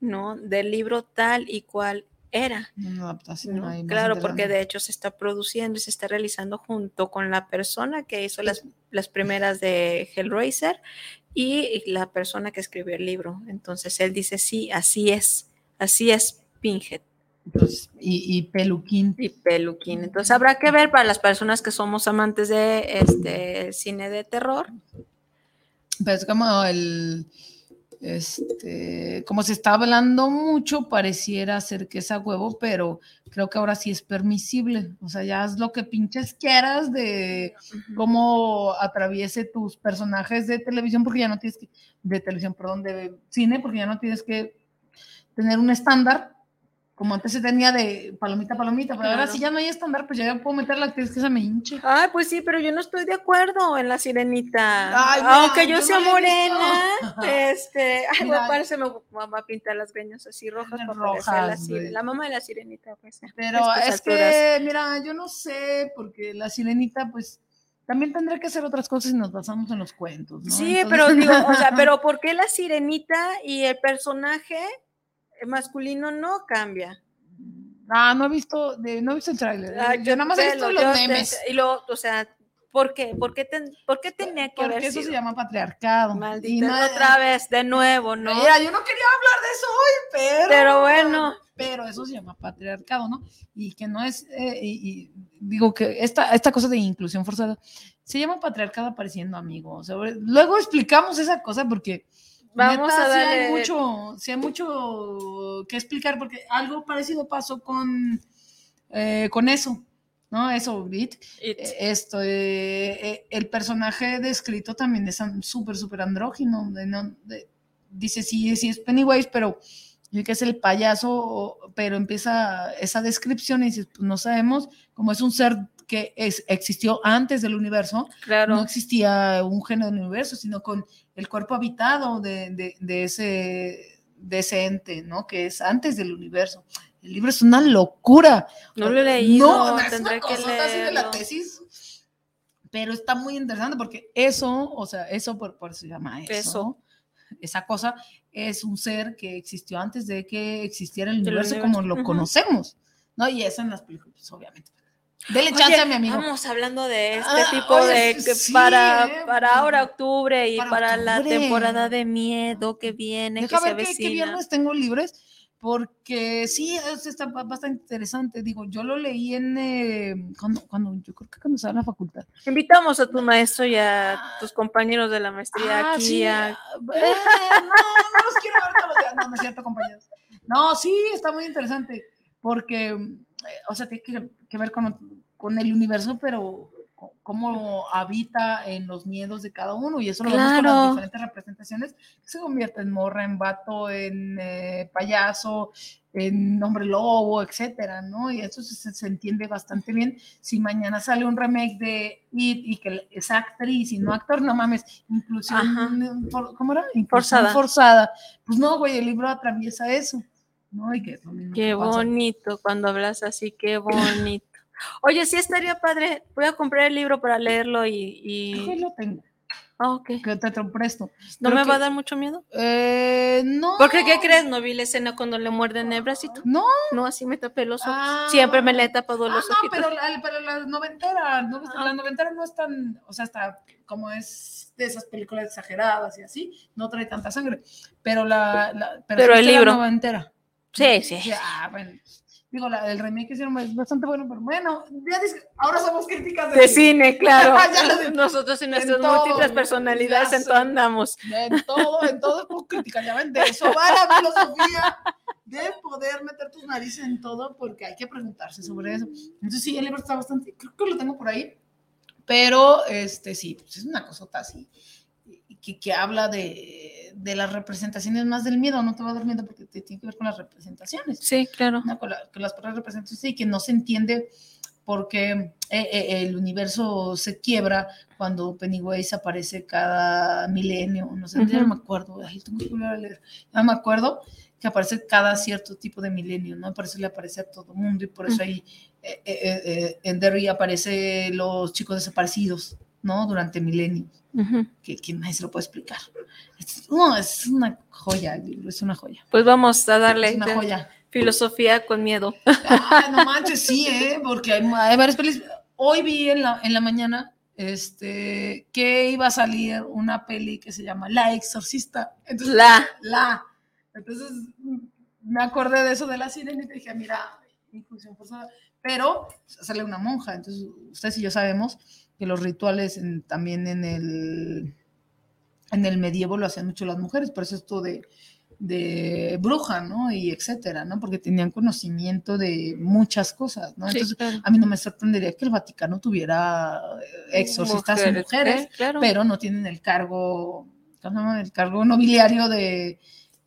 ¿no? Del libro tal y cual era.
Una adaptación
¿no?
ahí
Claro, porque de hecho se está produciendo y se está realizando junto con la persona que hizo las, las primeras de Hellraiser y la persona que escribió el libro. Entonces él dice, sí, así es, así es Pinhead.
Entonces, y, y Peluquín.
Y Peluquín. Entonces habrá que ver para las personas que somos amantes de este cine de terror.
Pero es como el. Este, como se está hablando mucho, pareciera ser que es a huevo, pero creo que ahora sí es permisible. O sea, ya haz lo que pinches quieras de cómo atraviese tus personajes de televisión, porque ya no tienes que, de televisión, perdón, de cine, porque ya no tienes que tener un estándar, como antes se tenía de palomita, palomita, pero ahora sí ya no hay estándar, pues ya puedo meter la actriz que se me hinche.
Ay, pues sí, pero yo no estoy de acuerdo en la sirenita.
Ay, mira,
Aunque yo,
yo
sea
no la
morena, este, ay,
Mira.
me parece, me va a pintar las greñas así rojas para la,
Rojas, güey.
la mamá de la sirenita, pues. a
Pero es
alturas.
que, mira, yo no sé, porque la sirenita, pues, también tendrá que hacer otras cosas si nos basamos en los cuentos, ¿no?
Sí,
Entonces-
pero digo, o sea, pero ¿por qué la sirenita y el personaje masculino no cambia?
Ah, no he visto, no he visto el tráiler.
Ah,
yo nada más he visto los
yo
memes.
Y luego, o sea, ¿por qué? ¿Por qué, ten- por qué tenía que
Porque
haber
eso
sido?
se llama patriarcado.
Maldita,
Y no-
otra vez, de nuevo, ¿no?
Mira, yo no quería hablar de eso hoy, pero.
Pero bueno.
Pero eso se llama patriarcado, ¿no? Y que no es. eh, y, y digo que esta, esta cosa de inclusión forzada se llama patriarcado apareciendo amigos. O sea, luego explicamos esa cosa porque.
Vamos
neta,
a
sí
darle-
hay mucho, sí hay mucho que explicar porque algo parecido pasó con, eh, con eso, ¿no? Eso, It. Eh, Esto, eh, eh, el personaje descrito también es súper, súper andrógino. de no- de- dice, sí, sí es Pennywise, pero dice que es el payaso, pero empieza esa descripción y dices, pues no sabemos, como es un ser que es, existió antes del universo,
Claro.
no existía un género del universo, sino con el cuerpo habitado de, de- de ese, de ese ente, ¿no? Que es antes del universo. El libro es una locura.
No lo he leído,
No, es
tendré
una
que
así de la tesis. Pero está muy interesante porque eso, o sea, eso por, por eso se llama eso.
Eso.
Esa cosa es un ser que existió antes de que existiera el
Del
universo como
universo,
lo
ujú.
conocemos, ¿no? Y eso en las películas, pues, obviamente. Dele
Oye,
chance a mi amigo.
Vamos hablando de este
Ah,
tipo de que
sí,
para,
eh,
para ahora octubre y
para
para, la temporada de miedo que viene,
Deja
que se
ver qué, qué viernes tengo libres, porque sí, es, está ba- bastante interesante. Digo, yo lo leí en, eh, cuando, cuando, yo creo que cuando estaba en la facultad.
Invitamos a tu maestro y a tus compañeros de la maestría
Ah,
aquí.
sí,
a-
ah, eh, no, no los quiero ver todos los días, no, no es cierto, compañeros. No, sí, está muy interesante, porque, o sea, tiene que, que ver con, con el universo, pero cómo habita en los miedos de cada uno, y eso lo vemos con las
Claro.
diferentes representaciones, se convierte en morra, en vato, en eh, payaso, en hombre lobo, etcétera, ¿no? Y eso se, se entiende bastante bien. Si mañana sale un remake de It y que es actriz y no actor, no mames, inclusión, for- ¿cómo era? Inclusión
Forzada.
forzada. Pues no, güey, el libro atraviesa eso, ¿no? Y que
Qué bonito cuando hablas así, qué bonito. Oye, sí estaría padre. Voy a comprar el libro para leerlo y. y...
Lo tengo.
Ah, ok.
Que te presto.
¿No
Creo
me va a dar mucho miedo?
Eh, no.
Porque, ¿qué crees? No vi la escena cuando le muerden el bracito.
No.
No, así me tapé los ojos.
Ah.
Siempre me le he tapado
Ah,
los
no,
ojitos.
pero la, pero la noventera, ¿no? la noventera no es tan, o sea, hasta como es de esas películas exageradas y así, no trae tanta sangre. Pero la, la
Pero
sí
el
está la
libro.
noventera.
Sí, sí.
Ya, bueno. Digo, la, el remake que hicieron es bastante bueno, pero bueno, ya ahora somos críticas
De cine, claro.
Ya de-
Nosotros y nuestras
todo,
múltiples personalidades
ya
en todo andamos.
En todo, en todo es por crítica, ya ven, de eso va la filosofía de poder meter tus narices en todo, porque hay que preguntarse sobre eso. Entonces sí, el libro está bastante, creo que lo tengo por ahí, pero este sí, pues es una cosota así, que, que habla de, de las representaciones más del miedo, no te va a dar miedo porque te tiene que ver con las representaciones.
Sí, claro.
¿no? Con, la- con las propias representaciones y que no se entiende porque eh, eh, el universo se quiebra cuando Pennywise aparece cada milenio, no sé, ya no me acuerdo, ay, tengo que volver a leer, ya me acuerdo que aparece cada cierto tipo de milenio, ¿no? Por eso le aparece a todo mundo y por eso ahí eh, eh, eh, en Derry aparece los chicos desaparecidos, ¿no? Durante milenios, Que, que nadie se lo puede explicar. Es, no, es una joya, es una joya.
Pues vamos a darle
Es una
ya,
joya.
filosofía con miedo.
Ay, no manches, sí, ¿eh? Porque hay, hay varias pelis. Hoy vi en la, en la mañana este, que iba a salir una peli que se llama La Exorcista. Entonces,
La.
La. Entonces me acordé de eso de la sirena y dije, mira, inclusión forzada. Pero sale una monja, entonces ustedes y yo sabemos que los rituales en- también en el, en el medievo lo hacían mucho las mujeres, por eso esto de, de bruja, ¿no? Y etcétera, ¿no? Porque tenían conocimiento de muchas cosas, ¿no?
Sí,
Entonces,
claro.
a mí no me sorprendería que el Vaticano tuviera eh, exorcistas y
Mujeres,
mujeres,
¿eh? Claro.
pero no tienen el cargo, ¿cómo se llama? El cargo nobiliario de...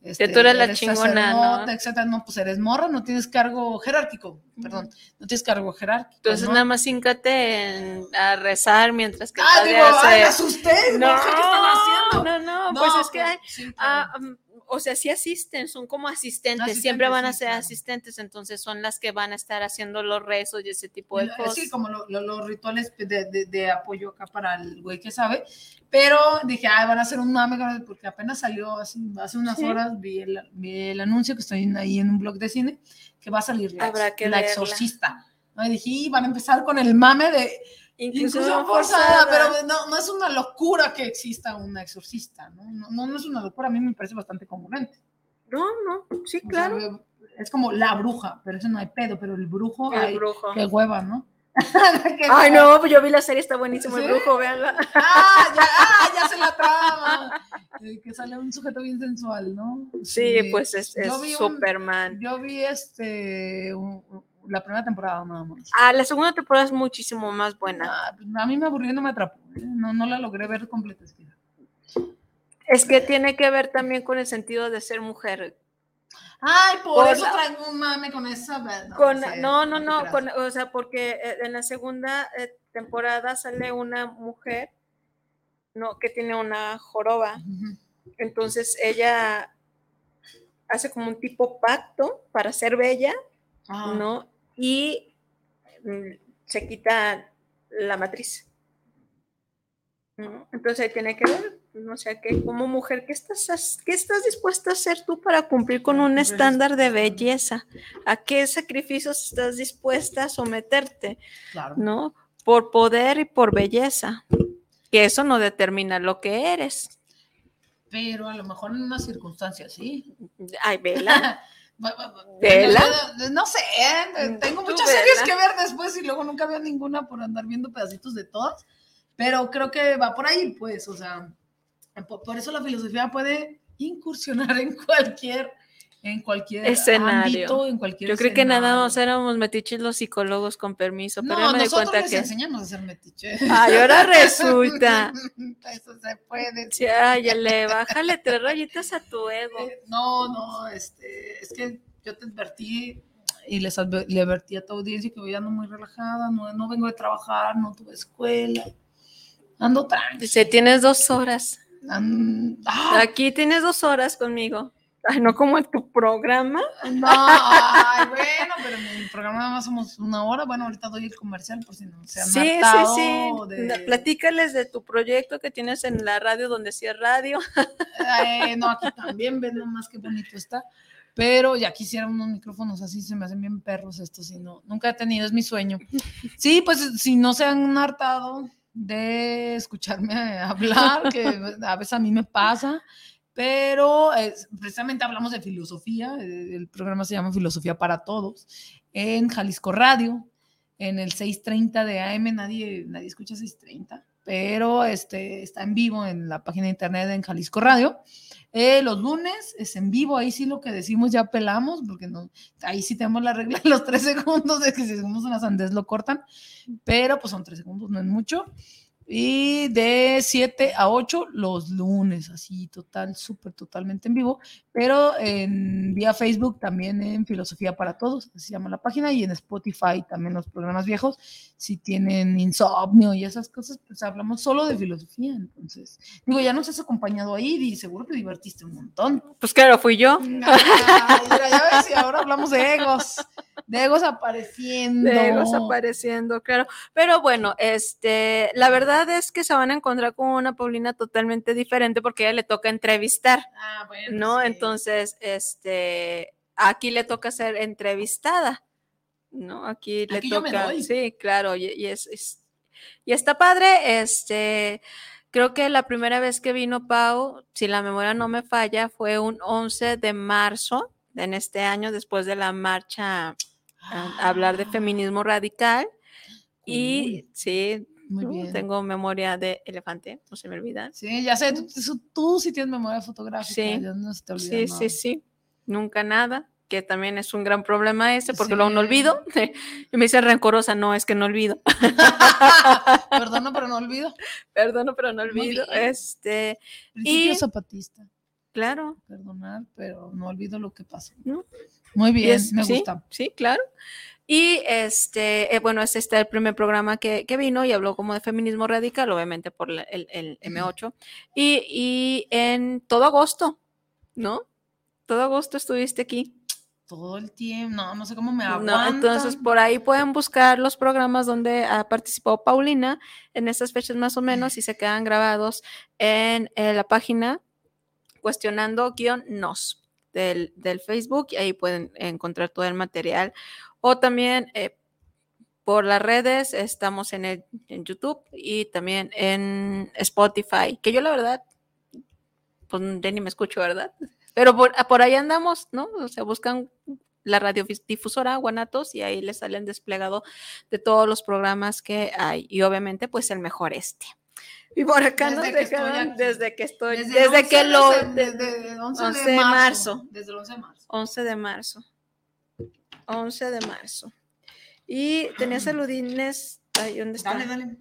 este,
tú eres la chingona, ¿no?
etcétera. No, pues eres morra, no tienes cargo jerárquico, perdón, no tienes cargo jerárquico.
Entonces
¿no?
nada más híncate en- a rezar mientras que
Ah, digo, ay, me asusté,
No,
¿qué están haciendo?
no, no,
No,
pues es que
pues, sí,
ah,
claro.
O sea, sí asisten, son como asistentes,
Asistentes,
siempre van a
sí,
ser
claro.
asistentes, entonces son las que van a estar haciendo los rezos y ese tipo de
Eh,
cosas.
Sí, como lo- lo- los rituales de, de- de apoyo acá para el güey que sabe. Pero dije, ay, van a hacer un mame, porque apenas salió hace, hace unas
Sí.
horas, vi el, vi el anuncio que estoy ahí en un blog de cine, que va a salir la,
Habrá que
la exorcista. ¿no? Y dije, y van a empezar con el mame de
Inclusión
inclusión
forzada.
forzada, pero no, no es una locura que exista una exorcista, ¿no? No, no, no es una locura, a mí me parece bastante congruente.
No, no, sí,
O
claro.
sea, es como la bruja, pero eso no hay pedo, pero el brujo,
El brujo.
qué hueva, ¿no? Qué
Ay, no, pues yo vi la serie, está buenísimo
¿Sí?
el brujo, véanla.
Ah, ya, ah, ya se la trama. Eh, que sale un sujeto bien sensual, ¿no?
Sí, pues es, es
Yo vi un-
Superman.
Yo vi este un- un- la primera temporada nada más.
Ah, la segunda temporada es muchísimo más buena.
Ah, pues, a mí me aburrió y no me atrapó. ¿eh? No, no la logré ver completa. es que-
tiene que ver también con el sentido de ser mujer.
Ay, por,
Por
eso
la-
traigo un mame con esa. No,
Con,
sé,
no, no, no, con- o sea, porque eh, en la segunda eh, temporada sale una mujer no, que tiene una joroba. Entonces ella hace como un tipo pacto para ser bella,
Ah,
¿no? Y mm, se quita la matriz. ¿no? Entonces ahí tiene que ver, ¿no? o sea, que como mujer, ¿qué estás, ¿qué estás dispuesta a hacer tú para cumplir con un estándar de belleza? ¿A qué sacrificios estás dispuesta a someterte?
claro.
¿No? Por poder y por belleza. Que eso no determina lo que eres.
Pero a lo mejor en unas circunstancias, sí.
Ay, vela. ¿Vela?
No, no sé, eh,
Mm,
tengo muchas
vela.
series que ver después y luego nunca veo ninguna por andar viendo pedacitos de todas, pero creo que va por ahí, pues, o sea, por, por eso la filosofía puede incursionar en cualquier, en cualquier
Escenario.
ámbito, en cualquier
Yo creo que nada más éramos metiches los psicólogos con permiso, pero
No,
ya me
nosotros
cuenta
les
que.
enseñamos a ser metiche.
Ay, ahora resulta.
Eso se puede.
Sí, ay, le bájale tres rayitas a tu ego.
Eh, No, no, este, es que yo te advertí y les adver- le advertí a tu audiencia que hoy ando muy relajada, no, no vengo de trabajar, no tuve escuela, ando tranquila.
Dice, tienes dos horas.
ah.
Aquí tienes dos horas conmigo. Ay, no como en tu programa.
No, ay, bueno, pero en el programa nada más somos una hora. Bueno, ahorita doy el comercial por si no se han
Sí, sí, sí.
de-
Platícales de tu proyecto que tienes en la radio donde sí es radio.
Eh, no, aquí también ven nomás qué bonito está. Pero ya quisiera unos micrófonos así, se me hacen bien perros estos, y no, nunca he tenido, es mi sueño. Sí, pues si no se han hartado de escucharme hablar, que a veces a mí me pasa, pero eh, precisamente hablamos de filosofía, eh, el programa se llama Filosofía para Todos, en Jalisco Radio, en el 6.30 de AM, nadie, nadie escucha 6.30, pero este, está en vivo en la página de internet en Jalisco Radio. Eh, los lunes es en vivo, ahí sí lo que decimos ya pelamos, porque no, ahí sí tenemos la regla de los tres segundos, de que si decimos una sandez lo cortan, pero pues son tres segundos, no es mucho. Y de 7 a 8 los lunes, así total, súper, totalmente en vivo, pero en vía Facebook también en Filosofía para Todos, así se llama la página, y en Spotify también los programas viejos, si tienen insomnio y esas cosas, pues hablamos solo de filosofía, entonces, digo, ya nos has acompañado ahí y seguro te divertiste un montón.
Pues claro, fui yo.
Mira, ya ves, y ahora hablamos de egos, de egos apareciendo.
De egos apareciendo, claro. Pero bueno, este, la verdad es que se van a encontrar con una Paulina totalmente diferente porque a ella le toca entrevistar,
Ah, bueno,
¿no?
sí.
Entonces, este, aquí le toca ser entrevistada, ¿no? Aquí le
Aquí
toca, sí, claro, y, y es, es- y está padre, este, creo que la primera vez que vino Pau, si la memoria no me falla, fue un 11 de marzo en este año, después de la marcha a, a hablar de feminismo radical. Y sí,
Muy bien.
tengo memoria de elefante, no se me olvida.
Sí, ya sé, tú, tú- sí tienes memoria fotográfica,
Sí.
no se te olvida
Sí,
nada.
sí, sí. Nunca nada, que también es un gran problema ese, porque luego no
Sí.
olvido. Y me dice rencorosa, no, es que no olvido.
Perdono, pero no olvido.
Perdono, pero no olvido. Este,
Principio
y
zapatista.
Claro.
Perdonar, pero no olvido lo que pasó.
¿no?
Muy bien,
es-
me
sí,
gusta.
Sí, claro. Y este, eh, bueno, este está el primer programa que, que vino y habló como de feminismo radical, obviamente por la- el, el M8. Y, y en todo agosto, ¿no? Todo agosto estuviste aquí.
Todo el tiempo, no, no sé cómo me
No,
aguantan.
entonces por ahí pueden buscar los programas donde ha participado Paulina en estas fechas más o menos y se quedan grabados en, eh, la página cuestionando guion nos del, Facebook y ahí pueden encontrar todo el material. O también eh, por las redes estamos en, el, en YouTube y también en Spotify que yo la verdad pues ya ni me escucho verdad pero por, por ahí andamos no o sea buscan la radiodifusora Guanatos y ahí les salen desplegado de todos los programas que hay. Y obviamente pues el mejor este. Y por acá
Desde
nos dejaron desde que estoy,
Desde
desde,
el 11
que lo
sep-
de-
desde el 11
11
de
de
marzo.
marzo.
Desde el 11 de marzo.
11 de marzo. 11 de marzo. Y tenía saludines. Ay, ¿dónde está?
Dale, dale.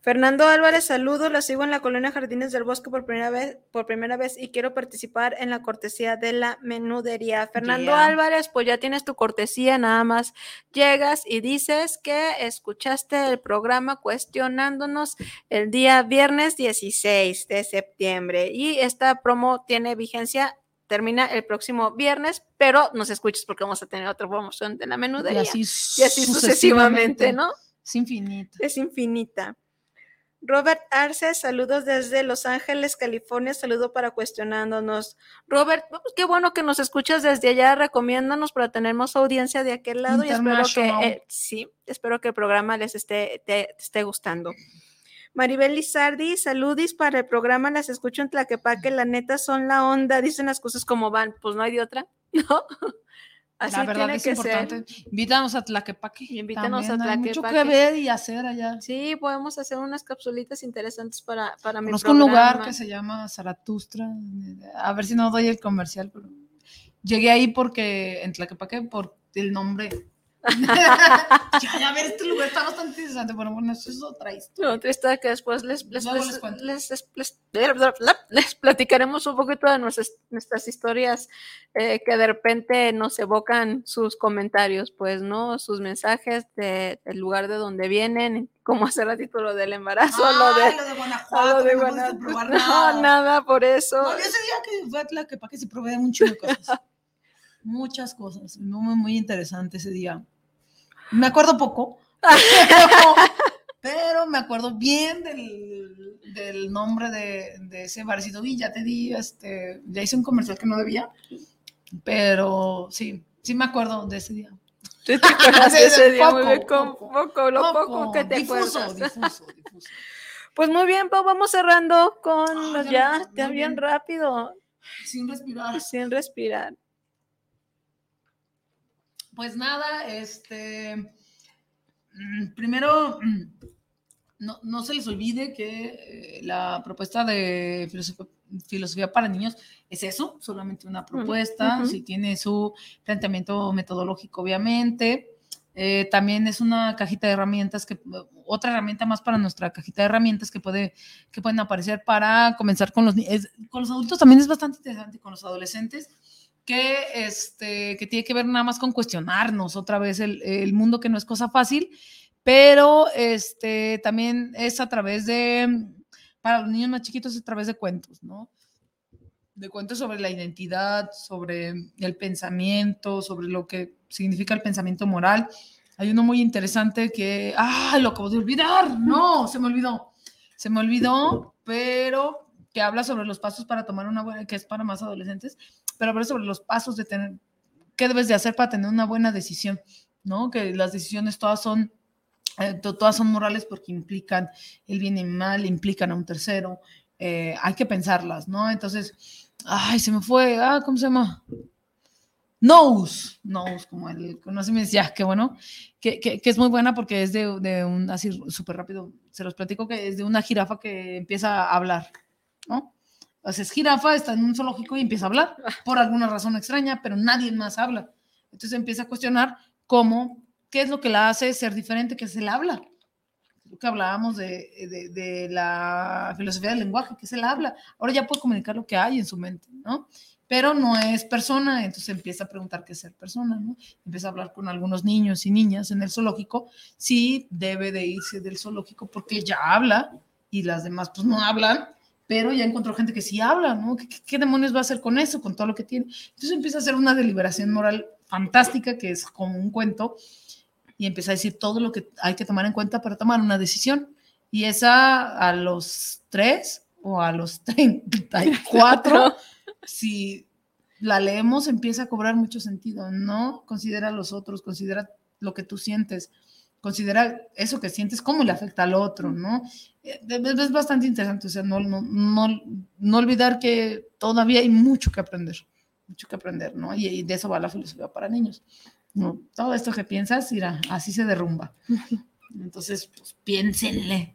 Fernando Álvarez, saludos, la sigo en la colonia Jardines del Bosque por primera vez, por primera vez y quiero participar en la cortesía de la menudería. Fernando
Yeah.
Álvarez, pues ya tienes tu cortesía, nada más llegas y dices que escuchaste el programa cuestionándonos el día viernes 16 de septiembre y esta promo tiene vigencia termina el próximo viernes, pero nos escuches porque vamos a tener otra promoción de la
Y
menudería.
así,
y así sucesivamente, ¿no?
Es infinito.
Es infinita. Robert Arce, saludos desde Los Ángeles, California. Saludo para cuestionándonos. Robert, pues, qué bueno que nos escuchas desde allá. Recomiéndanos para tener más audiencia de aquel lado y espero que eh, sí, espero que el programa les esté, te- te esté gustando. Maribel Lizardi, saludis para el programa, las escucho en Tlaquepaque, la neta son la onda, dicen las cosas como van, pues no hay de otra, ¿no?
Así la verdad es que importante. Ser. Invítanos a Tlaquepaque.
Invítanos a Tlaquepaque. Hay
mucho que ver y hacer allá.
Sí, podemos hacer unas capsulitas interesantes para, para mi
Conozco un lugar que se llama Zaratustra. A ver si no doy el comercial, pero llegué ahí porque en Tlaquepaque por el nombre ya, a ver, este lugar está bastante interesante, pero bueno, eso es otra historia.
Otra historia que después les, les, les, platicaremos un poquito de nuestras, nuestras historias eh, que de repente nos evocan sus comentarios, pues, ¿no? Sus mensajes de, del lugar de donde vienen, como hace ratito lo del embarazo,
lo, de, lo de Guanajuato,
lo de no, Guanajuato. no, nada. por eso.
No, yo sabía que fue la que para que se provee mucho de cosas muchas cosas. Muy, muy interesante ese día. Me acuerdo poco, pero, me acuerdo bien del, del nombre de, de, ese barcito. Y ya te di, este, ya hice un comercial que no debía, pero sí, sí me acuerdo de ese día.
¿Tú te acuerdas de ese día? Poco, muy bien, con poco, lo poco, que te difuso, acuerdas. Difuso, difuso. Pues muy bien, Pau, vamos cerrando con oh, los ya, ya bien, bien rápido.
Sin respirar.
Sin respirar.
Pues nada, este, mm, primero, mm, no, no se les olvide que eh, la propuesta de filosofía, para niños es eso, solamente una propuesta, si tiene su planteamiento metodológico, obviamente. Eh, también es una cajita de herramientas que otra herramienta más para nuestra cajita de herramientas que puede que pueden aparecer para comenzar con los con los adultos también es bastante interesante con los adolescentes que, este, que tiene que ver nada más con cuestionarnos otra vez el, el mundo que no es cosa fácil, pero este, también es a través de, para los niños más chiquitos, es a través de cuentos, ¿no? De cuentos sobre la identidad, sobre el pensamiento, sobre lo que significa el pensamiento moral. Hay uno muy interesante que, ah, lo acabo de olvidar, no, se me olvidó, se me olvidó, pero que habla sobre los pasos para tomar una buena, que es para más adolescentes, pero sobre los pasos de tener, qué debes de hacer para tener una buena decisión, ¿no? Que las decisiones todas son, eh, todas son morales porque implican el bien y el mal, implican a un tercero, eh, hay que pensarlas, ¿no? Entonces, ay, se me fue, ah, ¿cómo se llama? Nose, Nose, como el, no sé, me decía, qué bueno, que, que, que, es muy buena porque es de, de un, así súper rápido, se los platico que es de una jirafa que empieza a hablar. O sea, es jirafa, está en un zoológico y empieza a hablar por alguna razón extraña, pero nadie más habla. Entonces empieza a cuestionar cómo, qué es lo que la hace ser diferente, que se le habla. Lo que hablábamos de, de, de, la filosofía del lenguaje, que se la habla. Ahora ya puede comunicar lo que hay en su mente, ¿no? Pero no es persona, entonces empieza a preguntar qué es ser persona, ¿no? Empieza a hablar con algunos niños y niñas en el zoológico, sí debe de irse del zoológico porque ya habla y las demás pues no hablan, pero ya encontró gente que sí habla, ¿no? ¿Qué, demonios va a hacer con eso, con todo lo que tiene? Entonces empieza a hacer una deliberación moral fantástica, que es como un cuento, y empieza a decir todo lo que hay que tomar en cuenta para tomar una decisión. Y esa a los tres o a los 34, si la leemos, empieza a cobrar mucho sentido, ¿no? Considera a los otros, considera lo que tú sientes considera eso que sientes, cómo le afecta al otro, ¿no? Eh, es, bastante interesante, o sea, no, no, no, no, olvidar que todavía hay mucho que aprender, mucho que aprender, ¿no? Y, de eso va la filosofía para niños. ¿no? Todo esto que piensas, mira, así se derrumba. Entonces, pues piénsenle.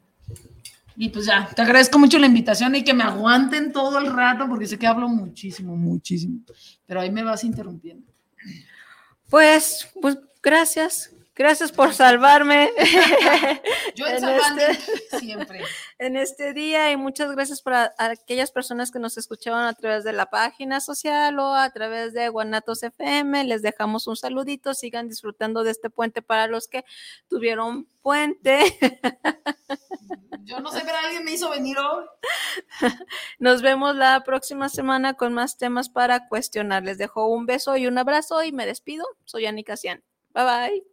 Y pues ya, te agradezco mucho la invitación y que me aguanten todo el rato porque sé que hablo muchísimo, muchísimo. Pero ahí me vas interrumpiendo.
Pues, pues gracias, Gracias por salvarme.
Yo en, este, siempre.
En este día y muchas gracias para aquellas personas que nos escuchaban a través de la página social o a través de Guanatos FM. Les dejamos un saludito. Sigan disfrutando de este puente para los que tuvieron puente.
Yo no sé, pero alguien me hizo venir hoy.
Nos vemos la próxima semana con más temas para cuestionar. Les dejo un beso y un abrazo y me despido. Soy Anika Cian. Bye bye.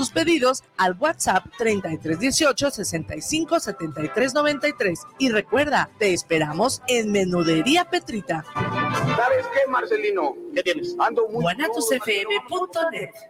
tus pedidos al WhatsApp 3318 65 73 93. Y recuerda, te esperamos en Menudería Petrita.
¿Sabes qué, Marcelino? ¿Qué tienes? Ando muy...
guanatosfm.net